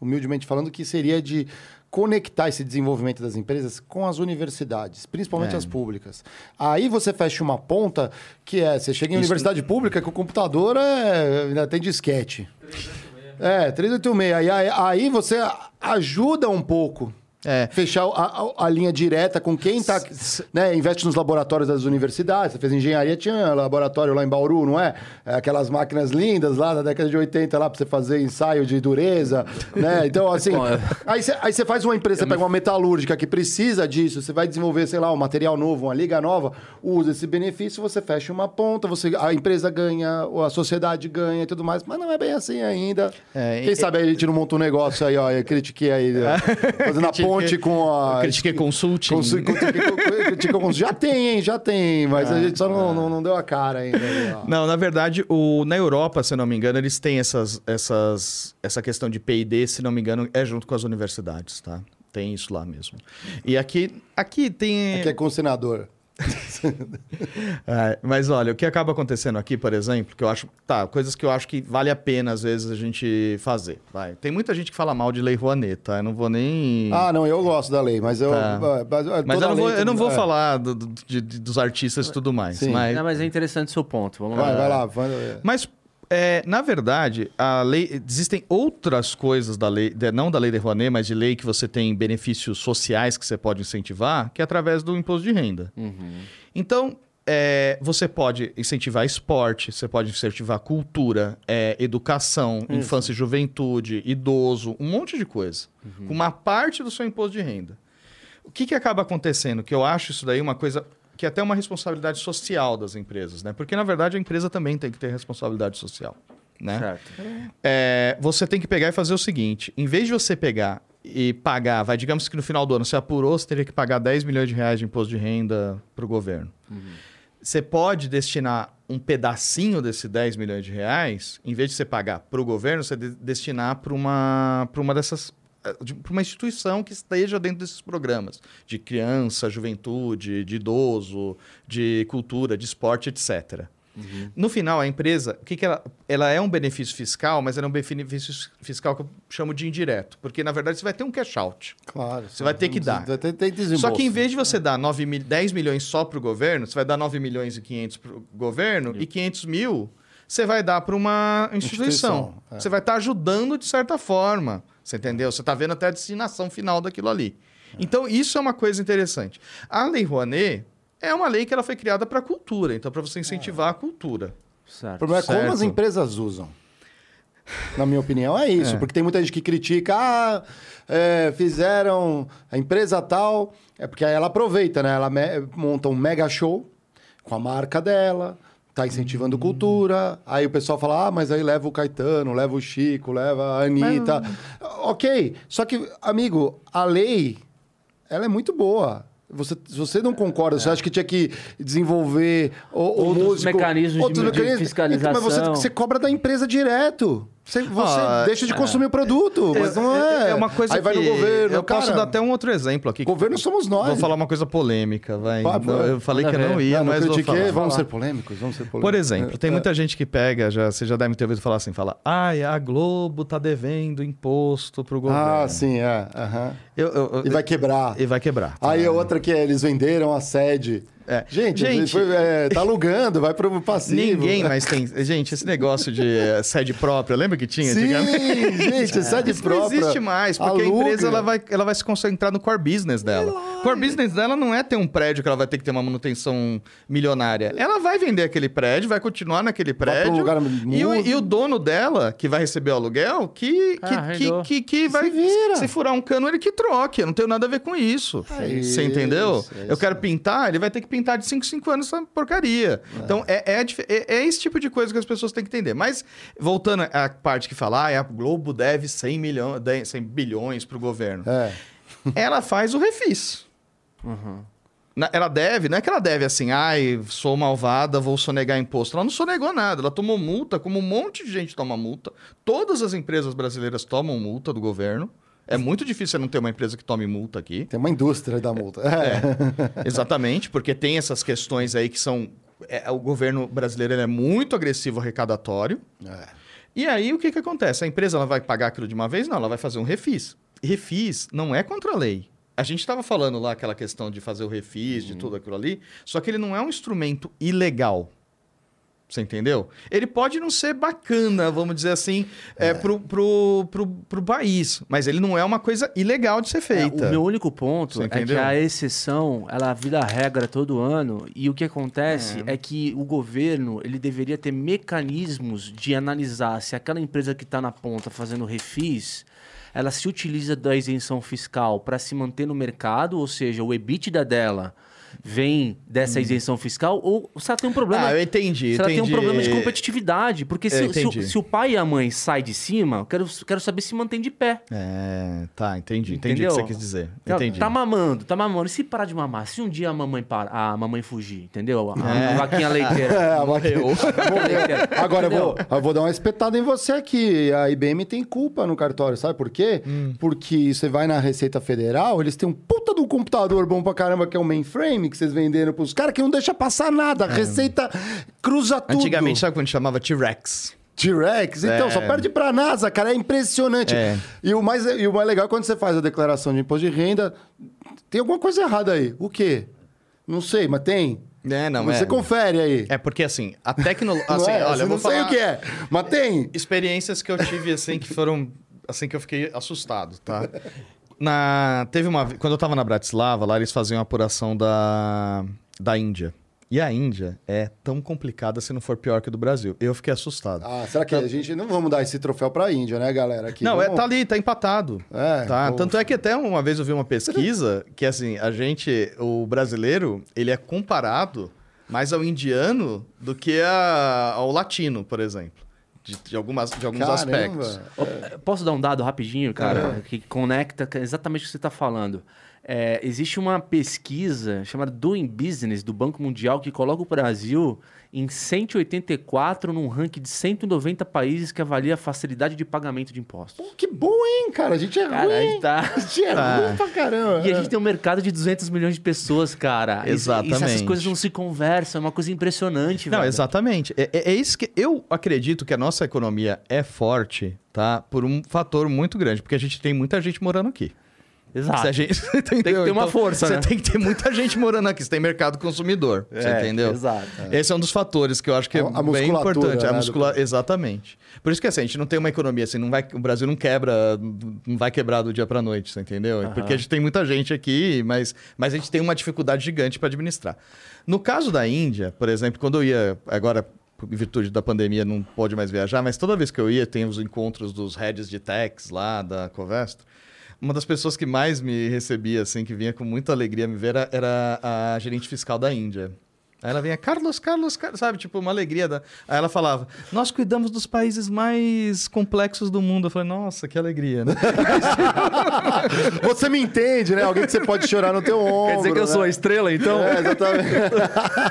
humildemente falando, que seria de conectar esse desenvolvimento das empresas com as universidades, principalmente É. as públicas. Aí você fecha uma ponta que é, você chega em universidade pública que o computador é, ainda tem disquete. É, 386. Aí, aí, aí você ajuda um pouco. É. Fechar a, a- a linha direta com quem tá, né, investe nos laboratórios das universidades. Você fez engenharia, tinha laboratório lá em Bauru, não é? É, Aquelas máquinas lindas lá da década de 80 lá para você fazer ensaio de dureza, né? Então, assim, Bom, é- aí você, aí você faz uma empresa, você pega uma metalúrgica que precisa disso, você vai desenvolver, sei lá, um material novo, uma liga nova, usa esse benefício, você fecha uma ponta, você, a empresa ganha, a sociedade ganha e tudo mais, mas não é bem assim ainda. É, Quem e- sabe a gente não monta um negócio aí, ó, eu critiquei aí, ó, fazendo a ponte com a... Critiquei consulting. Consu- critiquei- critiquei consulting. Já tem, hein, já tem, mas a gente só não, não, não deu a cara ainda. Não, na verdade, o, na Europa, se não me engano, eles têm essas, essas, essa questão de P&D, se não me engano, é junto com as universidades, tá? Tem isso lá mesmo. E aqui, aqui tem... Aqui é com o senador. É, mas olha, o que acaba acontecendo aqui, por exemplo, que eu acho. Tá, coisas que eu acho que vale a pena, às vezes, a gente fazer. Vai. Tem muita gente que fala mal de Lei Rouanet, tá? Eu não vou nem. Ah, não, eu gosto da lei, mas eu... Tá. mas, mas toda eu não vou, eu não vou é. falar do- do- de- de- dos artistas e tudo mais. Sim. Mas, Não, mas é interessante o seu ponto. Vamos Vai, lá. vai lá. Vai, Mas, é, na verdade, a lei, existem outras coisas da lei, não da lei de Rouanet, mas de lei que você tem benefícios sociais que você pode incentivar, que é através do imposto de renda. Uhum. Então, é, você pode incentivar esporte, você pode incentivar cultura, é, educação, infância e juventude, idoso, um monte de coisa. Com uma parte do seu imposto de renda. O que, que acaba acontecendo? Que eu acho isso daí uma coisa que é até uma responsabilidade social das empresas, né? Porque, na verdade, a empresa também tem que ter responsabilidade social, né? Certo. É, você tem que pegar e fazer o seguinte: em vez de você pegar e pagar, vai, digamos que no final do ano você apurou, você teria que pagar 10 milhões de reais de imposto de renda para o governo. Você pode destinar um pedacinho desse 10 milhões de reais, em vez de você pagar para o governo, você de- destinar para uma, pra uma dessas. Para uma instituição que esteja dentro desses programas de criança, juventude, de idoso, de cultura, de esporte, etc. No final, a empresa, o que, que ela, ela é um benefício fiscal, mas ela é um benefício fiscal que eu chamo de indireto, porque na verdade você vai ter um cash out. Claro. Você vai ter que dar. Vai ter, tem desembolso. Só que em vez de você dar 9 mil, 10 milhões só para o governo, você vai dar 9 milhões e 500 para o governo e 500 mil você vai dar para uma instituição. Instituição, é. Você vai estar ajudando de certa forma. Você entendeu? Você está vendo até a destinação final daquilo ali. Então, isso é uma coisa interessante. A Lei Rouanet é uma lei que ela foi criada para a cultura, então para você incentivar a cultura. O Certo. problema é como as empresas usam. Na minha opinião, é isso. É. Porque tem muita gente que critica, ah, é, fizeram a empresa tal. É porque aí ela aproveita, né? Ela monta um mega show com a marca dela, tá incentivando cultura. Aí o pessoal fala, ah, mas aí leva o Caetano, leva o Chico, leva a Anitta. Ok, só que, amigo, a lei, ela é muito boa. Você, se você não concorda, você acha que tinha que desenvolver o, o Outros músico, mecanismos de- de fiscalização. Mas você, você cobra da empresa direto. Você, você Ah, deixa de consumir o produto, mas não é. É uma coisa Aí vai que no governo. eu posso cara, dar até um outro exemplo aqui. Governo somos nós. Vou falar uma coisa polêmica, vai. Eu falei que eu não ia, Não, mas vou critiquei, falar. vamos ser polêmicos, vamos ser polêmicos. Por exemplo, tem É, muita gente que pega, já, você já deve ter ouvido falar assim, fala, ai, a Globo tá devendo imposto pro governo. Ah, sim, é. Eu- eu- eu- E vai quebrar. E vai quebrar. Aí a outra que é, eles venderam a sede. É. Gente, Gente- foi, é, tá alugando, vai pro passivo. Ninguém mais tem. Gente, esse negócio de eh, sede própria, lembra que tinha? Sim, gente, sede Isso própria. não existe mais, porque Aluga. a empresa ela vai, ela vai se concentrar no core business dela. O core business dela não é ter um prédio que ela vai ter que ter uma manutenção milionária. Ela vai vender aquele prédio, vai continuar naquele prédio. lugar e, o, e o dono dela, que vai receber o aluguel, que, que, Ah, que, arredou. que, que vai. vira. Se furar um cano, ele que troque. Eu não tenho nada a ver com isso. É Você entendeu? isso, é Eu isso. quero pintar, ele vai ter que pintar de 5 em 5 anos essa porcaria. Então, é, é, é- é esse tipo de coisa que as pessoas têm que entender. Mas, voltando à parte que fala, ah, a Globo deve 100, milhões, 100 bilhões pro governo. É. Ela faz o refis. Na- Ela deve, não é que ela deve assim, ai, sou malvada, vou sonegar imposto. Ela não sonegou nada, ela tomou multa, como um monte de gente toma multa. Todas as empresas brasileiras tomam multa do governo. É muito difícil você não ter uma empresa que tome multa aqui. Tem uma indústria da multa. É. Exatamente, porque tem essas questões aí que são. é, o governo brasileiro é muito agressivo arrecadatório. É. E aí o que, que acontece? A empresa ela vai pagar aquilo de uma vez? Não, ela vai fazer um refis. Refis não é contra a lei. A gente estava falando lá aquela questão de fazer o refis, de tudo aquilo ali, só que ele não é um instrumento ilegal. Você entendeu? Ele pode não ser bacana, vamos dizer assim, é. pro, pro, pro, pro país, mas ele não é uma coisa ilegal de ser É, feita. o meu único ponto é que a exceção, ela vira regra todo ano, e o que acontece é. que o governo, ele deveria ter mecanismos de analisar se aquela empresa que está na ponta fazendo refis, ela se utiliza da isenção fiscal para se manter no mercado, ou seja, o EBITDA dela vem dessa isenção fiscal, ou se ela tem um problema... Ah, eu entendi, se ela tem um entendi. problema de competitividade, porque se, se o- entendi. se o pai e a mãe saem de cima, eu quero, quero saber se mantém de pé. É, tá, entendi. Entendi Entendeu? o que você quis dizer. Não, Entendi. Tá mamando, tá mamando. E se parar de mamar? Se um dia a mamãe, para, a mamãe fugir, entendeu? A, É. a vaquinha leiteira. É, a vaquinha-. Agora eu vou, eu vou dar uma espetada em você aqui. A IBM tem culpa no cartório, sabe por quê? Hum. Porque você vai na Receita Federal, eles têm um puta um computador bom pra caramba, que é o mainframe, que vocês venderam pros caras, que não deixa passar nada. A Receita cruza tudo. É. Antigamente, sabe quando chamava T-Rex? T-Rex, então, É. só perde pra NASA, cara, é impressionante. É. E, o mais, e o mais legal é quando você faz a declaração de imposto de renda, tem alguma coisa errada aí. O quê? Não sei, mas tem. É, não, você é. confere aí. É porque assim, a tecnologia. Assim, é? olha, eu vou não sei falar o que é, mas tem. experiências que eu tive assim que foram assim que eu fiquei assustado, tá? Na teve uma quando eu tava na Bratislava, lá eles faziam a apuração da da Índia. E a Índia é tão complicada se não for pior que a do Brasil. Eu fiquei assustado. Ah, será que a gente não vamos dar esse troféu pra Índia, né, galera? Aqui, não, é, vamos- tá ali, tá empatado. É, tá? Tanto é que até uma vez eu vi uma pesquisa que, assim, a gente, o brasileiro, ele é comparado mais ao indiano do que a- ao latino, por exemplo. De, de algumas, de alguns Caramba. aspectos. Ô, Posso dar um dado rapidinho, cara, que conecta exatamente o que você está falando. É, existe uma pesquisa chamada Doing Business do Banco Mundial que coloca o Brasil em 184 num ranking de 190 países que avalia a facilidade de pagamento de impostos. Pô, que bom, hein, cara? A gente é Cara, a ruim. gente tá- A gente é Tá. ruim pra caramba. E a gente tem um mercado de 200 milhões de pessoas, cara. Isso- Isso, essas Exatamente. coisas não se conversam, é uma coisa impressionante, Não, velho. exatamente. É, é- é isso que eu acredito que a nossa economia é forte, tá? Por um fator muito grande, porque a gente tem muita gente morando aqui. Exato. Se a gente, tem ter uma força, Você né? tem que ter muita gente morando aqui. Você tem mercado consumidor. você É, entendeu? exato. Esse é um dos fatores que eu acho que é A- a bem musculatura, importante. A né, muscula... do- Exatamente. Por isso que assim, a gente não tem uma economia assim, não vai... o Brasil não quebra, não vai quebrar do dia para noite, você entendeu? Porque a gente tem muita gente aqui, mas, mas a gente tem uma dificuldade gigante para administrar. No caso da Índia, por exemplo, quando eu ia agora em virtude da pandemia não pode mais viajar, mas toda vez que eu ia tem os encontros dos heads de techs lá da Covestro. Uma das pessoas que mais me recebia, assim, que vinha com muita alegria me ver, era, era a gerente fiscal da Índia. Aí ela vinha, Carlos, Carlos, Carlos, sabe? Tipo, uma alegria. Da... Aí ela falava, nós cuidamos dos países mais complexos do mundo. Eu falei, nossa, que alegria, né? Você me entende, né? Alguém que você pode chorar no teu ombro. Quer dizer que eu né? sou a estrela, então? É, exatamente.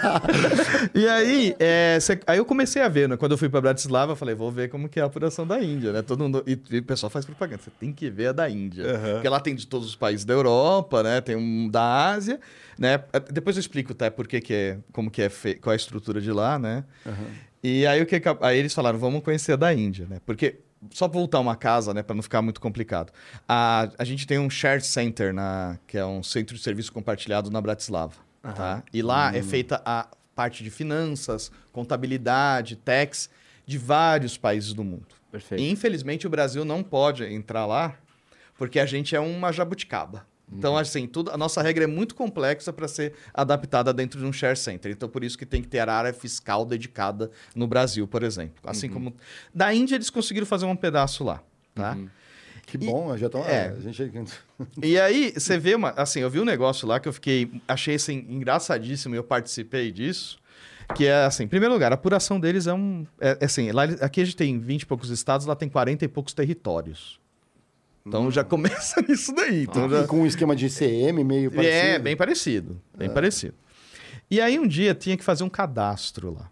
e aí, é, cê- aí eu comecei a ver, né? Quando eu fui pra Bratislava, eu falei, vou ver como que é a apuração da Índia, né? Todo mundo, e, e o pessoal faz propaganda, você tem que ver a da Índia. Porque lá tem de todos os países da Europa, né? Tem um da Ásia, né? Depois eu explico, tá? Por que que é, como que é, fe... qual é a estrutura de lá, né? E aí, o que, aí eles falaram, vamos conhecer a da Índia, né? Porque, só voltar uma casa, né? Pra não ficar muito complicado. A, a gente tem um shared center, na, que é um centro de serviço compartilhado na Bratislava, tá? E lá é feita a parte de finanças, contabilidade, tax, de vários países do mundo. Perfeito. E, infelizmente, o Brasil não pode entrar lá, porque a gente é uma jabuticaba. Então, assim, tudo, a nossa regra é muito complexa para ser adaptada dentro de um share center. Então, por isso que tem que ter a área fiscal dedicada no Brasil, por exemplo. Assim como... Da Índia, eles conseguiram fazer um pedaço lá, tá? Que bom, já tô. É. A gente... E aí, você vê uma. Assim, eu vi um negócio lá que eu fiquei. Achei assim, engraçadíssimo e eu participei disso. Que é assim, em primeiro lugar, a apuração deles é um. É, é assim, lá, aqui a gente tem 20 e poucos estados, lá tem 40 e poucos territórios. Então já começa nisso daí. Então já... E com um esquema de ICM meio parecido. É, bem parecido. Bem parecido. E aí um dia tinha que fazer um cadastro lá.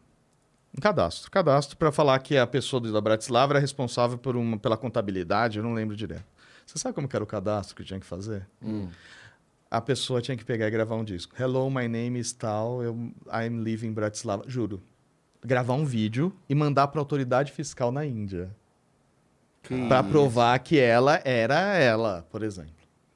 Um cadastro. Cadastro para falar que a pessoa da Bratislava era responsável por uma, pela contabilidade, eu não lembro direto. Você sabe como era o cadastro que tinha que fazer? A pessoa tinha que pegar e gravar um disco. Hello, my name is tal, eu, I'm living in Bratislava. Juro. Gravar um vídeo e mandar para a autoridade fiscal na Índia. Para provar que ela era ela, por exemplo.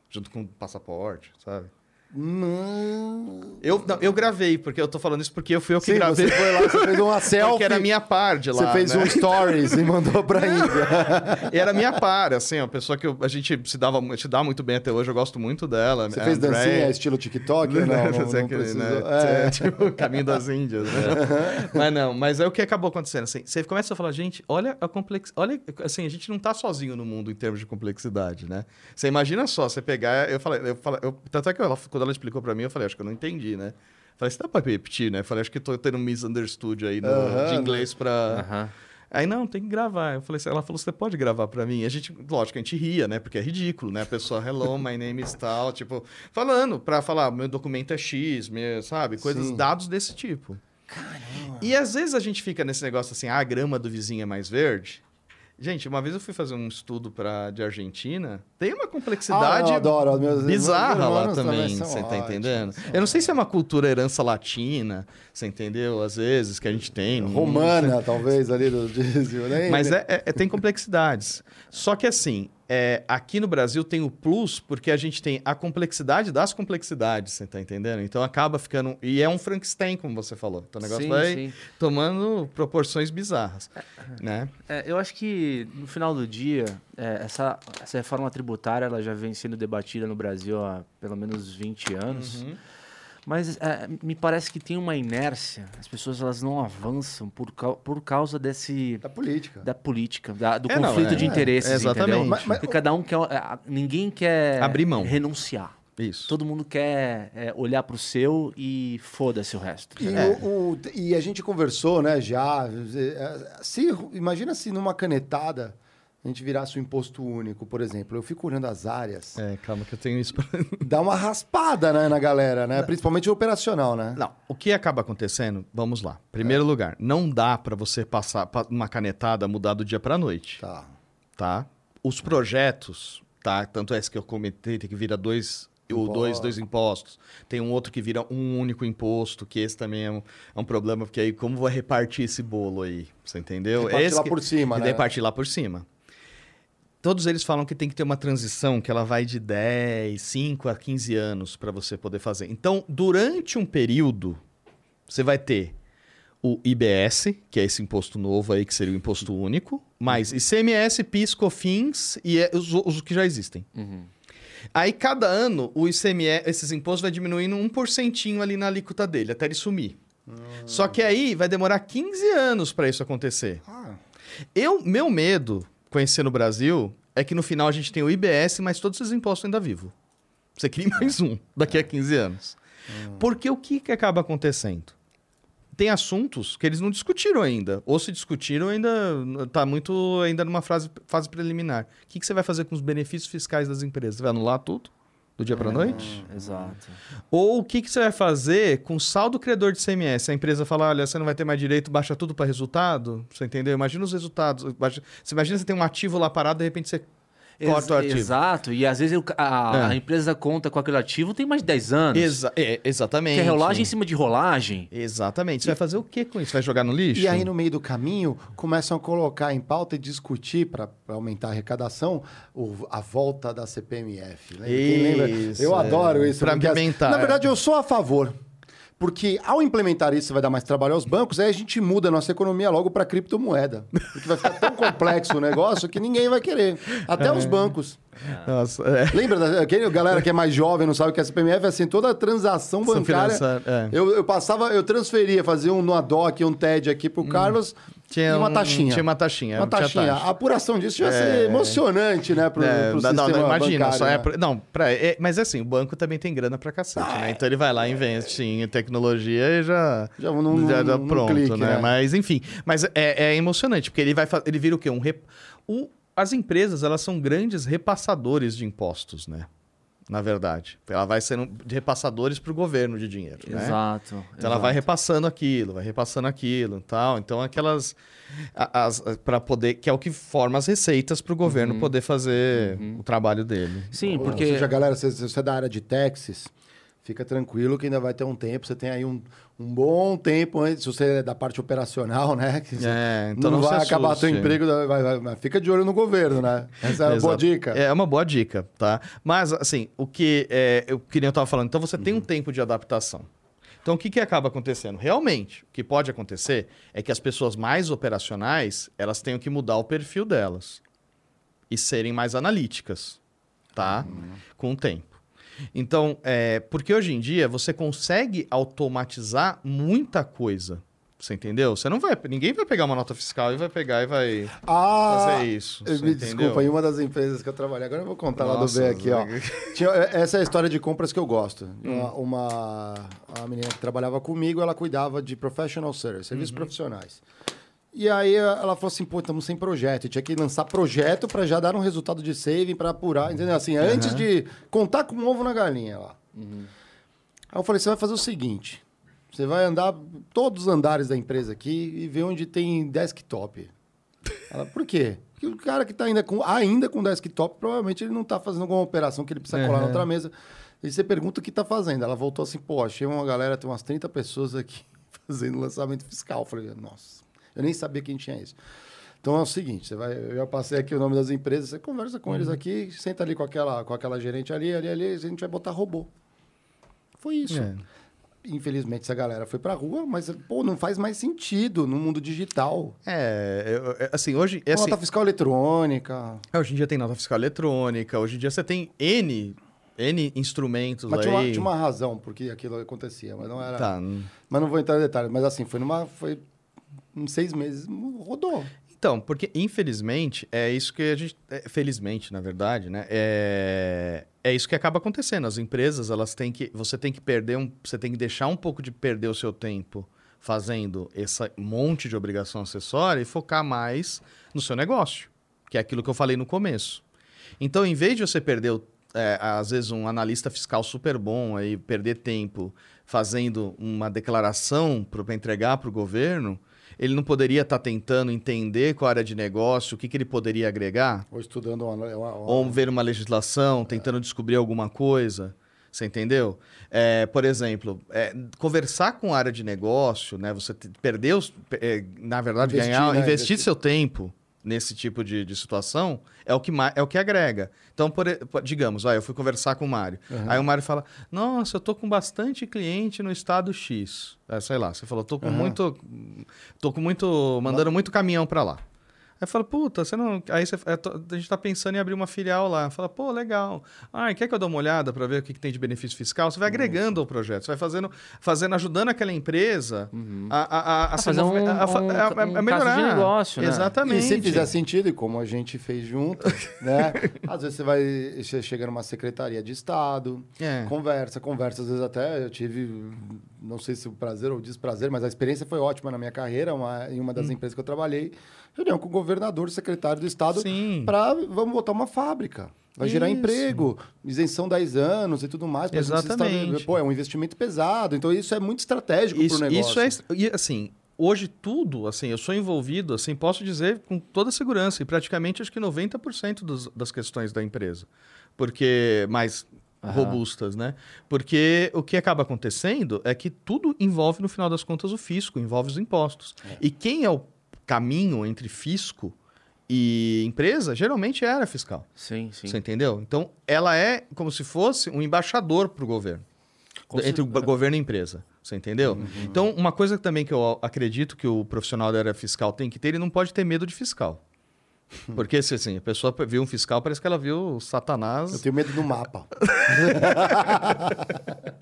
Junto com o passaporte, sabe? Não. Eu, não, eu gravei, porque eu tô falando isso porque eu fui eu que Sim, gravei. você foi lá, você fez uma selfie. Porque era minha par de lá. Você fez né? um stories e mandou pra Índia. E era minha par, assim, uma pessoa que eu- a gente se dava, se dá muito bem até hoje, eu gosto muito dela. Você fez Andrea. dancinha estilo TikTok? Não, não, Fazer não aquele, né? É. Tipo, o caminho das Índias, né? mas não, mas é o que acabou acontecendo. Assim, você começa a falar, gente, olha a complexidade. Olha, assim, a gente não tá sozinho no mundo em termos de complexidade, né? Você imagina só, você pegar. Eu falei, eu falei, eu, tanto é que ela, quando ela explicou pra mim, eu falei, acho que eu não entendi, né? Falei, você dá pra repetir, né? Falei, acho que tô tendo um misunderstood aí no, de inglês pra. Aí, não, tem que gravar. Eu falei, ela falou, você pode gravar pra mim? E a gente, lógico, a gente ria, né? Porque é ridículo, né? A pessoa, hello, my name is tal, tipo, falando pra falar, meu documento é X, meu, sabe? Coisas, Sim. dados desse tipo. Caramba. E às vezes a gente fica nesse negócio assim, ah, a grama do vizinho é mais verde. Gente, uma vez eu fui fazer um estudo pra, de Argentina, tem uma complexidade Ah, adoro. Meus- bizarra meus lá também, você tá entendendo? Eu não sei se é uma cultura herança latina, você entendeu? Às vezes, que a gente tem. Romana, talvez, ali do Dízio, né? mas é, é- é- tem complexidades. Só que assim, é, aqui no Brasil tem o plus porque a gente tem a complexidade das complexidades, você tá entendendo? Então acaba ficando. E é um Frankenstein, como você falou. Então o negócio Sim, vai sim. tomando proporções bizarras. Né? É, eu acho que no final do dia, é, essa, essa reforma tributária ela já vem sendo debatida no Brasil há pelo menos 20 anos. Mas é, me parece que tem uma inércia, as pessoas elas não avançam por, por causa desse Da política. da política, da- do É, não, conflito é, de é, interesses, exatamente. entendeu? Mas- mas- Porque cada um quer, é, ninguém quer Abrir mão. renunciar. Isso. Todo mundo quer é, olhar para o seu e foda-se o resto. E, É. o- o- e a gente conversou, né, já. eh, Se, imagina se numa canetada a gente virasse o imposto único, por exemplo. Eu fico olhando as áreas. É, calma que eu tenho isso pra... Dá uma raspada né, na galera, né? Principalmente operacional, né? Não, o que acaba acontecendo, vamos lá. Primeiro lugar, não dá pra você passar pa- uma canetada, mudar do dia pra noite. Tá. tá? Os projetos, tá? Tanto é esse que eu comentei, tem que vira dois, ou dois, dois impostos. Tem um outro que vira um único imposto, que esse também é um, é um problema, porque aí como vai repartir esse bolo aí? Você entendeu? Repartir esse lá que- por cima, e né? daí partir lá por cima. Todos eles falam que tem que ter uma transição que ela vai de 10, 5 a 15 anos para você poder fazer. Então, durante um período, você vai ter o IBS, que é esse imposto novo aí, que seria o imposto único, mais ICMS, PIS, COFINS e é os, os que já existem. Aí, cada ano, o ICMS, esses impostos vai diminuindo um porcentinho ali na alíquota dele, até ele sumir. Só que aí vai demorar 15 anos para isso acontecer. Ah, Eu, meu medo, conhecendo o Brasil, é que no final a gente tem o IBS, mas todos esses impostos ainda vivo. Você cria mais um daqui a 15 anos. Porque o que, que acaba acontecendo? tem assuntos que eles não discutiram ainda. Ou se discutiram, ainda está muito ainda numa fase, fase preliminar. O que, que você vai fazer com os benefícios fiscais das empresas? Você vai anular tudo? Do dia para noite? Exato. Ou o que, que você vai fazer com o saldo credor de CMS? A empresa fala, olha, você não vai ter mais direito, baixa tudo para resultado? Você entendeu? Imagina os resultados. Baixa... Você imagina você tem um ativo lá parado, de repente você corta o ativo. Exato. E às vezes a, É. a empresa conta com aquele ativo tem mais de 10 anos. Exa é, exatamente. Que é rolagem em cima de rolagem. Exatamente. Você vai fazer o que com isso? Vai jogar no lixo? E aí, no meio do caminho, começam a colocar em pauta e discutir, para aumentar a arrecadação, o- a volta da CPMF. Né? Quem lembra? Isso, Eu é. adoro isso. Pra porque as- pimentar, Na é. verdade, eu sou a favor. Porque ao implementar isso, vai dar mais trabalho aos bancos, aí a gente muda a nossa economia logo para criptomoeda. Porque vai ficar tão complexo o negócio que ninguém vai querer. Até É. os bancos. Nossa, é. Lembra? Da, galera que é mais jovem não sabe o que é CPMF, é assim, toda transação bancária. finança- é. Eu, eu passava, eu transferia, fazia um Noadoc, um TED aqui pro Carlos Tinha uma um- taxinha. tinha uma taxinha, Uma taxinha. A apuração disso ia ser emocionante, né? Pro, É, pro não, não, imagina, bancário, só é né? pra- não, pra, é- mas assim, o banco também tem grana pra cacete, Ah, né? é. Então ele vai lá, investe em tecnologia e já Já num- já, já pronto, clique, né? né? Mas enfim, mas é, é emocionante porque ele vai ele vira o quê? Um rep... o- as empresas, elas são grandes repassadores de impostos, né? Na verdade, ela vai sendo de repassadores para o governo de dinheiro, né? Exato. Então ela vai repassando aquilo, vai repassando aquilo, tal. Então aquelas para poder que é o que forma as receitas para o governo Uhum. poder fazer o trabalho dele. Sim, Ou porque. seja, galera, se você é da área de Texas, fica tranquilo que ainda vai ter um tempo. Você tem aí um, um bom tempo antes, se você é da parte operacional, né? É, então não, não vai acabar teu emprego, vai, vai- fica de olho no governo, né? Essa é uma boa dica. É uma boa dica, tá? Mas, assim, o que, é, eu, que nem eu estava falando, então você tem um tempo de adaptação. Então, o que, que acaba acontecendo? Realmente, o que pode acontecer é que as pessoas mais operacionais, elas tenham que mudar o perfil delas e serem mais analíticas, tá? Com o tempo. Então, é, porque hoje em dia você consegue automatizar muita coisa. Você entendeu? Você não vai. Ninguém vai pegar uma nota fiscal e vai pegar e vai Ah, fazer isso. me entendeu? desculpa, em uma das empresas que eu trabalhei, agora eu vou contar lá do Nossa, B aqui, ó. Tinha- essa é a história de compras que eu gosto. Hum. Uma, uma, uma menina que trabalhava comigo, ela cuidava de professional service, serviços Uhum. profissionais. E aí ela falou assim, pô, estamos sem projeto. E tinha que lançar projeto para já dar um resultado de saving, para apurar, entendeu? Assim, antes de contar com um ovo na galinha lá. Aí eu falei, você vai fazer o seguinte, você vai andar todos os andares da empresa aqui e ver onde tem desktop. Ela, por quê? Porque o cara que está ainda com, ainda com desktop, provavelmente ele não está fazendo alguma operação que ele precisa colar na outra mesa. E você pergunta o que está fazendo. Ela voltou assim, pô, achei uma galera, tem umas 30 pessoas aqui fazendo lançamento fiscal. Eu falei, nossa, eu nem sabia quem tinha isso. Então é o seguinte, você vai, eu já passei aqui o nome das empresas, você conversa com eles aqui, senta ali com aquela, com aquela gerente ali, ali, ali, a gente vai botar robô. Foi isso. É. Infelizmente, essa galera foi pra rua, mas, pô, não faz mais sentido no mundo digital. É, eu- é, assim, hoje, é assim, Nota fiscal eletrônica. hoje em dia tem nota fiscal eletrônica, hoje em dia você tem N, N instrumentos Mas aí. tinha uma, tinha uma razão por que aquilo acontecia, mas não era. Tá. Mas não vou entrar em detalhes. Mas assim, foi numa. Foi em seis meses, rodou. Então, porque infelizmente é isso que a gente. é, felizmente, na verdade, né? É, é isso que acaba acontecendo. As empresas, elas têm que. Você tem que perder um. Você tem que deixar um pouco de perder o seu tempo fazendo esse monte de obrigação acessória e focar mais no seu negócio, que é aquilo que eu falei no começo. Então, em vez de você perder, é, às vezes, um analista fiscal super bom aí, perder tempo fazendo uma declaração para entregar para o governo, ele não poderia estar tentando entender qual área de negócio, o que, que ele poderia agregar? Ou estudando uma. uma- uma- Ou ver uma legislação, tentando descobrir alguma coisa. Você entendeu? É, por exemplo, é, conversar com a área de negócio, né? Você os. é, na verdade, Investir, ganhar, né? investir Investir. seu tempo nesse tipo de, de situação é o que, é o que agrega. Então, por, digamos, eu fui conversar com o Mário. Aí o Mário fala: Nossa, eu tô com bastante cliente no estado X. É, sei lá, você falou, tô com Aham. muito. Tô com muito. mandando muito caminhão para lá. Aí fala, puta, você não. Aí você, é, a gente tá pensando em abrir uma filial lá. Fala, pô, legal. Ah, quer que eu dê uma olhada para ver o que, que tem de benefício fiscal? Você vai agregando ao projeto, você vai fazendo, fazendo ajudando aquela empresa a, a, a, a, A se fazer um- a um- um caso de melhorar. negócio, né? Exatamente. E se fizer sentido, e como a gente fez junto, né? Às vezes você vai. Você chega numa secretaria de Estado, É. conversa, conversa, às vezes até eu tive não sei se o prazer ou o desprazer, mas a experiência foi ótima na minha carreira, uma, em uma das empresas que eu trabalhei. Reunião com o governador, secretário do Estado, para vamos botar uma fábrica. Vai gerar Isso. emprego, isenção 10 anos e tudo mais. Exatamente. estabelecer. Pô, é um investimento pesado. Então, isso é muito estratégico Isso, para o negócio. isso é, e, assim, hoje tudo, assim, eu sou envolvido, assim, posso dizer com toda segurança, e praticamente acho que 90% dos, das questões da empresa. Porque mais Aham. robustas, né? Porque o que acaba acontecendo é que tudo envolve, no final das contas, o fisco, envolve os impostos. E quem é o caminho entre fisco e empresa, geralmente é a área fiscal. Sim, sim. Você entendeu? Então, ela é como se fosse um embaixador para o governo. Com entre o governo e a empresa. Você entendeu? Então, uma coisa também que eu acredito que o profissional da área fiscal tem que ter, ele não pode ter medo de fiscal. Porque, se assim, a pessoa viu um fiscal, parece que ela viu o Satanás. Eu tenho medo do mapa.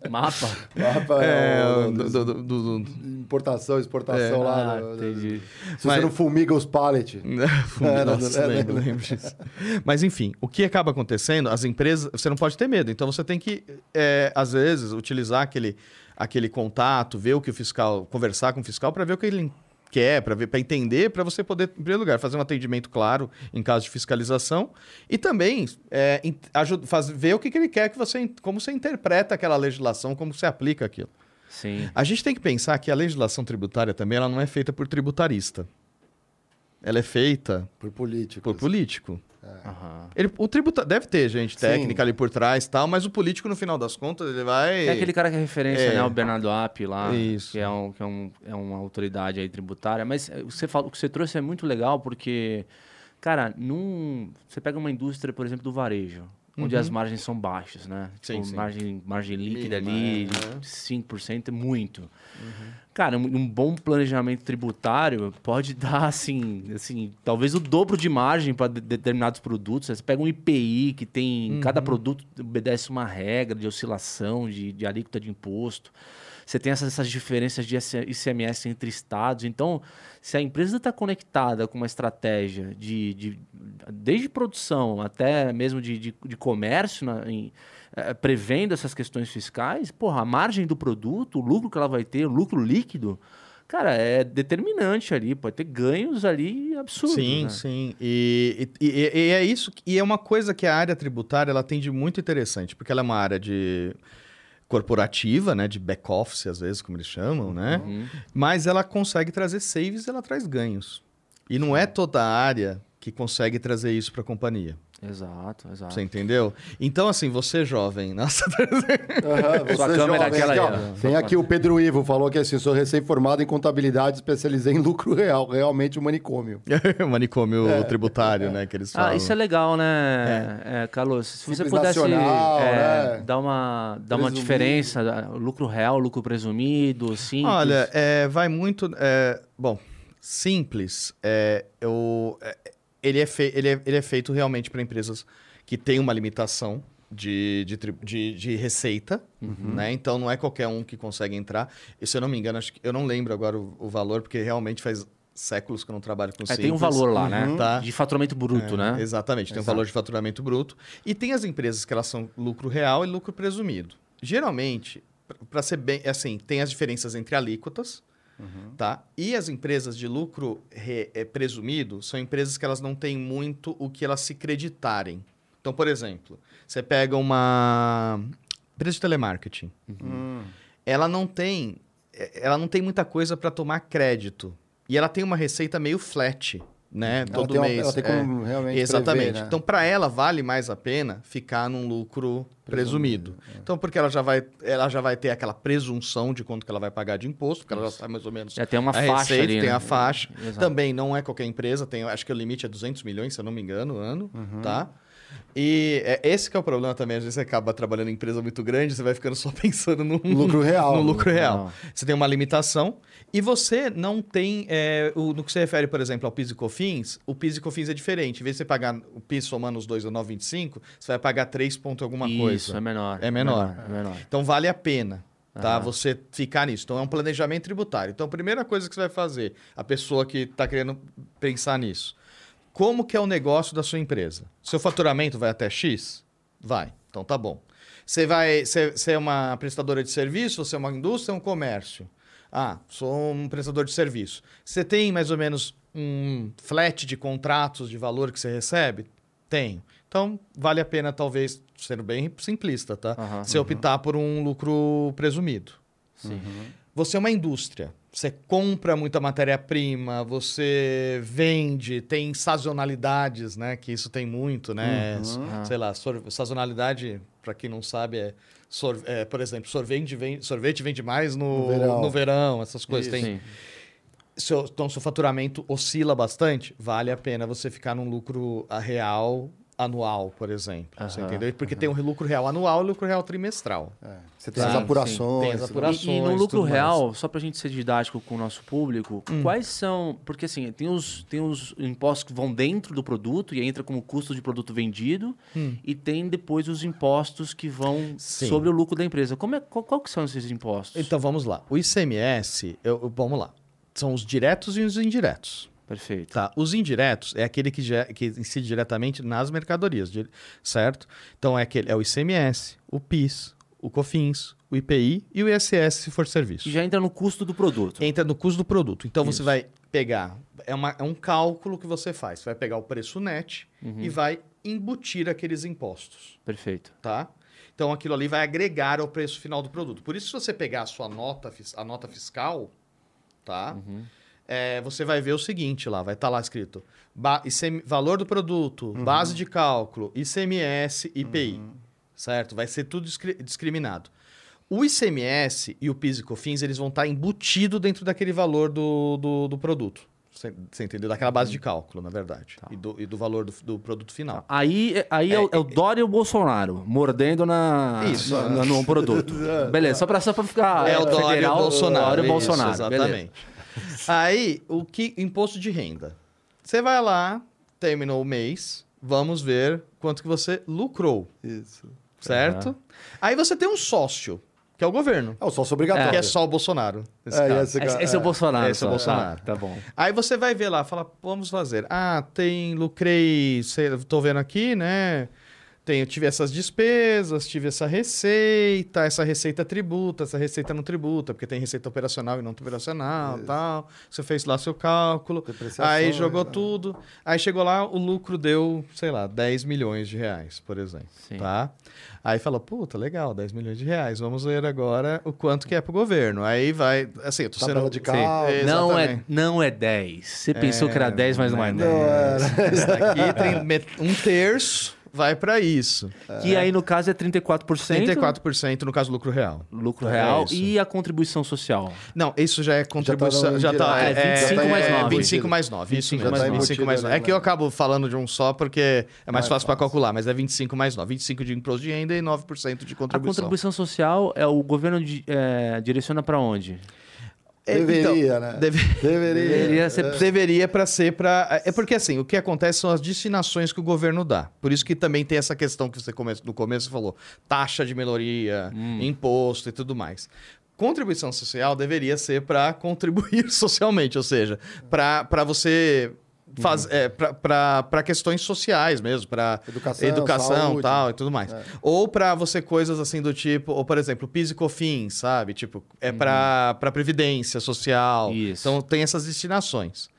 Mapa. mapa É, é, o- do- do- do- do- do- importação, exportação lá. Ah, entendi. Se Mas- você não fumiga os pallets. É, Nossa, é, lembro, é. lembro disso. Mas enfim, o que acaba acontecendo, as empresas, você não pode ter medo. Então você tem que, é, às vezes, utilizar aquele, aquele contato, ver o que o fiscal, conversar com o fiscal para ver o que ele quer, para ver, para entender, para você poder, em primeiro lugar, fazer um atendimento claro em caso de fiscalização e também é, ajuda, faz, ver o que, que ele quer que você, como você interpreta aquela legislação, como você aplica aquilo. Sim. A gente tem que pensar que a legislação tributária também ela não é feita por tributarista. Ela é feita Por político. por político. Aham. Ele, o tributa deve ter gente Sim. técnica ali por trás e tal, mas o político, no final das contas, ele vai. É aquele cara que é referência, É. né? O Bernardo App lá. Isso. Que, é, um, que é, um, é uma autoridade aí tributária. Mas eh, você fala, o que você trouxe é muito legal porque, cara, num, você pega uma indústria, por exemplo, do varejo, onde as margens são baixas, né? Uhum. Sim, Tipo, sim. Margem, margem líquida Mínima, ali, é, de né? 5% é muito. Uhum. Cara, um, um bom planejamento tributário pode dar, assim, assim talvez o dobro de margem para determinados produtos. Você pega um IPI que tem... Cada Uhum. produto obedece uma regra de oscilação, de, de alíquota de imposto. Você tem essas, essas diferenças de ICMS entre estados. Então, se a empresa está conectada com uma estratégia de, de desde produção até mesmo de, de, de comércio, na- em- eh, prevendo essas questões fiscais, porra, a margem do produto, o lucro que ela vai ter, o lucro líquido, cara, é determinante ali. Pode ter ganhos ali absurdos. Sim, né? sim. E, e- e- é isso. E é uma coisa que a área tributária ela tem de muito interessante, porque ela é uma área de corporativa, né, de back office às vezes, como eles chamam, né? Uhum. Mas ela consegue trazer saves, ela traz ganhos. E não é toda a área que consegue trazer isso para a companhia. Exato, exato. Você entendeu? Então, assim, você jovem, nossa, Aham, Sua você câmera é jovem, aquela aqui, aí, ó. ó. Tem aqui o Pedro Ivo, falou que assim, sou recém-formado em contabilidade, especializei em lucro real, realmente um manicômio. o manicômio tributário, né, que eles falam. Ah, isso é legal, né, é, Carlos? Se você Simples pudesse nacional, é, né? dar uma, dar uma diferença, lucro real, lucro presumido, simples. Olha, é, vai muito. é, bom, simples. É, eu, é, ele, é fei- ele, é, ele é feito realmente para empresas que têm uma limitação de, de, de, de receita, né? Então não é qualquer um que consegue entrar. E se eu não me engano, acho que, eu não lembro agora o, o valor, porque realmente faz séculos que eu não trabalho com É, tem um valor lá, né? Tá. De faturamento bruto, É, né? Exatamente, tem um Exato. valor de faturamento bruto. E tem as empresas que elas são lucro real e lucro presumido. Geralmente, para ser bem, assim, tem as diferenças entre alíquotas, tá? E as empresas de lucro re- eh, presumido são empresas que elas não têm muito o que elas se creditarem. Então, por exemplo, você pega uma empresa de telemarketing. Hum. Ela não tem, eh, ela não tem muita coisa para tomar crédito. E ela tem uma receita meio flat, né? Ela Todo tem uma- mês. ela tem é. como realmente Exatamente. prever, né? Então, para ela, vale mais a pena ficar num lucro presumido. Então, porque ela já, vai, ela já vai ter aquela presunção de quanto que ela vai pagar de imposto, porque ela já sabe mais ou menos Já tem uma a faixa receita, ali, tem né? a faixa. Exato. Também não é qualquer empresa, tem, acho que o limite é 200 milhões, se eu não me engano, ano, Uhum. tá? E é, esse que é o problema também, às vezes você acaba trabalhando em empresa muito grande, você vai ficando só pensando no Lucro real. no lucro real. real. Você tem uma limitação e você não tem. é, o- no que se refere, por exemplo, ao PIS e COFINS, o PIS e COFINS é diferente. Em vez de você pagar o PIS somando os dois a 9,25, você vai pagar 3 ponto alguma Isso, coisa. é menor. É menor. É menor. Então vale a pena. Tá? Aham. Você ficar nisso. Então é um planejamento tributário. Então a primeira coisa que você vai fazer, a pessoa que está querendo pensar nisso, como que é o negócio da sua empresa? Seu faturamento vai até X? Vai. Então tá bom. Você vai. Você, é uma prestadora de serviço, você é uma indústria ou um comércio? Ah, sou um prestador de serviço. Você tem mais ou menos um flat de contratos de valor que você recebe? Tenho. Então, vale a pena, talvez, sendo bem simplista, tá? Você optar por um lucro presumido. Sim. Você é uma indústria. Você compra muita matéria-prima, você vende, tem sazonalidades, né? Que isso tem muito, né? Uhum. Sei lá, sazonalidade, para quem não sabe, é, é, por exemplo, sorvete vende, sorvete vende mais no, No verão. no verão, essas coisas. Tem, Sim. seu, então, seu faturamento oscila bastante, vale a pena você ficar num lucro a real anual, por exemplo. Você Aham, entendeu? Porque tem o lucro real anual e o lucro real trimestral. É, Você tem as apurações. Tem as apurações. E, e no lucro tudo mais. real, só pra gente ser didático com o nosso público, Hum. quais são. Porque assim, tem os, tem os impostos que vão dentro do produto e entra como custo de produto vendido, e tem depois os impostos que vão Hum. Sim. sobre o lucro da empresa. Como é, qual, qual que são esses impostos? Então vamos lá. O ICMS, eu- vamos lá. São os diretos e os indiretos. Perfeito. Tá? Os indiretos é aquele que, que incide diretamente nas mercadorias, certo? Então é, aquele, é o ICMS, o PIS, o COFINS, o IPI e o ISS se for serviço. E já entra no custo do produto. Entra no custo do produto. Então você Isso. vai pegar, é, uma- é um cálculo que você faz. Você vai pegar o preço net Uhum. e vai embutir aqueles impostos. Perfeito. tá? Então aquilo ali vai agregar ao preço final do produto. Por isso, se você pegar a sua nota, a nota fiscal, tá? Uhum. É, você vai ver o seguinte lá, vai estar lá escrito ba- ICM valor do produto, base de cálculo, ICMS, IPI, certo? Vai ser tudo discri- discriminado. O ICMS e o PIS e COFINS, eles vão estar embutidos dentro daquele valor do, do, do produto. Você, você entendeu? Daquela base de cálculo, na verdade. E, do, e do valor do, do produto final. Aí, aí é, o- é o Dória e o Bolsonaro mordendo na, Isso. no, no produto. Beleza, só pra, só pra ficar. É o Dória e o Bolsonaro. Dória e o isso, Bolsonaro. beleza. Aí, o que imposto de renda. Você vai lá, terminou o mês, vamos ver quanto que você lucrou, Isso. certo? Aí você tem um sócio, que é o governo, É o sócio obrigatório. que é só o Bolsonaro. É, caso. esse cara- Esse, esse é o Bolsonaro. Esse é o só. Bolsonaro. Ah, tá bom. Aí você vai ver lá, fala, vamos fazer. Ah, tem, lucrei, sei, tô vendo aqui, né? Tem, eu tive essas despesas, tive essa receita, essa receita tributa, essa receita não tributa, porque tem receita operacional e não operacional tal. Você fez lá seu cálculo, aí jogou né? tudo, aí chegou lá, o lucro deu, sei lá, 10 milhões de reais, por exemplo, Sim. tá? Aí falou, puta, legal, 10 milhões de reais, vamos ver agora o quanto que é pro governo. Aí vai, assim, eu tô Tabela sendo... de cálculo. Não é, não é 10. Você pensou que era 10, mas não é 10. Não era. Isso daqui tem um terço vai para isso. Que aí, no caso, é 34%. 34% no caso lucro real. Lucro É real isso. e a contribuição social. Não, isso já é contribuição. no Já tá, indireto. É 25 mais 9. 25 mais 9. Isso 25 mesmo. mais 25 embutido mais ali, 9. É que né? eu acabo falando de um só porque é mais Mais fácil para calcular, mas é 25 mais 9. 25 de imposto de renda e 9% de A contribuição. contribuição social, é o governo é, direciona para onde? É, Deveria, então, né? deve- Deveria. Deveria ser- Deveria para ser para é porque assim o que acontece são as destinações que o governo dá. Por isso que também tem essa questão que você come... no começo falou, taxa de melhoria, imposto e tudo mais. Contribuição social deveria ser para contribuir socialmente, ou seja, para você faz é, para questões sociais mesmo, para Educação, educação saúde. tal e tudo mais. Ou para você coisas assim do tipo, ou por exemplo, PIS e COFINS, sabe? Tipo, é para para previdência social. Isso. Então tem essas destinações.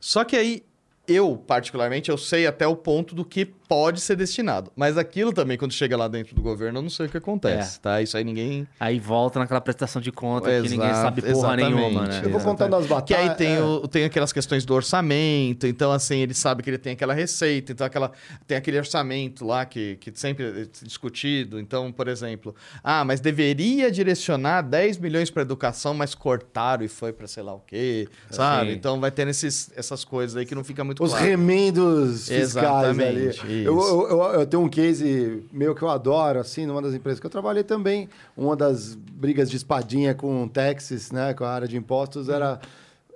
Só que aí eu, particularmente, eu sei até o ponto do que pode ser destinado. Mas aquilo também, quando chega lá dentro do governo, eu não sei o que acontece, tá? Isso aí ninguém... Aí volta naquela prestação de conta que ninguém Exato, sabe porra exatamente. nenhuma, né? Eu vou contando as Que batalhas. aí tem, é. o, tem aquelas questões do orçamento, então assim, ele sabe que ele tem aquela receita, então aquela, tem aquele orçamento lá que, que sempre é discutido. Então, por exemplo, ah, mas deveria direcionar 10 milhões para educação, mas cortaram e foi para sei lá o quê, sabe? Então vai tendo esses, essas coisas aí que não fica muito Os claro. remendos fiscais ali. Eu, eu, eu, eu tenho um case meu que eu adoro, assim, numa das empresas que eu trabalhei também. Uma das brigas de espadinha com o Texas, né, com a área de impostos, era...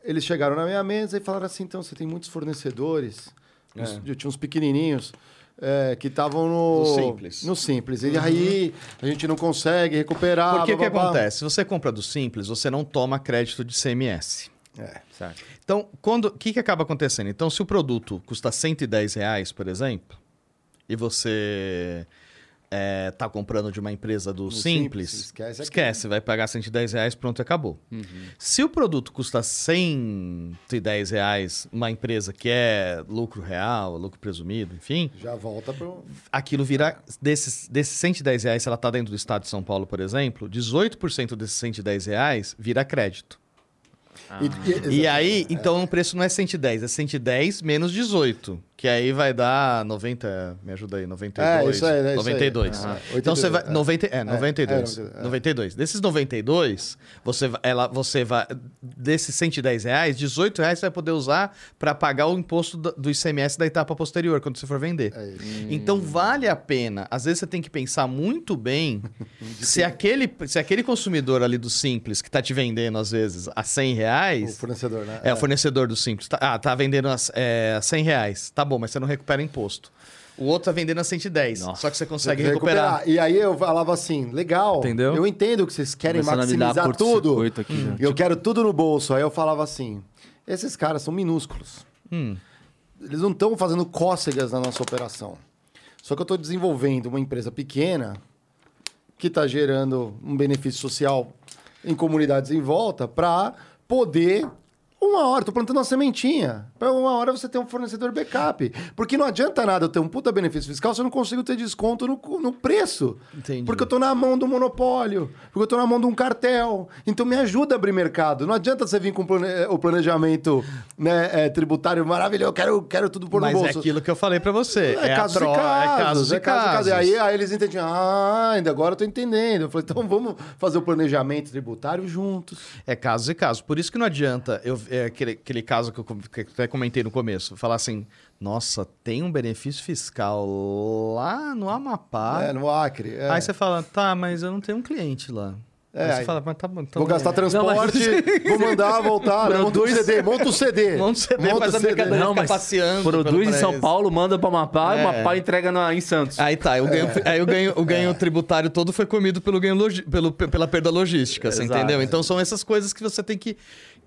Eles chegaram na minha mesa e falaram assim, então, você tem muitos fornecedores. Uns- Eu tinha uns pequenininhos. é, que estavam no... No Simples. No Simples. E aí, a gente não consegue recuperar... Porque o que acontece? Se você compra do Simples, você não toma crédito de CMS. É. Certo. Então, o que, que acaba acontecendo? Então, se o produto custa 110 reais, por exemplo, e você é, tá comprando de uma empresa do Simples, Simples, esquece esquece, vai pagar 110 reais, pronto, acabou. Se o produto custa 110 reais, uma empresa que é lucro real, lucro presumido, enfim, Já volta pro. aquilo vira, desses, desses 110 reais, se ela tá dentro do estado de São Paulo, por exemplo, 18% desses 110 reais vira crédito. E, E aí, então o preço não é 110, é 110 menos 18. Que aí vai dar 90. Me ajuda aí, 92. É, isso aí, é isso aí. 92. Aham. Então você vai. 82, é. 90, é, 92. é, é. 92. Desses 92, você, vai- ela, você vai. Desses 110 reais, 18 reais você vai poder usar para pagar o imposto do, ICMS da etapa posterior, quando você for vender. É isso. Então vale a pena. Às vezes você tem que pensar muito bem se aquele, se aquele consumidor ali do Simples que tá te vendendo, às vezes, a 100 O reais. fornecedor, né? É, o fornecedor do Simples. Tá, ah, tá vendendo a é, a 100 reais. Tá bom, mas você não recupera imposto. O outro tá vendendo a 110. Nossa. Só que você consegue Você recuperar. E aí eu falava assim, legal. Entendeu? Eu entendo que vocês querem Começando maximizar tudo. aqui já. Eu quero tudo no bolso. Aí eu falava assim, esses caras são minúsculos. Hum. Eles não estão fazendo cócegas na nossa operação. Só que eu estou desenvolvendo uma empresa pequena que está gerando um benefício social em comunidades em volta para poder uma hora, tô plantando uma sementinha. Para uma hora você ter um fornecedor backup. Porque não adianta nada eu ter um puta benefício fiscal se eu não consigo ter desconto no, no preço. Entendi. Porque eu tô na mão do monopólio. Porque eu tô na mão de um cartel. Então me ajuda a abrir mercado. Não adianta você vir com o planejamento né, é, tributário maravilhoso. Eu quero, quero tudo por Mas no é bolso. aquilo que eu falei pra você. É, a casos tro- e casos, É casos e casos. Aí, aí eles entendiam, ah, ainda agora eu tô entendendo. Eu falei, então vamos fazer o planejamento tributário juntos. É casos e casos. Por isso que não adianta eu, é, aquele, aquele caso que eu, que eu até comentei no começo, falar assim, nossa, tem um benefício fiscal lá no Amapá. É, no Acre. é. Aí você fala, tá, mas eu não tenho um cliente lá. É, aí você aí- fala, mas tá bom. Então Vou gastar transporte, vou mandar voltar, né? monta um Produz- CD, monta um CD. Monta um CD, faz a mercadoria. Não, mas passeando produz em São. Paulo, manda pra Amapá e É. Amapá entrega na, em Santos. Aí tá, eu ganho, aí o ganho, o ganho tributário todo foi comido pelo ganho logi- pelo, pela perda logística, você Exato. entendeu? Então são essas coisas que você tem que.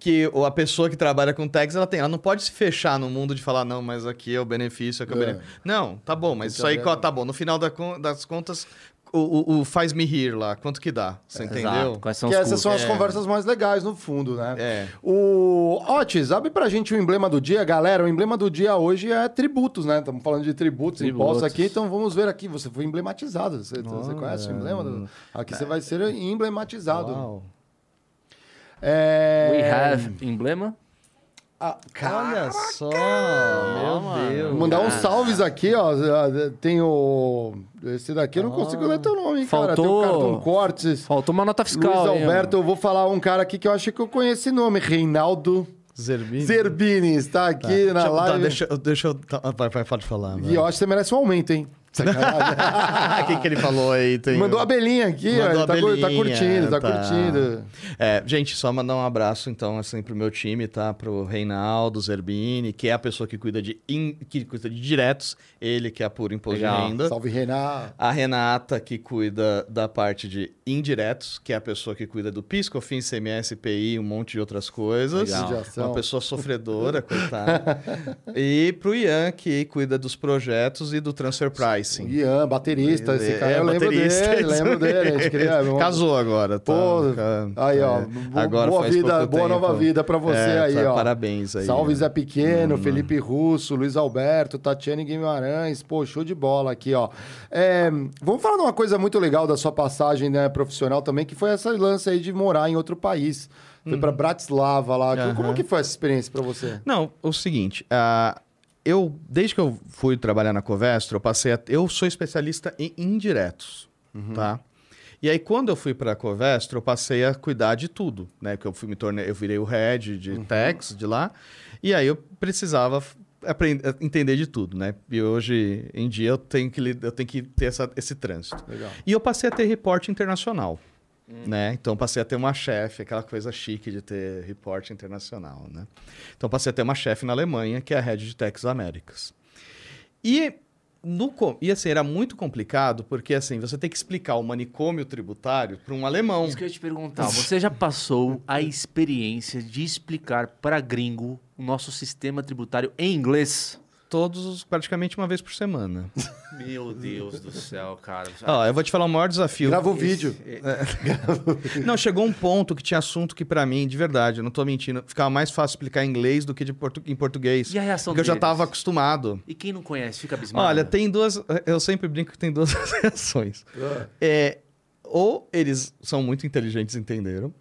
Que a pessoa que trabalha com tags, ela tem. Ela não pode se fechar no mundo de falar, não, mas aqui é o benefício, aqui é o É. benefício. Não, tá bom, mas Tem isso aí, a- tá bom. No final das contas, o, o, o faz me rir lá, quanto que dá? Você entendeu? Exato. Quais são Que os essas custos? são as É. conversas mais legais, no fundo, né? É. O Otis, abre pra gente o emblema do dia, galera. O emblema do dia hoje é tributos, né? Estamos falando de tributos, Tributos. impostos aqui, então vamos ver aqui. Você foi emblematizado. Você, você conhece o emblema? Do... Aqui você vai ser emblematizado. Uau. É... We have emblema? Ah, cara, Olha só, meu mano. Deus. Vou mandar uns salves aqui, ó. Tem o. Esse daqui eu não consigo ler teu nome, hein, cara. Tem o Faltou- Cartão Cortes. Faltou uma nota fiscal. Luiz hein, Alberto, eu vou falar um cara aqui que eu acho que eu conheço esse nome. Reinaldo Zerbini. Zerbini está aqui na Deixa, eu- tá, live. deixa, eu- deixa eu. tá, vai, vai, pode falar. E eu acho que você merece um aumento, hein? Sacanagem. O que, que ele falou aí? Tem... Mandou a abelhinha aqui, ó. Mandou Ele a tá, tá curtindo, tá, tá. curtindo. É, gente, só mandar um abraço, então, assim, pro meu time, tá? Pro Reinaldo Zerbini, que é a pessoa que cuida de, in- que cuida de diretos, ele que apura imposto Legal. de renda. Salve, Renan. A Renata, que cuida da parte de indiretos, que é a pessoa que cuida do PIS, COFINS, CMS, IPI, um monte de outras coisas. Legal. Uma pessoa sofredora, coitada. E pro Ian, que cuida dos projetos e do transfer pricing. Ian, baterista. Esse É, cara eu lembro dele, lembro dele. A gente queria... Casou agora, tá? Pô, aí, ó. é. Agora boa vida, boa nova vida pra você É, aí, tá, ó. Parabéns aí. Salve Zé Pequeno, Hum. Felipe Russo, Luiz Alberto, Tatiane Guimarães. Pô, show de bola aqui, ó. É, vamos falar de uma coisa muito legal da sua passagem né, profissional também, que foi essa lance aí de morar em outro país. Foi pra Bratislava lá. Uhum. Como que foi essa experiência pra você? Não, o seguinte, ah, eu desde que eu fui trabalhar na Covestro, eu passei a, eu sou especialista em indiretos, tá? E aí quando eu fui para a Covestro, eu passei a cuidar de tudo, né? Que eu fui me tornei, eu virei o head de tax de lá, e aí eu precisava aprender, entender de tudo, né? E hoje em dia eu tenho que eu tenho que ter essa, esse trânsito. Legal. E eu passei a ter reporte internacional. Né? Então passei a ter uma chefe, aquela coisa chique de ter reporte internacional. Né? Então passei a ter uma chefe na Alemanha, que é a Head de Texas Américas. E, no, e assim, era muito complicado, porque assim, você tem que explicar o manicômio tributário para um alemão. Isso que eu ia te perguntar. Você já passou a experiência de explicar para gringo o nosso sistema tributário em inglês? Todos, praticamente uma vez por semana. Meu Deus do céu, cara. Ó, eu vou te falar o maior desafio. Grava o vídeo. Não, chegou um ponto que tinha assunto que pra mim, de verdade, eu não tô mentindo, ficava mais fácil explicar em inglês do que de portu- em português. E a reação Porque eu já deles? tava acostumado. E quem não conhece, fica abismado. Olha, tem duas. Eu sempre brinco que tem duas reações. Ah. É, ou eles são muito inteligentes e entenderam,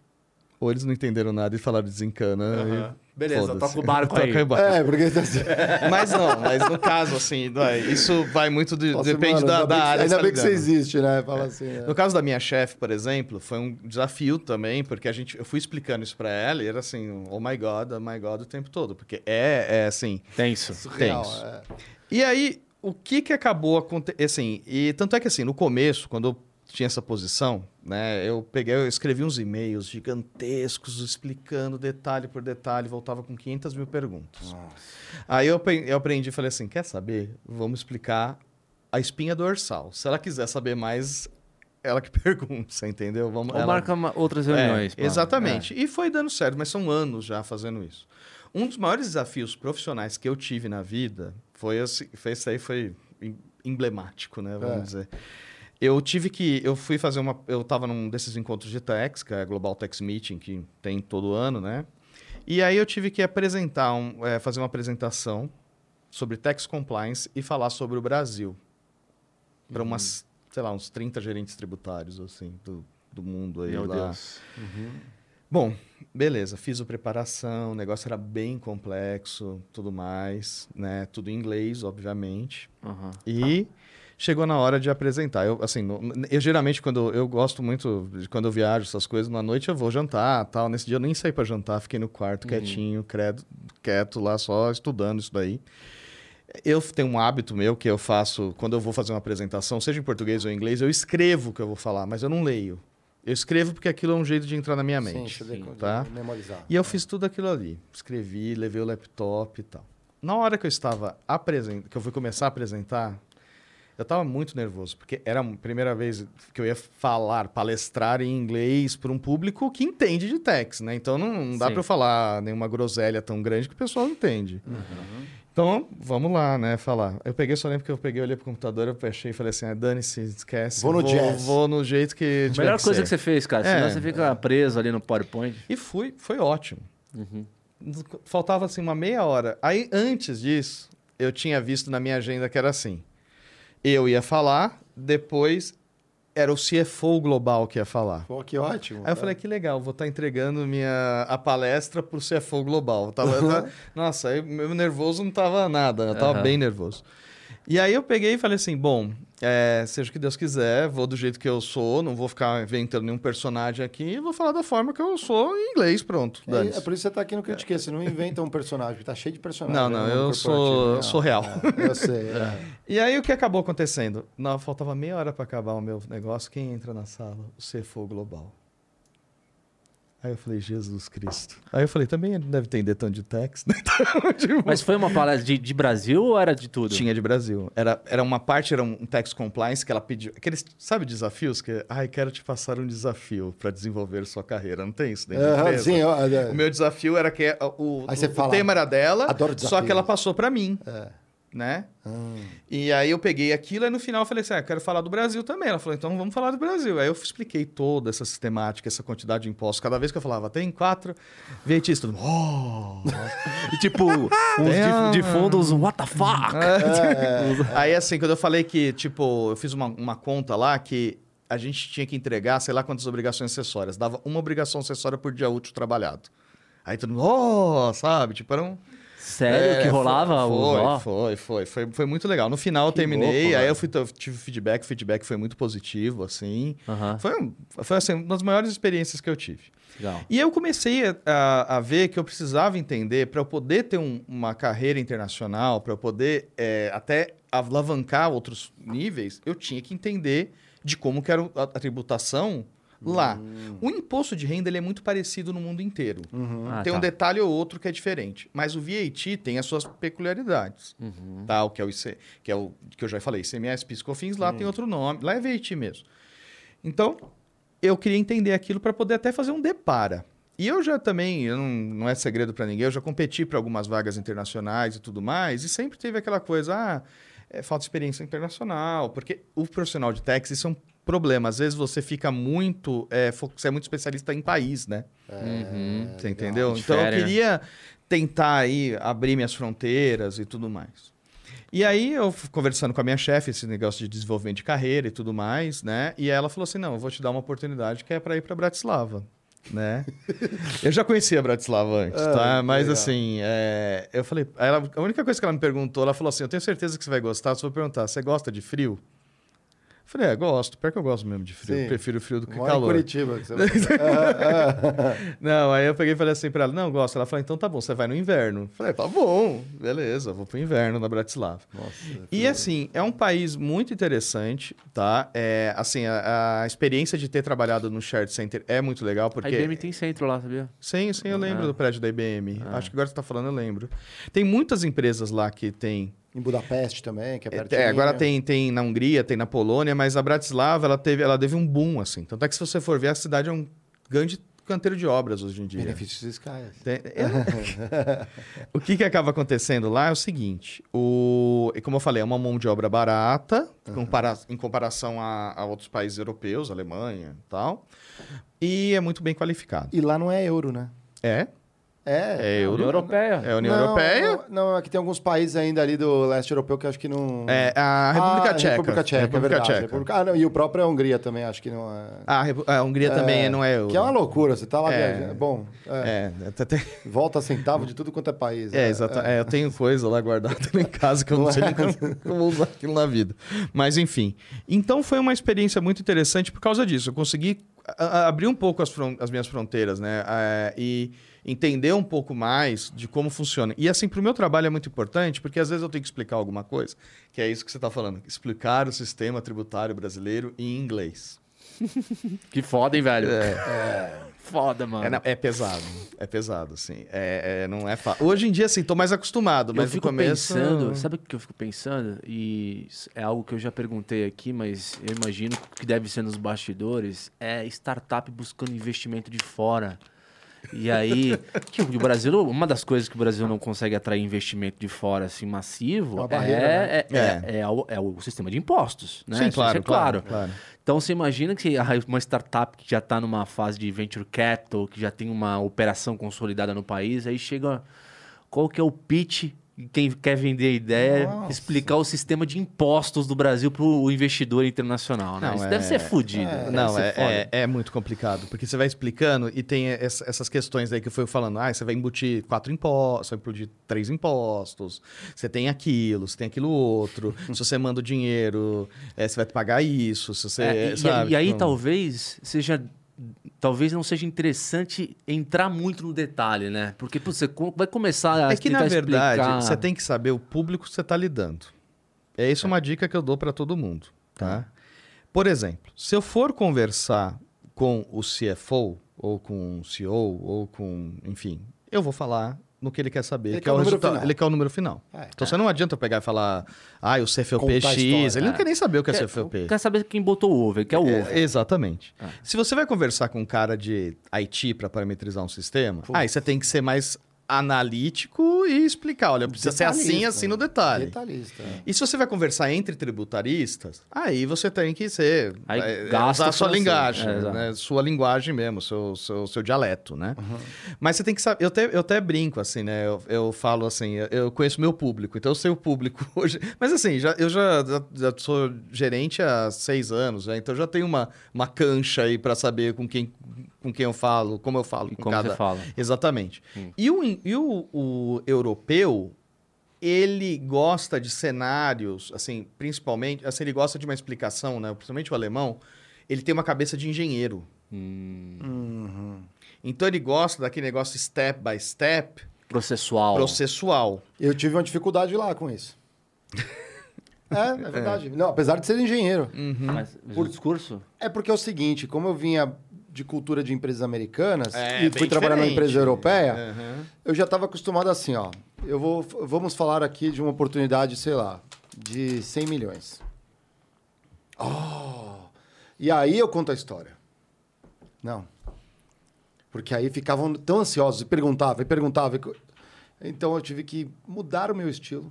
ou eles não entenderam nada e falaram desencana. Aham. e Beleza, toca o barco Toca aí. o barco. É, porque. Mas não, mas no caso, assim, vai, isso vai muito. de- Nossa, depende mano, da, ainda da bem que- área. Ainda tá bem que você ligado? existe, né? Fala assim. né? No caso da minha chefe, por exemplo, foi um desafio também, porque a gente, eu fui explicando isso pra ela e era assim, oh my God, oh my God o tempo todo. Porque é, é assim. Tenso. Surreal, tenso. é. E aí, o que que acabou acontecendo? Assim, e tanto é que assim, no começo, quando eu tinha essa posição, né, eu peguei, eu escrevi uns e-mails gigantescos explicando detalhe por detalhe, voltava com 500 mil perguntas. Aí eu, eu aprendi e falei assim, quer saber? Vamos explicar a espinha dorsal. Se ela quiser saber mais, ela que pergunta, entendeu? Vamos, Ou ela- marca uma- outras reuniões. é, exatamente. E foi dando certo, mas são anos já fazendo isso. Um dos maiores desafios profissionais que eu tive na vida foi esse, foi esse aí foi em- emblemático, né? Vamos É. dizer. Eu tive que. Eu fui fazer uma. Eu estava num desses encontros de Tex, que é a Global Tex Meeting, que tem todo ano, né? E aí eu tive que apresentar, um, é, fazer uma apresentação sobre Tax Compliance e falar sobre o Brasil. Para umas, sei lá, uns 30 gerentes tributários, assim, do, do mundo aí Meu lá. Deus. Bom, beleza, fiz a preparação, o negócio era bem complexo, tudo mais, né? Tudo em inglês, obviamente. Aham. E chegou na hora de apresentar. Eu, assim, eu geralmente, quando eu gosto muito, de quando eu viajo, essas coisas, na noite eu vou jantar tal. Nesse dia eu nem saí para jantar, fiquei no quarto quietinho, credo, quieto lá, só estudando isso daí. Eu tenho um hábito meu que eu faço, quando eu vou fazer uma apresentação, seja em português ou em inglês, eu escrevo o que eu vou falar, mas eu não leio. Eu escrevo porque aquilo é um jeito de entrar na minha Sim, mente. decora- tá? memorizar. E eu fiz tudo aquilo ali. Escrevi, levei o laptop e tal. Na hora que eu estava apresentando, que eu fui começar a apresentar, eu estava muito nervoso, porque era a primeira vez que eu ia falar, palestrar em inglês para um público que entende de tex, né? Então não, não dá para eu falar nenhuma groselha tão grande que o pessoal não entende. Então, vamos lá, né, falar. Eu peguei, só lembro que eu peguei, olhei pro computador, eu fechei e falei assim, ah, dane-se, esquece. Vou no jazz. Vou no jeito que Melhor que coisa ser. que você fez, cara. É. Senão você fica preso ali no PowerPoint. E fui, foi ótimo. Uhum. Faltava assim uma meia hora. Aí antes disso, eu tinha visto na minha agenda que era assim: eu ia falar, depois era o CFO global que ia falar. Pô, que ótimo. Aí eu falei, que legal, vou estar entregando minha, a palestra pro CFO Global. Eu Tava, eu tava- nossa, aí meu nervoso não tava nada, eu tava Aham. bem nervoso. E aí eu peguei e falei assim, bom, é, seja o que Deus quiser, vou do jeito que eu sou, não vou ficar inventando nenhum personagem aqui, vou falar da forma que eu sou em inglês, pronto. É, é por isso que você tá aqui no Critique, você não inventa um personagem, porque tá cheio de personagem. Não, né, não, no eu sou- sou real. É, eu sei. é. E aí o que acabou acontecendo? Não, faltava meia hora para acabar o meu negócio, quem entra na sala? O CFO Global. Aí eu falei, Jesus Cristo. Aí eu falei, também ele deve entender tanto de text, né? Então, tipo, Mas foi uma palestra de, de Brasil ou era de tudo? Tinha de Brasil. Era, era uma parte, era um tax compliance que ela pediu. Aqueles, sabe, desafios? Que, ai, quero te passar um desafio para desenvolver sua carreira. Não tem isso dentro da Aham, empresa? sim, ó, é. O meu desafio era que uh, o, o, o tema era dela, "Adoro só desafios." que ela passou para mim, É. né? Hum. E aí eu peguei aquilo e no final eu falei assim, ah, quero falar do Brasil também. Ela falou, então vamos falar do Brasil. Aí eu expliquei toda essa sistemática, essa quantidade de impostos. Cada vez que eu falava, tem quatro VTs, todo mundo, oh! E tipo, uns de, de fundo, uns what the fuck? É, Aí assim, quando eu falei que, tipo, eu fiz uma, uma conta lá que a gente tinha que entregar, sei lá quantas obrigações acessórias. Dava uma obrigação acessória por dia útil trabalhado. Aí todo mundo, oh, sabe? Tipo, era um... Sério É, que rolava foi, ó? Foi, foi, foi, foi muito legal. No final eu Que terminei, louco, aí eu fui, tive feedback, o feedback foi muito positivo, assim. Foi, foi assim, uma das maiores experiências que eu tive. legal. E eu comecei a, a- a ver que eu precisava entender, para eu poder ter um- uma carreira internacional, para eu poder é, até alavancar outros níveis, eu tinha que entender de como que era a tributação lá. Hum. O imposto de renda ele é muito parecido no mundo inteiro. Uhum. Ah, tem um tá. detalhe ou outro que é diferente. Mas o VAT tem as suas peculiaridades. Uhum. Tá? O que é o, IC, que é o que eu já falei, ICMS, PIS, COFINS, lá tem outro nome. Lá é VAT mesmo. Então, eu queria entender aquilo para poder até fazer um depara. E eu já também, eu não, não é segredo para ninguém, eu já competi para algumas vagas internacionais e tudo mais, e sempre teve aquela coisa, ah, é, falta experiência internacional, porque o profissional de é um problema. Às vezes você fica muito, é, você é muito especialista em país, né? Uhum. Você entendeu? Então eu queria tentar aí abrir minhas fronteiras e tudo mais. E aí eu conversando com a minha chefe, esse negócio de desenvolvimento de carreira e tudo mais, né? E ela falou assim: "Não, eu vou te dar uma oportunidade que é para ir para Bratislava". Né? eu já conhecia Bratislava antes, Ah, tá? que Mas legal. assim, é, eu falei, ela- a única coisa que ela me perguntou, ela falou assim: "Eu tenho certeza que você vai gostar". Se eu perguntar, você gosta de frio? Eu falei, é, gosto. Pior que eu gosto mesmo de frio. Sim. Eu prefiro frio do que Mora em calor. Curitiba. que você vai- Ah, ah. Não, aí eu peguei e falei assim pra ela, não, gosto. Ela falou, então tá bom, você vai no inverno. Falei, tá bom, beleza, vou pro inverno na Bratislava. Nossa. E assim, é um país muito interessante, tá? É, assim, a, a experiência de ter trabalhado no Shared Center é muito legal, porque... A IBM tem centro lá, sabia? Sim, sim, eu lembro Ah. do prédio da IBM. Acho que agora você tá falando, eu lembro. Tem muitas empresas lá que tem... Em Budapeste também, que é pertinho. É, agora tem, tem na Hungria, tem na Polônia, mas a Bratislava, ela teve, ela teve um boom, assim. Tanto é que se você for ver, a cidade é um grande canteiro de obras hoje em dia. Benefícios fiscais. Tem- é- o que, que acaba acontecendo lá é o seguinte: o, e como eu falei, é uma mão de obra barata compara- em comparação a, a outros países europeus, Alemanha e tal, e é muito bem qualificado. E lá não é euro, né? É? É. É euro. União Europeia. É a União Não, Europeia. Não, é que tem alguns países ainda ali do leste europeu que acho que não. É a República Ah, Tcheca. República Tcheca, República é verdade. Tcheca. República- Ah, não, e o próprio é a Hungria também, acho que não é. A, Repu- a Hungria também não é. Que é uma loucura, você tá lá É. viajando. Bom, é, É, até tem- volta centavo de tudo quanto é país. É, exato. É, eu tenho coisa lá guardada em casa que eu não, Não sei é? nem como, como usar aquilo na vida. Mas, enfim. Então, foi uma experiência muito interessante por causa disso. Eu consegui abrir um pouco as, fron- as minhas fronteiras, né? É, e entender um pouco mais de como funciona. E, assim, para o meu trabalho é muito importante, porque às vezes eu tenho que explicar alguma coisa, que é isso que você está falando. Explicar o sistema tributário brasileiro em inglês. Que foda, hein, velho? Foda, mano. É, é pesado. É pesado, assim. É, é- não é fácil. Hoje em dia, assim, tô mais acostumado, mas eu fico no começo... pensando, sabe o que eu fico pensando? E é algo que eu já perguntei aqui, mas eu imagino que deve ser nos bastidores, é startup buscando investimento de fora. E aí, que o Brasil, uma das coisas que o Brasil não consegue atrair investimento de fora assim massivo é, barreira, né? é, é, é o, é o sistema de impostos, né? Sim, Isso claro, é claro, claro. Então você imagina que ah, uma startup que já está numa fase de venture capital, que já tem uma operação consolidada no país, aí chega qual que é o pitch quem quer vender a ideia, Nossa. explicar o sistema de impostos do Brasil para o investidor internacional, né? Não, Isso é- deve ser fodido. deve Não, ser é, é, é muito complicado, porque você vai explicando e tem essa- essas questões aí que eu fui falando. Ah, você vai embutir quatro impostos, você vai embutir três impostos, você tem aquilo, você tem aquilo outro. se você manda o dinheiro, é, você vai pagar isso. Se você, É, e, sabe, e aí tipo, talvez seja talvez não seja interessante entrar muito no detalhe, né? Porque você vai começar a É que, na verdade, explicar- você tem que saber o público que você está lidando. É isso uma dica que eu dou para todo mundo, tá? Por exemplo, se eu for conversar com o CFO, ou com o CEO, ou com... Enfim, eu vou falar no que ele quer saber, Ele que quer é o resultado. final. Ele quer o número final. É. Então, você não adianta pegar e falar, ah, o CFOP Contar a X. história. Ele não É. quer nem saber o que é, Quer- CFOP. Quer saber quem botou o over, que é o over. É, exatamente. Ah. Se você vai conversar com um cara de IT para parametrizar um sistema, aí você tem que ser mais analítico e explicar, olha, precisa ser assim, assim no né? detalhe. Detalhista. é. E se você vai conversar entre tributaristas, aí você tem que ser. Aí é, gasta usar a sua linguagem, É, né? Sua linguagem mesmo, seu, seu, seu dialeto, né? Uhum. Mas você tem que saber. Eu até, eu até brinco, assim, né? Eu, eu falo assim, eu- conheço meu público, então eu sei o público hoje. Mas assim, já, eu já, já, já sou gerente há seis anos, né? então já tenho uma, uma cancha aí para saber com quem, com quem eu falo, como eu falo. E com como cada... você fala. Exatamente. Hum. E, o, e o, o europeu, ele gosta de cenários, assim, principalmente, assim, ele gosta de uma explicação, né? Principalmente o alemão, ele tem uma cabeça de engenheiro. Hum, Uhum. Então ele gosta daquele negócio step by step, processual. processual. Eu tive uma dificuldade lá com isso. é, é verdade. Não, apesar de ser engenheiro. Mas, mas Por- o discurso? É porque é o seguinte, como eu vinha de cultura de empresas americanas É, e fui trabalhar numa empresa europeia, Uhum. eu já estava acostumado assim, ó. Eu vou, vamos falar aqui de uma oportunidade, sei lá, de 100 milhões. Oh! E aí eu conto a história. Não. Porque aí ficavam tão ansiosos e perguntavam, e perguntavam. Então eu tive que mudar o meu estilo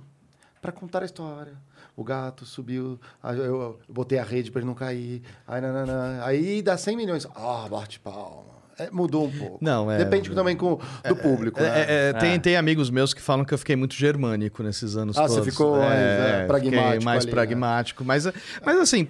para contar a história. O gato subiu, aí eu, eu botei a rede para ele não cair. Aí, nananã. aí dá 100 milhões. Ah, bate palma. É, mudou um pouco. Não, é- Depende também com, do público. né? É, é, tem, tem amigos meus que falam que eu fiquei muito germânico nesses anos Ah, você todos. ficou mais, é, pragmático fiquei mais ali, né? pragmático. Mas, mas assim,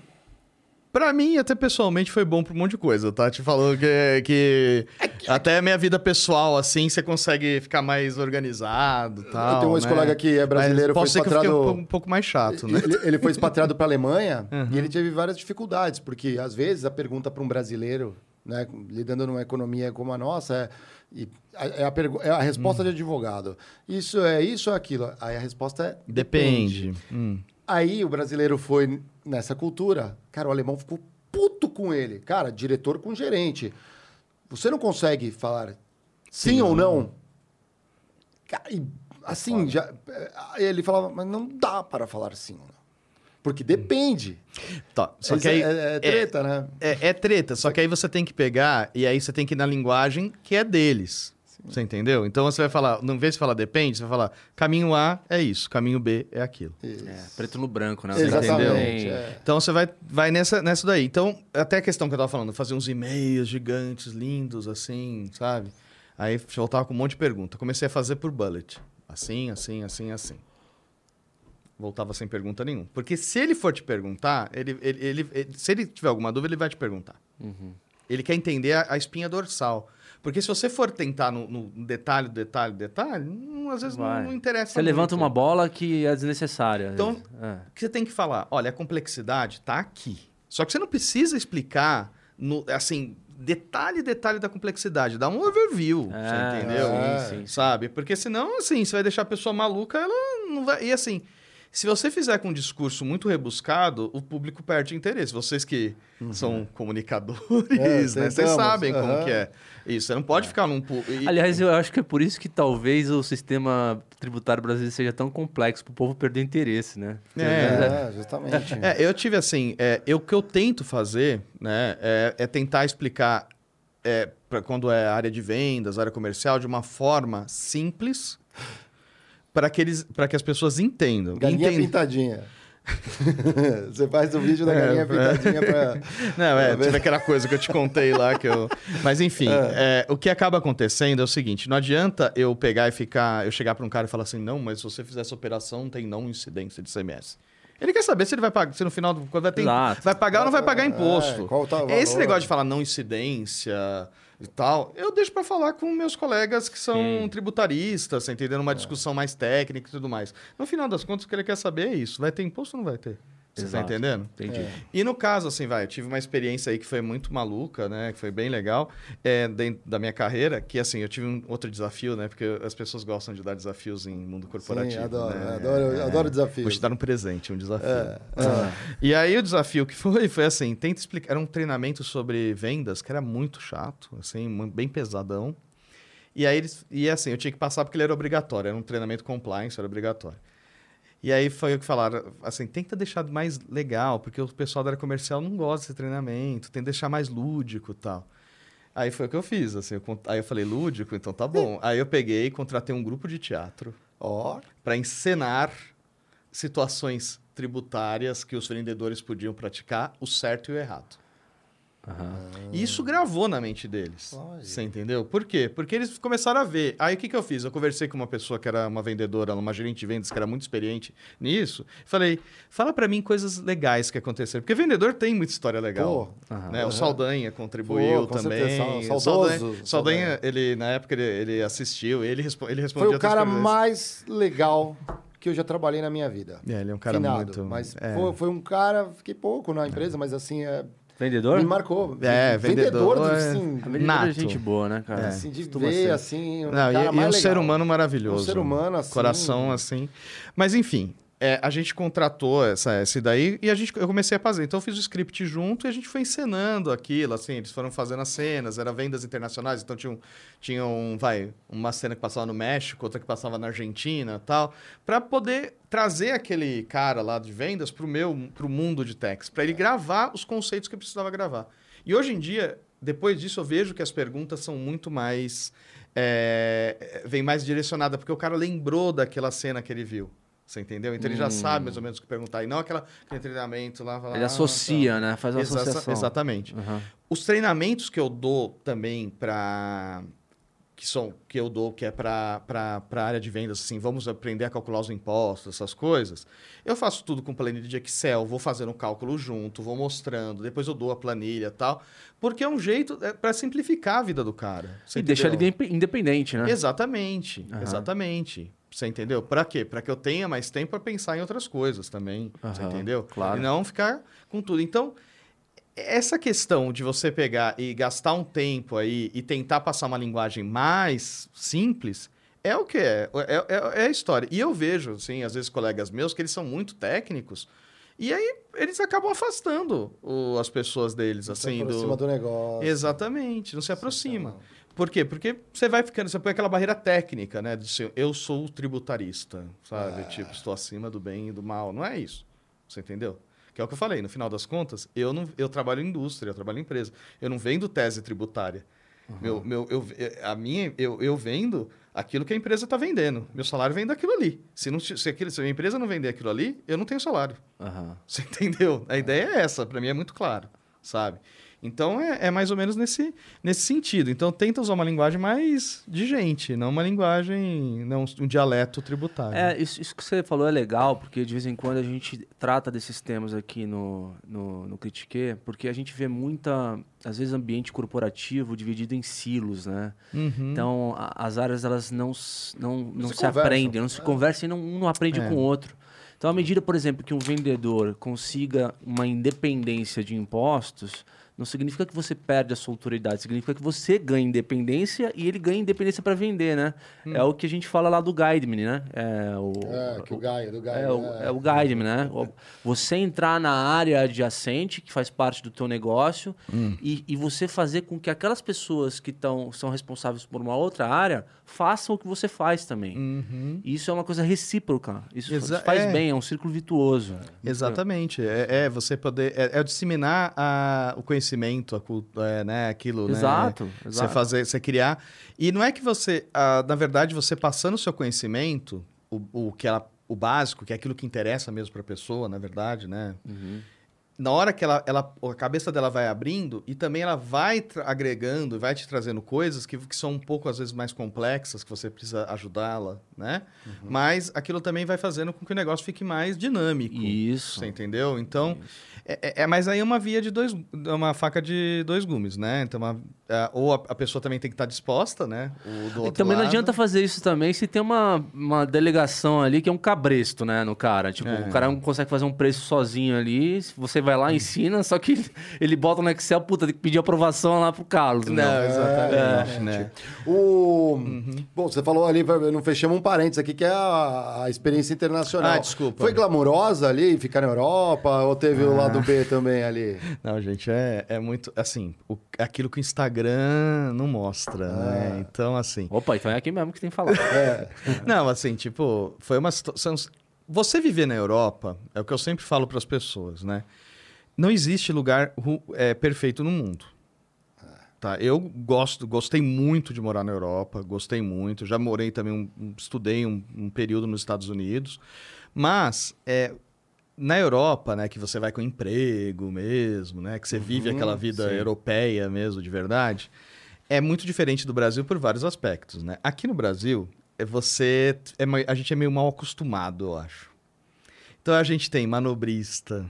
pra mim, até pessoalmente, foi bom pra um monte de coisa, tá? Te falou que, que até a minha vida pessoal, assim, você consegue ficar mais organizado tal. tenho um né? ex-colega que é brasileiro, foi eu expatriado- um pouco mais chato, né? Ele, ele foi expatriado para a Alemanha Uhum. e ele teve várias dificuldades, porque às vezes a pergunta para um brasileiro, né, lidando numa economia como a nossa, é, e a, é a, pergu- é a resposta Uhum. de advogado. Isso é isso ou aquilo? Aí a resposta é Depende. Hum. Aí o brasileiro foi nessa cultura, cara, o alemão ficou puto com ele. Cara, diretor com gerente. Você não consegue falar sim, ou não? Cara, e, assim, já, aí ele falava, mas não dá para falar sim ou não. Porque depende. Tá, só Isso que aí... é, é treta, né? É, é treta, só que aí você tem que pegar e aí você tem que ir na linguagem que é deles. Você entendeu? Então você vai falar, não vez de falar depende, você vai falar caminho A é isso, caminho B é aquilo. É, preto no branco, né? Exatamente. Tem- é. Então você vai, vai nessa, nessa daí. Então, até a questão que eu tava falando, fazer uns e-mails gigantes, lindos, assim, sabe? Aí voltava com um monte de pergunta. Comecei a fazer por bullet. Assim, assim, assim, assim. Voltava sem pergunta nenhuma. Porque se ele for te perguntar, ele, ele, ele- ele- se ele tiver alguma dúvida, ele vai te perguntar. Uhum. Ele quer entender a, a espinha dorsal. Porque se você for tentar no, no detalhe, detalhe, detalhe, não- às vezes não, não interessa Você levanta muito. uma bola que é desnecessária. Então-. É. O que você tem que falar? Olha, a complexidade tá aqui. Só que você não precisa explicar, no, assim, detalhe, detalhe da complexidade. Dá um overview, É, você entendeu? Sim, sim. Sabe? Porque senão, assim, você vai deixar a pessoa maluca, ela não vai... E assim, se você fizer com um discurso muito rebuscado, o público perde interesse. Vocês que são comunicadores, É, né? Vocês sabem como aham. que é. Isso, você não pode ficar num... e- Aliás, eu acho que é por isso que talvez o sistema tributário brasileiro seja tão complexo para o povo perder interesse, né? É. É, justamente. É, eu tive assim, é, eu, o que eu tento fazer, né, é, é tentar explicar é, pra quando é área de vendas, área comercial, de uma forma simples para que, eles, para que as pessoas entendam. Galinha Entendam. pintadinha. Você faz o vídeo da É, galinha é. pintadinha pra. Não, é, Pra teve aquela coisa que eu te contei lá que eu. Mas enfim, é, o que acaba acontecendo é o seguinte: não adianta eu pegar e ficar, eu chegar para um cara e falar assim, não, mas se você fizer essa operação, tem não incidência de CMS. Ele quer saber se ele vai pagar, se no final do vai, ter, Exato. vai pagar ou não vai pagar É, imposto. qual tá o Esse negócio de falar não incidência e tal, eu deixo para falar com meus colegas que são Sim. tributaristas, você entendendo? É. Uma discussão mais técnica e tudo mais. No final das contas, o que ele quer saber é isso: vai ter imposto ou não vai ter? Você tá entendendo? Entendi. É. E no caso, assim, vai, eu tive uma experiência aí que foi muito maluca, né? Que foi bem legal é, dentro da minha carreira, que assim, eu tive um outro desafio, né? Porque as pessoas gostam de dar desafios em mundo corporativo. Sim, adoro, né? adoro, É, adoro desafios. Vou te dar um presente, um desafio. É, Ah. E aí o desafio que foi, foi assim, tenta explicar, era um treinamento sobre vendas que era muito chato, assim, bem pesadão. E aí eles, e assim, eu tinha que passar porque ele era obrigatório, era um treinamento compliance, era obrigatório. E aí foi o que falaram, assim, tenta deixar mais legal, porque o pessoal da área comercial não gosta desse treinamento, tem que deixar mais lúdico e tal. Aí foi o que eu fiz, assim, eu aí eu falei, lúdico, então tá bom. aí eu peguei e contratei um grupo de teatro Ó, para encenar situações tributárias que os vendedores podiam praticar, o certo e o errado. Aham. E isso gravou na mente deles. Olha. Você entendeu? Por quê? Porque eles começaram a ver. Aí o que, que eu fiz? Eu conversei com uma pessoa que era uma vendedora, uma gerente de vendas que era muito experiente nisso. Falei, fala para mim coisas legais que aconteceram. Porque vendedor tem muita história legal. Pô, Aham. Né? O Saldanha contribuiu Pô, também. certeza, Saldanha, Saldanha. Ele, na época, ele, ele assistiu, ele, respo- ele respondia foi o cara mais legal que eu já trabalhei na minha vida. É, ele é um cara Finado, muito... Mas é. foi, foi um cara, fiquei pouco na empresa, mas assim, é, Vendedor? me marcou. É, vendedor, de, é- assim, vendedora é Nato. gente boa, né, cara? assim, de Costuma ver, ser. assim, um Não, e- e, um mais ser legal. humano maravilhoso. Um ser humano, assim- Coração assim. Mas enfim, é, a gente contratou essa, esse daí e a gente, eu comecei a fazer. Então eu fiz o script junto e a gente foi encenando aquilo, assim, eles foram fazendo as cenas, era vendas internacionais, então tinha, um, tinha um, vai, uma cena que passava no México, outra que passava na Argentina tal, para poder trazer aquele cara lá de vendas pro meu, pro mundo de techs, para ele gravar os conceitos que eu precisava gravar. E hoje em dia, depois disso eu vejo que as perguntas são muito mais. É, vem mais direcionada, porque o cara lembrou daquela cena que ele viu. Você entendeu? Então ele já sabe mais ou menos o que perguntar. E não aquela, aquele treinamento lá. Ele associa, tá. né? Faz uma Exa associação. Exatamente. Uhum. Os treinamentos que eu dou também para que são que eu dou que é para a área de vendas assim vamos aprender a calcular os impostos essas coisas eu faço tudo com planilha de Excel vou fazendo um cálculo junto vou mostrando depois eu dou a planilha tal porque é um jeito é, para simplificar a vida do cara e deixar ele independente né exatamente uhum. exatamente você entendeu? Para quê? Para que eu tenha mais tempo para pensar em outras coisas também. Uhum, você entendeu? Claro. E não ficar com tudo. Então, essa questão de você pegar e gastar um tempo aí e tentar passar uma linguagem mais simples é o que é. É, é, é a história. E eu vejo, assim, às vezes colegas meus que eles são muito técnicos e aí eles acabam afastando o, as pessoas deles, não assim. Se aproxima do... do negócio. Exatamente, não se aproxima. Por quê? Porque você vai ficando, você põe aquela barreira técnica, né? De ser, eu sou tributarista, sabe? É. Tipo, estou acima do bem e do mal. Não é isso. Você entendeu? Que é o que eu falei, no final das contas, eu não eu trabalho em indústria, eu trabalho em empresa. Eu não vendo tese tributária. Uhum. Meu, meu, eu, a minha, eu, eu vendo aquilo que a empresa está vendendo. Meu salário vem daquilo ali. Se, não, se, aquilo, se a empresa não vender aquilo ali, eu não tenho salário. Uhum. Você entendeu? A ideia é essa, para mim é muito claro, sabe? Então é, é, mais ou menos nesse, nesse sentido. Então tenta usar uma linguagem mais de gente, não uma linguagem, não um dialeto tributário. É, isso, isso que você falou é legal, porque de vez em quando a gente trata desses temas aqui no, no, no Critique, porque a gente vê muita, às vezes, ambiente corporativo dividido em silos, né? Uhum. Então a, as áreas elas não, não, não, não se, se aprendem, não se é. conversam e não, um não aprende é. com o outro. Então, à medida, por exemplo, que um vendedor consiga uma independência de impostos, não significa que você perde a sua autoridade, significa que você ganha independência e ele ganha independência para vender, né? Hum. É o que a gente fala lá do Guideman, né? É o, é, que o, Guide, do Guide, é, o, é, é o Guideman, né? Você entrar na área adjacente, que faz parte do teu negócio, hum. e, e você fazer com que aquelas pessoas que tão, são responsáveis por uma outra área façam o que você faz também. Uhum. Isso é uma coisa recíproca. Isso Exa faz é. bem, é um círculo virtuoso. Exatamente. É, é você poder... É, é disseminar a, o conhecimento conhecimento, a, é, né, aquilo, exato, né? Exato. Você fazer, você criar. E não é que você, ah, na verdade, você passando o seu conhecimento, o, o que ela, o básico, que é aquilo que interessa mesmo para a pessoa, na verdade, né? Uhum na hora que ela, ela, a cabeça dela vai abrindo e também ela vai agregando e vai te trazendo coisas que, que são um pouco, às vezes, mais complexas, que você precisa ajudá-la, né? Uhum. Mas aquilo também vai fazendo com que o negócio fique mais dinâmico. Isso. Você entendeu? Então, é, é, é, mas aí é uma via de dois... É uma faca de dois gumes, né? Então, uma, ou a, a, pessoa também tem que estar disposta, né? E também lado. não adianta fazer isso também se tem uma, uma delegação ali que é um cabresto, né? No cara. Tipo, é. o cara não consegue fazer um preço sozinho ali, você vai vai lá, ensina, só que ele bota no Excel, puta, tem que pedir aprovação lá pro Carlos. Não, não. exatamente, é, né? O... Uhum. Bom, você falou ali, não fechamos um parênteses aqui, que é a, a experiência internacional. Ah, desculpa. Foi glamourosa ali, ficar na Europa, ou teve ah. o lado B também ali? Não, gente, é, é muito, assim, o, aquilo que o Instagram não mostra, ah. né? Então, assim... Opa, então é aqui mesmo que tem que falar. é. Não, assim, tipo, foi uma situação... Você viver na Europa, é o que eu sempre falo para as pessoas, né? Não existe lugar é, perfeito no mundo. Tá, eu gosto, gostei muito de morar na Europa, gostei muito. Já morei também, um, estudei um, um, período nos Estados Unidos. Mas é, na Europa, né, que você vai com emprego mesmo, né, que você uhum, vive aquela vida sim. europeia mesmo, de verdade, é muito diferente do Brasil por vários aspectos, né? Aqui no Brasil, é você, é, a gente é meio mal acostumado, eu acho. Então a gente tem manobrista,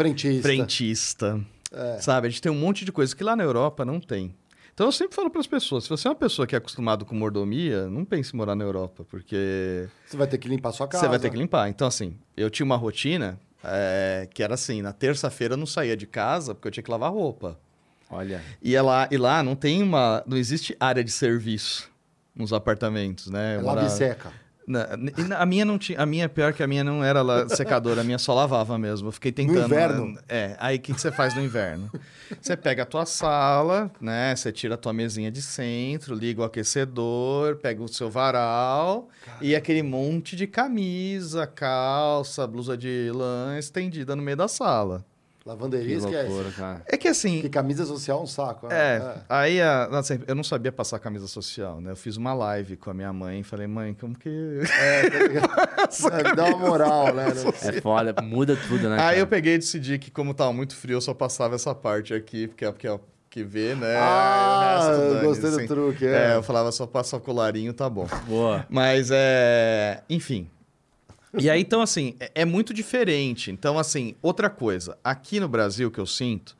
Frentista. Frentista. É. Sabe? A gente tem um monte de coisa que lá na Europa não tem. Então eu sempre falo para as pessoas, se você é uma pessoa que é acostumado com mordomia, não pense em morar na Europa, porque... Você vai ter que limpar a sua casa. Você vai ter que limpar. Então assim, eu tinha uma rotina é, que era assim, na terça-feira eu não saía de casa porque eu tinha que lavar roupa. Olha. E, é lá, e lá não tem uma... não existe área de serviço nos apartamentos, né? É lava e seca. Na, a minha não tinha. A minha, pior que a minha não era la, secadora, a minha só lavava mesmo. Eu fiquei tentando. No inverno? É. Aí o que, que você faz no inverno? Você pega a tua sala, né? Você tira a tua mesinha de centro, liga o aquecedor, pega o seu varal Caramba. e aquele monte de camisa, calça, blusa de lã estendida no meio da sala. Lavanderia, Que loucura, cara. É que assim, Porque camisa social é um saco. né? É, aí a, nossa, eu não sabia passar camisa social, né? Eu fiz uma live com a minha mãe e falei, mãe, como que. É, tá ligado? É, Dá uma moral, né? É foda, muda tudo, né? aí cara? eu peguei e decidi que, como tava muito frio, eu só passava essa parte aqui, porque é porque é o que vê, né? Ah, resto, eu gostei do assim. truque, É. é. eu falava só passa o colarinho, tá bom. Boa. Mas é. Enfim. E aí, então, assim, é, é muito diferente. Então, assim, outra coisa. Aqui no Brasil, que eu sinto,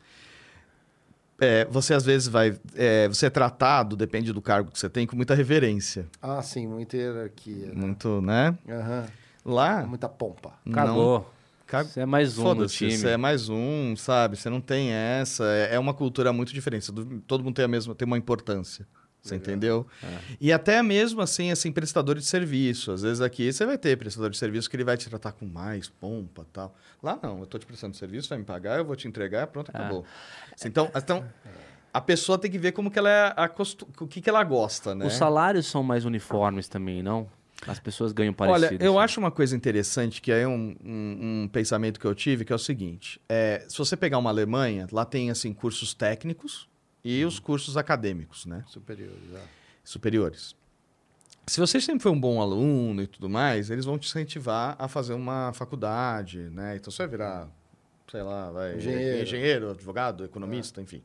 é, você às vezes vai. é, você é tratado, depende do cargo que você tem, com muita reverência. Ah, sim, muita hierarquia. né? Muito, né? Aham. Lá. Muita pompa. não- Cagou. ca- Você é mais um no Foda-se, time. você é mais um, sabe? Você não tem essa. É é uma cultura muito diferente. Do- Todo mundo tem a mesma, tem uma importância. Você entendeu? É. E até mesmo assim, assim, prestador de serviço. Às vezes aqui você vai ter prestador de serviço que ele vai te tratar com mais pompa tal. Lá não, eu tô te prestando serviço, vai me pagar, eu vou te entregar, pronto, acabou. Então, então a pessoa tem que ver como que ela é o que, que ela gosta, né? Os salários são mais uniformes também, não? As pessoas ganham Olha, parecido. eu assim. acho uma coisa interessante, que é um, um- um pensamento que eu tive, que é o seguinte: é, se você pegar uma Alemanha, lá tem assim cursos técnicos e os cursos acadêmicos, né? Superior, já. Superiores. Se você sempre foi um bom aluno e tudo mais, eles vão te incentivar a fazer uma faculdade, né? Então você vai virar, sei lá, vai, Engenheiro. engenheiro advogado, economista, enfim.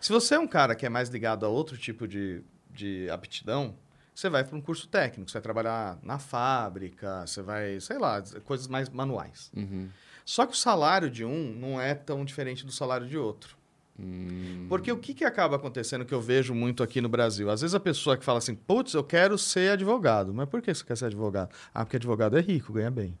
Se você é um cara que é mais ligado a outro tipo de, de aptidão, você vai para um curso técnico, você vai trabalhar na fábrica, você vai, sei lá, coisas mais manuais. Uhum. Só que o salário de um não é tão diferente do salário de outro. Hum, Porque o que, que acaba acontecendo que eu vejo muito aqui no Brasil? Às vezes a pessoa que fala assim, putz, eu quero ser advogado. Mas por que você quer ser advogado? Ah, porque advogado é rico, ganha bem.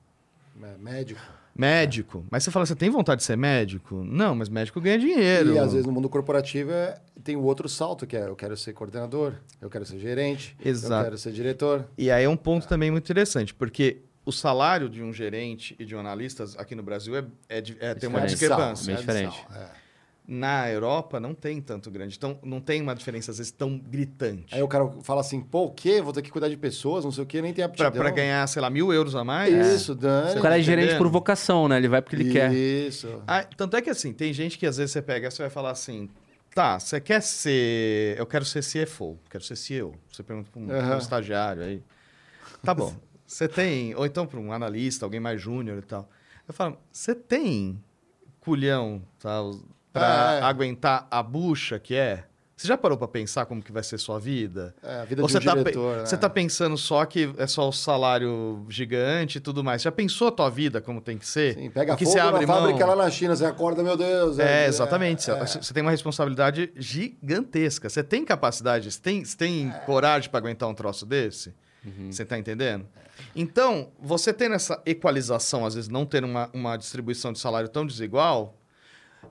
É, Médico. Médico. Mas você fala, você tem vontade de ser médico? Não, mas médico ganha dinheiro. E às vezes no mundo corporativo é- tem o outro salto, que é eu quero ser coordenador, eu quero ser gerente, Exato. eu quero ser diretor. E aí é um ponto também muito interessante, porque o salário de um gerente e de um analista aqui no Brasil é, é, é- tem uma discrepância. Bem diferente. É. Na Europa não tem tanto grande. Então não tem uma diferença, às vezes, tão gritante. Aí o cara fala assim, pô, o quê? Vou ter que cuidar de pessoas, não sei o quê, nem tem Pra, aptidão. pra ganhar, sei lá, mil euros a mais. Isso, Dani. O cara é gerente por vocação, né? Ele vai porque ele quer. Isso. Ah, tanto é que assim, tem gente que às vezes você pega e você vai falar assim, tá, você quer ser. Eu quero ser CFO, quero ser CEO. Você pergunta para um, pra um estagiário aí. Tá bom. Você tem. Ou então para um analista, alguém mais júnior e tal. Eu falo, você tem culhão, tá? Pra É. aguentar a bucha que é? Você já parou para pensar como que vai ser sua vida? É, a vida Ou de você um tá, diretor. você né? tá pensando só que é só o salário gigante e tudo mais. Já pensou a tua vida como tem que ser? Sim, pega que fogo você abre na fábrica mão? lá na China, você acorda, meu Deus. É, exatamente. é. Você você tem uma responsabilidade gigantesca. Você tem capacidade, você tem, você tem coragem para aguentar um troço desse? Você tá entendendo? Então, você tendo essa equalização, às vezes não ter uma, uma distribuição de salário tão desigual,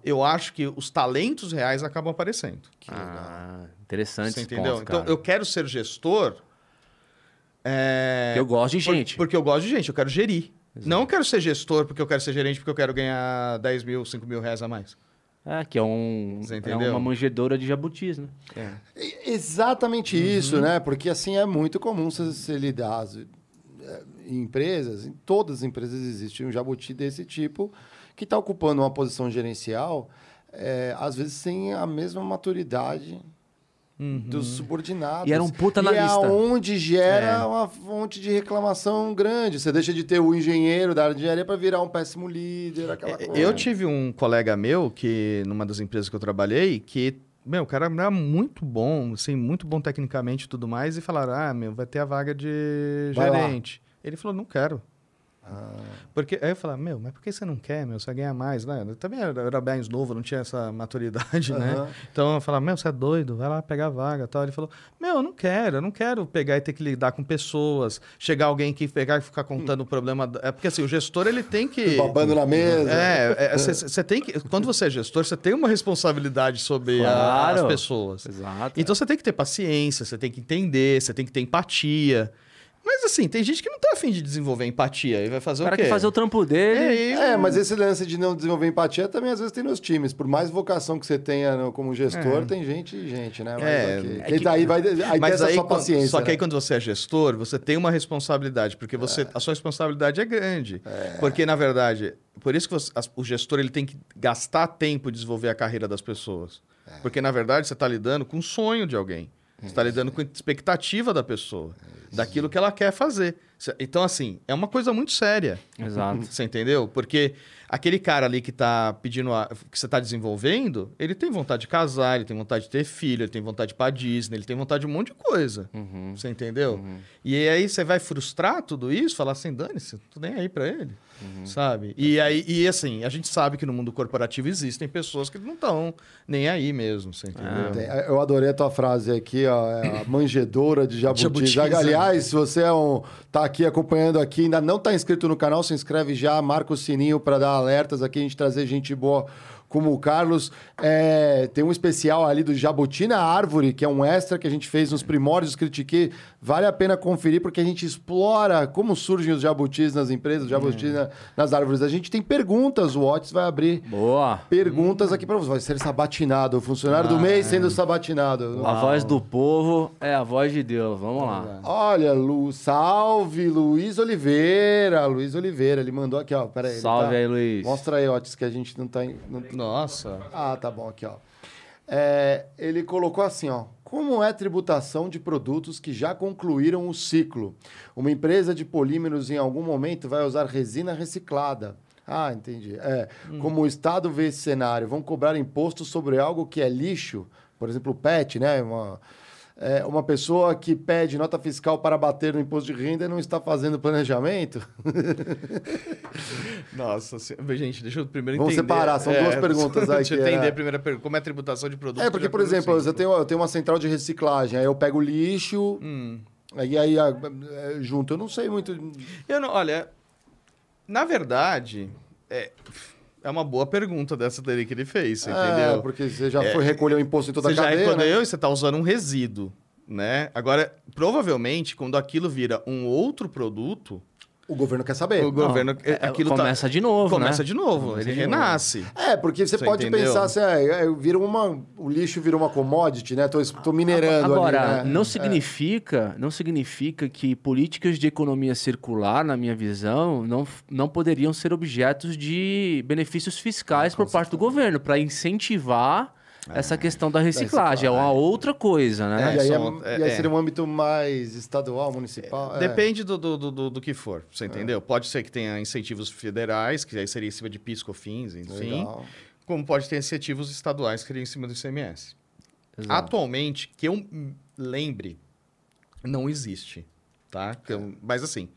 eu acho que os talentos reais acabam aparecendo. Ah, interessante Você entendeu? ponto, então, cara. eu quero ser gestor. é, Eu gosto de por- gente. porque eu gosto de gente, eu quero gerir. Não eu quero ser gestor porque eu quero ser gerente, porque eu quero ganhar 10 mil, 5 mil reais a mais. É, que é, um, é uma manjedora de jabutis, né? E- Exatamente Uhum. isso, né? Porque assim é muito comum você, você lidar as- é, em empresas, em todas as empresas existe um jabuti desse tipo que está ocupando uma posição gerencial, é, às vezes sem a mesma maturidade dos subordinados. E era um puta E é analista. onde gera É. uma fonte de reclamação grande. Você deixa de ter o engenheiro da área de engenharia para virar um péssimo líder, aquela coisa. Eu tive um colega meu que, numa das empresas que eu trabalhei, que, meu, o cara era muito bom, assim, muito bom tecnicamente e tudo mais, e falaram, ah, meu, vai ter a vaga de Vai lá. gerente. Ele falou, não quero. Porque, aí eu falei, meu, mas por que você não quer, meu? Você vai ganhar mais, né? Eu também era, era bem novo, não tinha essa maturidade, né? Aham. Então eu falava, meu, você é doido, vai lá pegar a vaga tal. Ele falou, meu, eu não quero, eu não quero pegar e ter que lidar com pessoas, chegar alguém que pegar e ficar contando o problema. É porque assim, o gestor ele tem que. Babando na mesa. É, você tem que. Quando você é gestor, você tem uma responsabilidade sobre a- Claro. as pessoas. Exato. Então você tem que ter paciência, você tem que entender, você tem que ter empatia. Mas assim, tem gente que não tá afim de desenvolver empatia e vai fazer O o, cara quê? quer fazer o trampo dele. É, e- É, mas esse lance de não desenvolver empatia também às vezes tem nos times. Por mais vocação que você tenha no- como gestor, tem gente e gente, né? Mas É, ok. é que- tá aí vai aí tem Mas aí, sua paciência. só que aí né? quando você é gestor, você tem uma responsabilidade, porque você, a sua responsabilidade é grande. Porque, na verdade, por isso que você- o gestor ele tem que gastar tempo de desenvolver a carreira das pessoas. Porque, na verdade, você está lidando com o sonho de alguém. Você está lidando com a expectativa da pessoa, daquilo que ela quer fazer. Então, assim, é uma coisa muito séria. Exato. Você entendeu? Porque aquele cara ali que tá pedindo a- que você tá desenvolvendo, ele tem vontade de casar, ele tem vontade de ter filho, ele tem vontade de ir pra Disney, ele tem vontade de um monte de coisa. Você entendeu? E aí você vai frustrar tudo isso, falar assim, dane-se, tô nem aí pra ele. Sabe? E aí, e assim, a gente sabe que no mundo corporativo existem pessoas que não estão nem aí mesmo, você entendeu? Tem- Eu adorei a tua frase aqui, ó, é a manjedora de jabutis. Jabutis, é. Aliás, se você é um, tá aqui acompanhando aqui, ainda não tá inscrito no canal, se inscreve já, marca o sininho para dar alertas aqui, a gente trazer gente boa como o Carlos. É, tem um especial ali do Jabuti na Árvore, que é um extra que a gente fez nos primórdios Critiquei. Vale a pena conferir, porque a gente explora como surgem os jabutis nas empresas, os jabutis na- nas árvores. A gente tem perguntas, o Otis vai abrir Boa. perguntas aqui para você. Vai ser sabatinado, o funcionário do mês sendo sabatinado. A voz do povo é a voz de Deus. Vamos lá. Olha, Lu, salve, Luiz Oliveira. Luiz Oliveira, ele mandou aqui, ó. Pera aí. ele Salve tá- aí, Luiz. Mostra aí, Otis, que a gente não tá. em- não- Nossa. Ah, tá bom, aqui, ó. É, ele colocou assim, ó. Como é tributação de produtos que já concluíram o ciclo? Uma empresa de polímeros em algum momento vai usar resina reciclada. Ah, entendi. É, como o Estado vê esse cenário, vão cobrar imposto sobre algo que é lixo, por exemplo, o PET, né? Uma, é, uma pessoa que pede nota fiscal para bater no imposto de renda e não está fazendo planejamento? Nossa, gente, deixa eu primeiro Vamos entender. É, separar, são duas perguntas aí Deixa eu é- entender a primeira pergunta. Como é a tributação de produtos? É, porque, por exemplo, eu tenho, eu tenho uma central de reciclagem, aí eu pego o lixo, Hum. aí, aí é, junto. Eu não sei muito. Eu não, olha, na verdade, é, é uma boa pergunta dessa dele que ele fez, você É, entendeu? porque você já foi recolher o imposto em toda Você a já cadeia. né? recolheu e você está usando um resíduo, né? Agora, provavelmente, quando aquilo vira um outro produto, O governo quer saber. o governo, é, é, aquilo tá- começa de novo, começa né? de novo, Começa ele de novo. renasce. É, porque você Você pode entendeu? pensar assim, é, é, vira uma, o lixo vira uma commodity, né? Tô, tô minerando Agora, ali, né? não É. significa, não significa que políticas de economia circular, na minha visão, não, não poderiam ser objetos de benefícios fiscais por parte do governo para incentivar essa questão da reciclagem. É uma outra coisa, né? E aí, é- é- e aí é. seria um âmbito mais estadual, municipal. é. Depende do, do, do, do- do que for, você entendeu? Pode ser que tenha incentivos federais, que aí seria em cima de PIS, COFINS, enfim. Legal. Como pode ter incentivos estaduais, que seria em cima do ICMS. Exato. Atualmente, que eu lembre, não existe, tá? Eu- mas assim,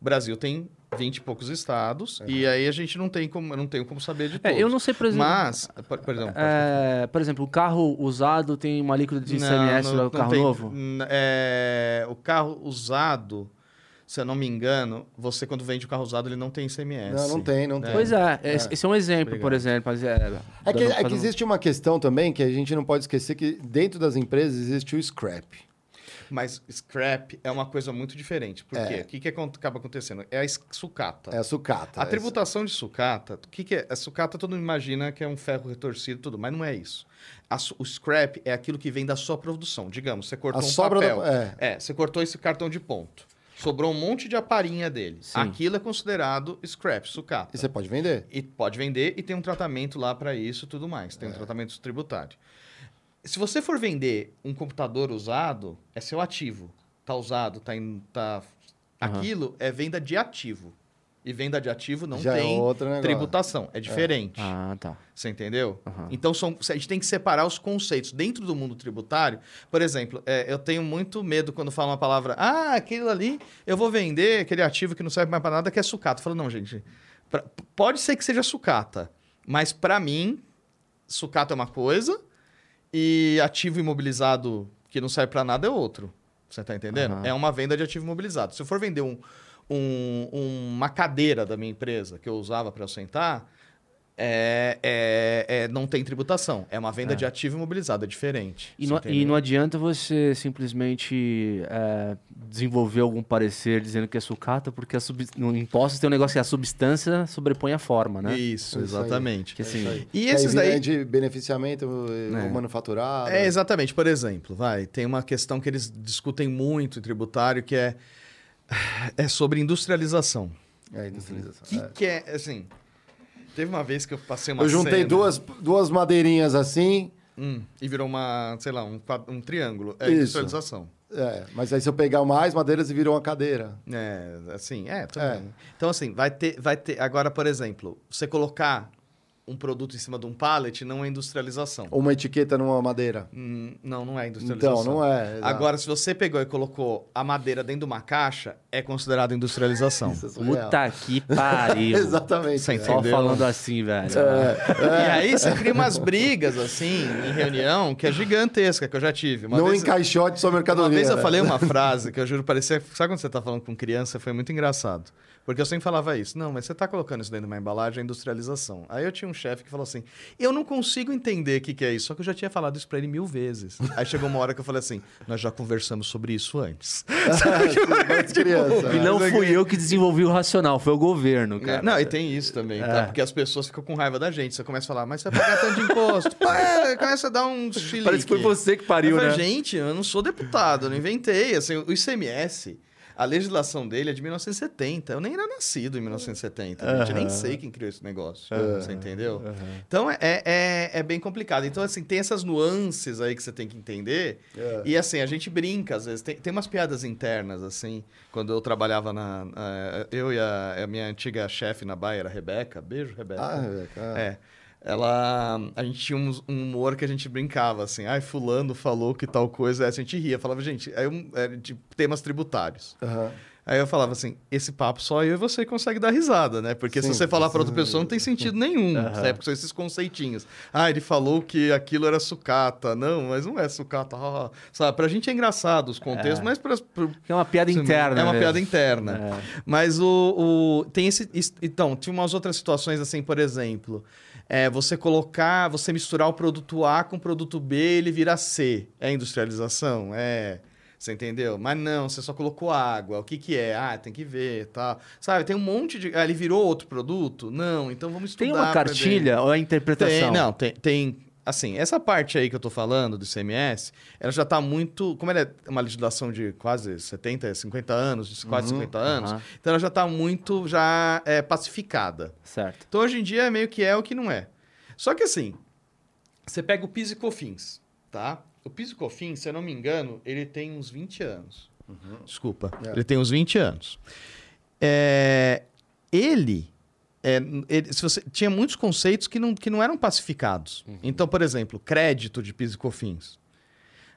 o Brasil tem 20 e poucos estados, e aí a gente não tem como, não tenho como saber de É, todos. eu não sei, por exemplo. Mas, por, por exemplo, é, por exemplo, o carro usado tem uma alíquota de ICMS do carro tem- novo? é, o carro usado, se eu não me engano, você quando vende o carro usado, ele não tem ICMS. Não, não tem, não tem. Pois é, esse esse é um exemplo, por Obrigado. exemplo. mas é, É que, é que existe uma questão também que a gente não pode esquecer que dentro das empresas existe o scrap. Mas scrap é uma coisa muito diferente. Por É. quê? O que, que acaba acontecendo? É a sucata. É a sucata. A tributação de sucata, o que, que é? A sucata todo mundo imagina que é um ferro retorcido e tudo, mas não é isso. A o scrap é aquilo que vem da sua produção. Digamos, você cortou A um papel. da- é. É, você cortou esse cartão de ponto. Sobrou um monte de aparinha dele. Sim. Aquilo é considerado scrap, sucata. E você pode vender. E pode vender e tem um tratamento lá para isso e tudo mais. Tem um tratamento tributário. Se você for vender um computador usado, é seu ativo. Tá usado, tá. Tá... Aquilo é venda de ativo. E venda de ativo não Já é tem negócio. tributação. É diferente. Ah, tá. Você entendeu? Aham. Então são, a gente tem que separar os conceitos. Dentro do mundo tributário, por exemplo, é, eu tenho muito medo quando falo uma palavra, ah, aquele ali, eu vou vender aquele ativo que não serve mais para nada, que é sucata. Eu falo, não, gente, pra- pode ser que seja sucata, mas para mim, sucata é uma coisa e ativo imobilizado que não serve para nada é outro. Você tá entendendo? Aham. É uma venda de ativo imobilizado. Se eu for vender um, um- uma cadeira da minha empresa que eu usava para eu sentar, é, é, é- não tem tributação. É uma venda de ativo imobilizado, é diferente. E não, e não adianta você simplesmente é, desenvolver algum parecer dizendo que é sucata, porque a sub- no impostos tem um negócio que a substância sobrepõe a forma, né? Isso, Isso exatamente. Que assim, E É esses daí. de beneficiamento manufaturado. É, exatamente. Por exemplo, vai, tem uma questão que eles discutem muito em tributário, que é, é sobre industrialização. É, industrialização. O que, é. que é, assim... Teve uma vez que eu passei uma Eu juntei cena, duas, duas madeirinhas assim, hum, e virou uma, sei lá, um, um triângulo. É Isso. industrialização. é, mas aí se eu pegar mais madeiras e virou uma cadeira. É, assim, é, tudo É. bem. Então, assim, vai ter, vai ter... Agora, por exemplo, você colocar um produto em cima de um pallet não é industrialização. Uma etiqueta numa madeira. Hum, não, não é industrialização. Então, não é. exato. Agora, se você pegou e colocou a madeira dentro de uma caixa, é considerado industrialização. Isso é surreal. puta que pariu. Exatamente. Sem é. Só Entendeu? falando assim, velho. E aí você cria umas brigas, assim, em reunião, que é gigantesca, que eu já tive. Uma Não vez, em caixote sua mercadoria. uma vez eu falei uma frase que eu juro parecia... Sabe quando você tá falando com criança? Foi muito engraçado. Porque eu sempre falava isso. Não, mas você tá colocando isso dentro de uma embalagem, é industrialização. Aí eu tinha um chefe que falou assim, eu não consigo entender o que, que é isso. Só que eu já tinha falado isso pra ele mil vezes. Aí chegou uma hora que eu falei assim, nós já conversamos sobre isso antes. Mas criança. E não fui eu que desenvolvi o racional, foi o governo, cara. Não, e tem isso também, tá? É. Porque as pessoas ficam com raiva da gente. Você começa a falar, mas você vai pagar tanto de imposto. É, começa a dar um chilique. Parece que foi você que pariu, eu né? falei, gente, eu não sou deputado, eu não inventei. Assim, o ICMS, a legislação dele é de 1970. Eu nem era nascido em 1970. gente. Eu nem sei quem criou esse negócio. Você entendeu? Então é, é, é bem complicado. Então, assim, tem essas nuances aí que você tem que entender. É. E assim, a gente brinca, às vezes. Tem, tem umas piadas internas, assim. Quando eu trabalhava na. na- eu e a, a minha antiga chefe na Baia, era a Rebeca. Beijo, Rebeca. Ah, Rebeca, ah. É. Ela. A gente tinha um, um humor que a gente brincava, assim. Ai, Fulano falou que tal coisa. Aí a gente ria. Falava, gente, aí um, era de temas tributários. Aham. Aí eu falava assim: esse papo só eu e você consegue dar risada, né? Porque Sim. se você falar para outra pessoa, não tem sentido nenhum. né? Porque são esses conceitinhos. Ah, ele falou que aquilo era sucata. Não, mas não é sucata. ah, ah. Sabe? Pra gente é engraçado os contextos, mas pra, pro- É uma piada interna. é uma mesmo. piada interna. Mas o, o- tem esse. Então, tinha umas outras situações assim, por exemplo. É, você colocar, você misturar o produto A com o produto B, ele vira C. É industrialização? É. Você entendeu? Mas não, você só colocou água. O que que é? Ah, tem que ver, tá. Sabe, tem um monte de... Ah, ele virou outro produto? Não, então vamos estudar. Tem uma cartilha ou é a interpretação? Tem, não, tem, tem... Assim, essa parte aí que eu tô falando do ICMS, ela já tá muito... Como ela é uma legislação de quase 70, 50 anos, de quase 50 anos, aham. então ela já tá muito já é, pacificada. Certo. Então, hoje em dia, é meio que é o que não é. Só que assim, você pega o PIS e COFINS, tá? O PIS e COFINS, se eu não me engano, ele tem uns 20 anos. Desculpa. É. Ele tem uns 20 anos. É, ele, é, ele- se você, tinha muitos conceitos que não, que não eram pacificados. Então, por exemplo, crédito de PIS e COFINS.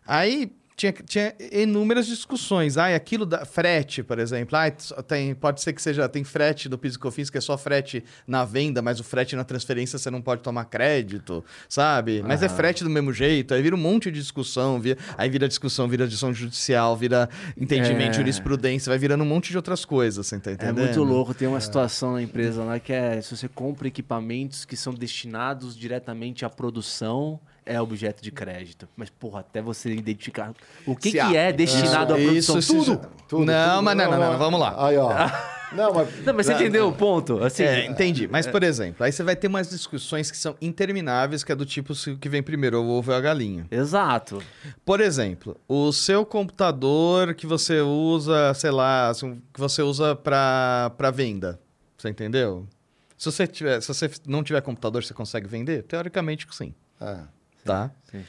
Aí tinha, tinha inúmeras discussões. Ah, aquilo da frete, por exemplo. Ah, tem, pode ser que seja tem frete do PIS e COFINS que é só frete na venda, mas o frete na transferência você não pode tomar crédito, sabe? Mas é frete do mesmo jeito. Aí vira um monte de discussão, vira, aí vira discussão, vira discussão judicial, vira entendimento, É. jurisprudência, vai virando um monte de outras coisas, você tá É entendendo? muito louco. Tem uma situação na empresa lá que é se você compra equipamentos que são destinados diretamente à produção, é objeto de crédito. Mas, porra, até você identificar o que, que é destinado à Isso, produção. isso, Tudo. Tudo, não, tudo. mas não, não, não, vamos lá. Aí, ó. Não, mas... Não, mas você entendeu o ponto? Assim, É, entendi. Mas, por exemplo, aí você vai ter umas discussões que são intermináveis, que é do tipo se o que vem primeiro, o ovo ou a galinha. Exato. Por exemplo, o seu computador que você usa, sei lá, assim, que você usa para venda. Você entendeu? Se você, tiver, se você não tiver computador, você consegue vender? Teoricamente, sim. É. Tá? Sim.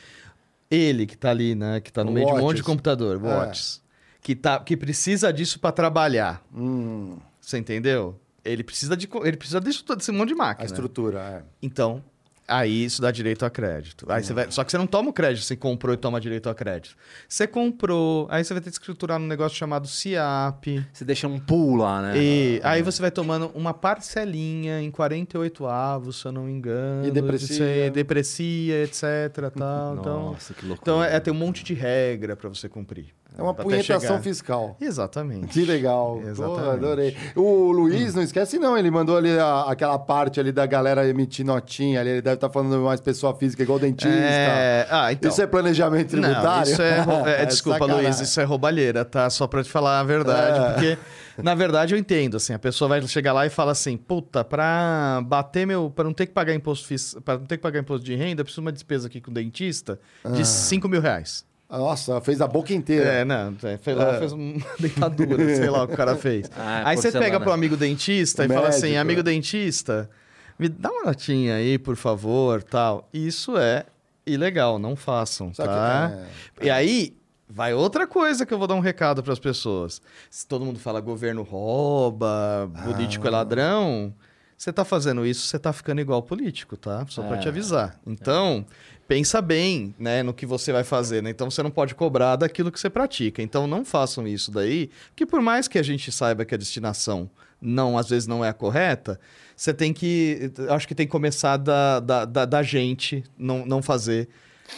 Ele que tá ali, né? Que tá no meio de um monte de computador, É. Watches. Que, tá, que precisa disso para trabalhar. Hum, Você entendeu? Ele precisa de ele precisa disso todo, desse monte de a máquina. estrutura, é. Então, aí isso dá direito a crédito. Aí você vai, só que você não toma o crédito, você comprou e toma direito a crédito. Você comprou, aí você vai ter que escriturar num negócio chamado CIAP. Você deixa um pool lá, né? E aí você vai tomando uma parcelinha em 48 avos, se eu não me engano. E deprecia. Você deprecia, etc. Tal, então, Nossa, que loucura. então é, é, tem um monte de regra para você cumprir. É uma punhetação fiscal. Exatamente. Que legal. Pô, Exatamente. adorei. O Luiz, não esquece não, ele mandou ali a- aquela parte ali da galera emitir notinha ali, ele deve estar falando mais pessoa física, igual dentista. É... Ah, então. Isso é planejamento tributário? Não, isso é, é, É desculpa, sacanagem. Luiz, isso é roubalheira, tá? Só pra te falar a verdade, É. porque na verdade eu entendo, assim, a pessoa vai chegar lá e fala assim, puta, pra bater meu, para não ter que pagar imposto fis- para não ter que pagar imposto de renda, eu preciso de uma despesa aqui com o dentista Ah. de 5 mil reais. Nossa, fez a boca inteira. É, não, é, fez, lá, fez uma dentadura, sei lá o que o cara fez. Ah, aí você pega pro amigo dentista O e fala assim, médico. amigo dentista, me dá uma notinha aí, por favor, tal. Isso é ilegal, não façam, Só que- tá? é. E aí vai outra coisa que eu vou dar um recado para as pessoas. Se todo mundo fala governo rouba, político é ladrão, você tá fazendo isso, você tá ficando igual político, tá? Só para É. te avisar. Então, pensa bem, né, no que você vai fazer, né? Então você não pode cobrar daquilo que você pratica. Então não façam isso daí, que por mais que a gente saiba que a destinação não às vezes não é a correta, você tem que, acho que tem que começar da, da, da, da gente não, não fazer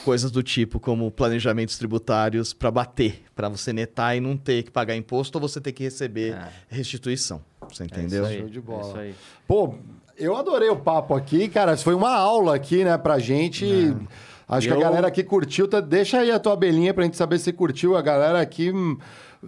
coisas do tipo como planejamentos tributários para bater, para você netar e não ter que pagar imposto ou você ter que receber É. restituição. Você É entendeu? isso aí, Show de bola. é isso aí. Pô, eu adorei o papo aqui, cara. Foi uma aula aqui, né, pra gente. Acho que Eu- a galera aqui curtiu. Tá- Deixa aí a tua abelhinha pra gente saber se curtiu. A galera aqui. hum,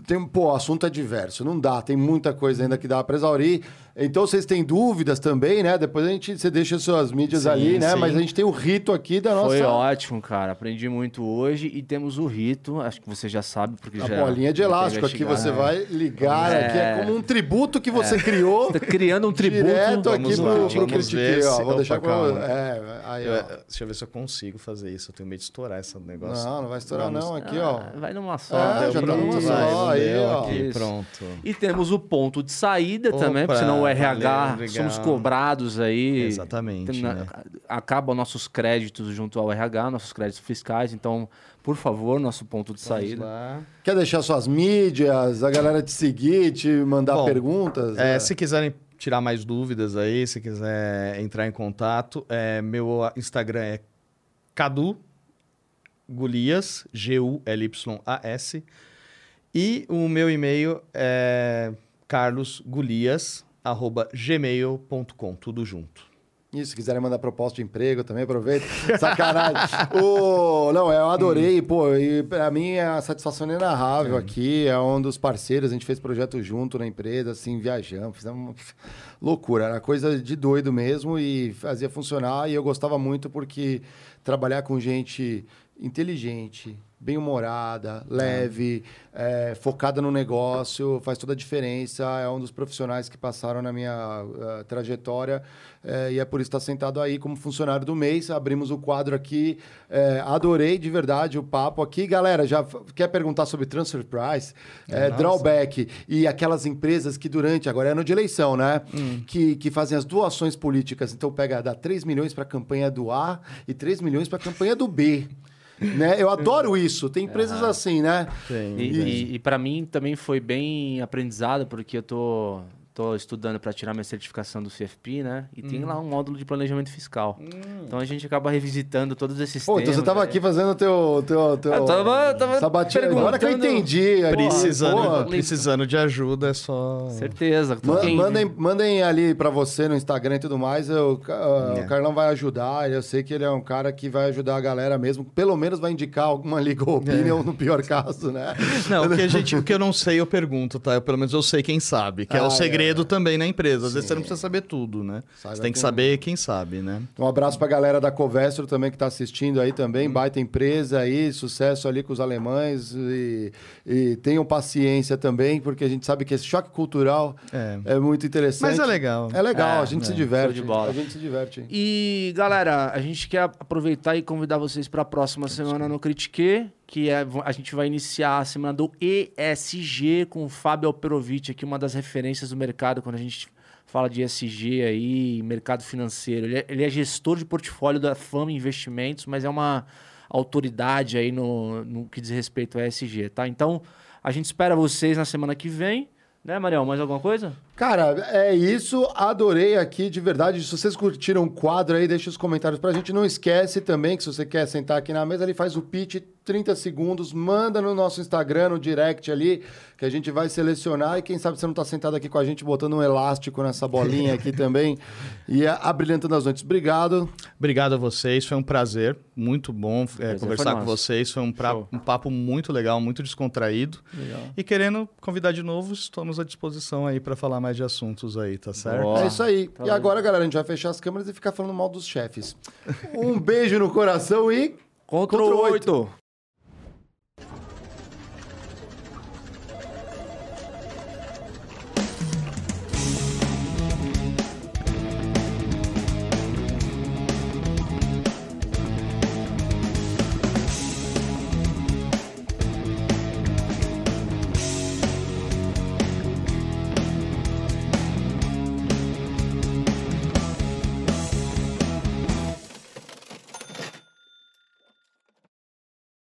Tem, pô, o assunto é diverso, não dá, tem muita coisa ainda que dá pra exaurir. Então, vocês têm dúvidas também, né? Depois a gente, você deixa suas mídias Sim, ali, né? sim. Mas a gente tem o rito aqui da nossa. Foi ótimo, cara. Aprendi muito hoje e temos o rito, acho que você já sabe, porque A já. bolinha de elástico a aqui você vai ligar É. aqui. É como um tributo que você criou. Tá criando um tributo. Direto aqui Vamos pro, lá, pro vamos Critique, ver ó. Vou Opa, deixar com. calma. É, aí, Eu- ó. deixa eu ver se eu consigo fazer isso. Eu tenho medo de estourar esse negócio. Não, não vai estourar, Vamos- não. Aqui, ó. Ah, Vai numa só. É, já tá pronto, numa só, vai, aí, ó. aqui, pronto. E temos o ponto de saída Opa, também, porque senão o RH valeu, somos cobrados aí. Exatamente, Tem- né? Acabam nossos créditos junto ao RH, nossos créditos fiscais. Então, por favor, nosso ponto de Vamos saída. lá. Quer deixar suas mídias, a galera te seguir, te mandar Bom, perguntas? É, É. Se quiserem tirar mais dúvidas aí, se quiser entrar em contato, é, meu Instagram é Cadu Gulias, G-U-L-Y-A-S. E o meu e-mail é carlosgulias.gmail.com, tudo junto. Isso, se quiserem mandar proposta de emprego também, aproveita. Sacanagem. o... Não, eu adorei, pô, e pra mim a satisfação é inenarrável aqui. É um dos parceiros, a gente fez projeto junto na empresa, assim, viajamos, fizemos uma loucura, era coisa de doido mesmo e fazia funcionar. E eu gostava muito porque trabalhar com gente inteligente, bem-humorada, leve, é, focada no negócio, faz toda a diferença. É um dos profissionais que passaram na minha eh, trajetória eh, e é por isso que está sentado aí como funcionário do mês. Abrimos o quadro aqui. eh, adorei de verdade o papo aqui. Galera, já quer perguntar sobre transfer price, drawback e aquelas empresas que durante, agora é ano de eleição, né? Que, que fazem as doações políticas. Então pega, dá 3 milhões para a campanha do A e 3 milhões para a campanha do B. né? Eu adoro isso. Tem empresas assim, né? Tem. E, e, e para mim também foi bem aprendizado, porque eu tô, tô estudando para tirar minha certificação do CFP, né? E tem lá um módulo de planejamento fiscal. Então a gente acaba revisitando todos esses Pô, temas. então você tava né? aqui fazendo o teu, teu, teu Eu tava- tava sabatina. Agora que eu entendi. Precisando, pô, precisando de ajuda é só. Certeza. Ma- Quem- mandem, mandem ali pra você no Instagram e tudo mais. eu- ah, É. O Carlão vai ajudar. Eu sei que ele é um cara que vai ajudar a galera mesmo. Pelo menos vai indicar alguma legal opinion no pior caso, né? Não, o que, a gente, o que eu não sei, eu pergunto, tá? Eu, pelo menos eu sei quem sabe, que é Ah, o segredo também na empresa. Às vezes você não precisa saber tudo, né? Saiba você tem que saber quem sabe, né? Um abraço pra galera da Covestro também que tá assistindo aí Hum. também. Baita empresa aí, sucesso ali com os alemães. E, e tenham paciência também, porque a gente sabe que esse choque cultural É. é, muito interessante. Mas é legal. É legal, É, a gente é. se diverte. Show de bola. A gente se diverte. E, galera, a gente quer aproveitar e convidar vocês para a próxima semana no Critique, que é, a gente vai iniciar a semana do ESG com o Fábio Alperovitch, aqui uma das referências do mercado quando a gente fala de ESG aí, mercado financeiro. Ele é, ele é gestor de portfólio da Fama Investimentos, mas é uma autoridade aí no, no que diz respeito a ESG, tá? Então, a gente espera vocês na semana que vem. Né, Mariel? Mais alguma coisa? Cara, é isso. Adorei aqui, de verdade. Se vocês curtiram o quadro aí, deixa os comentários pra gente. Não esquece também que se você quer sentar aqui na mesa, ele faz o pitch 30 segundos, manda no nosso Instagram, no direct ali, que a gente vai selecionar. E quem sabe você não está sentado aqui com a gente, botando um elástico nessa bolinha aqui também e abrilhantando as noites. Obrigado. Obrigado a vocês, foi um prazer, muito bom é, conversar com vocês. Foi um, pra, um, papo muito legal, muito descontraído. Legal. E querendo convidar de novo, estamos à disposição aí para falar mais de assuntos aí, tá certo? Boa. É isso aí. Tá e bem. agora, galera, a gente vai fechar as câmeras e ficar falando mal dos chefes. Um beijo no coração e. Contra, Contra o 8. 8.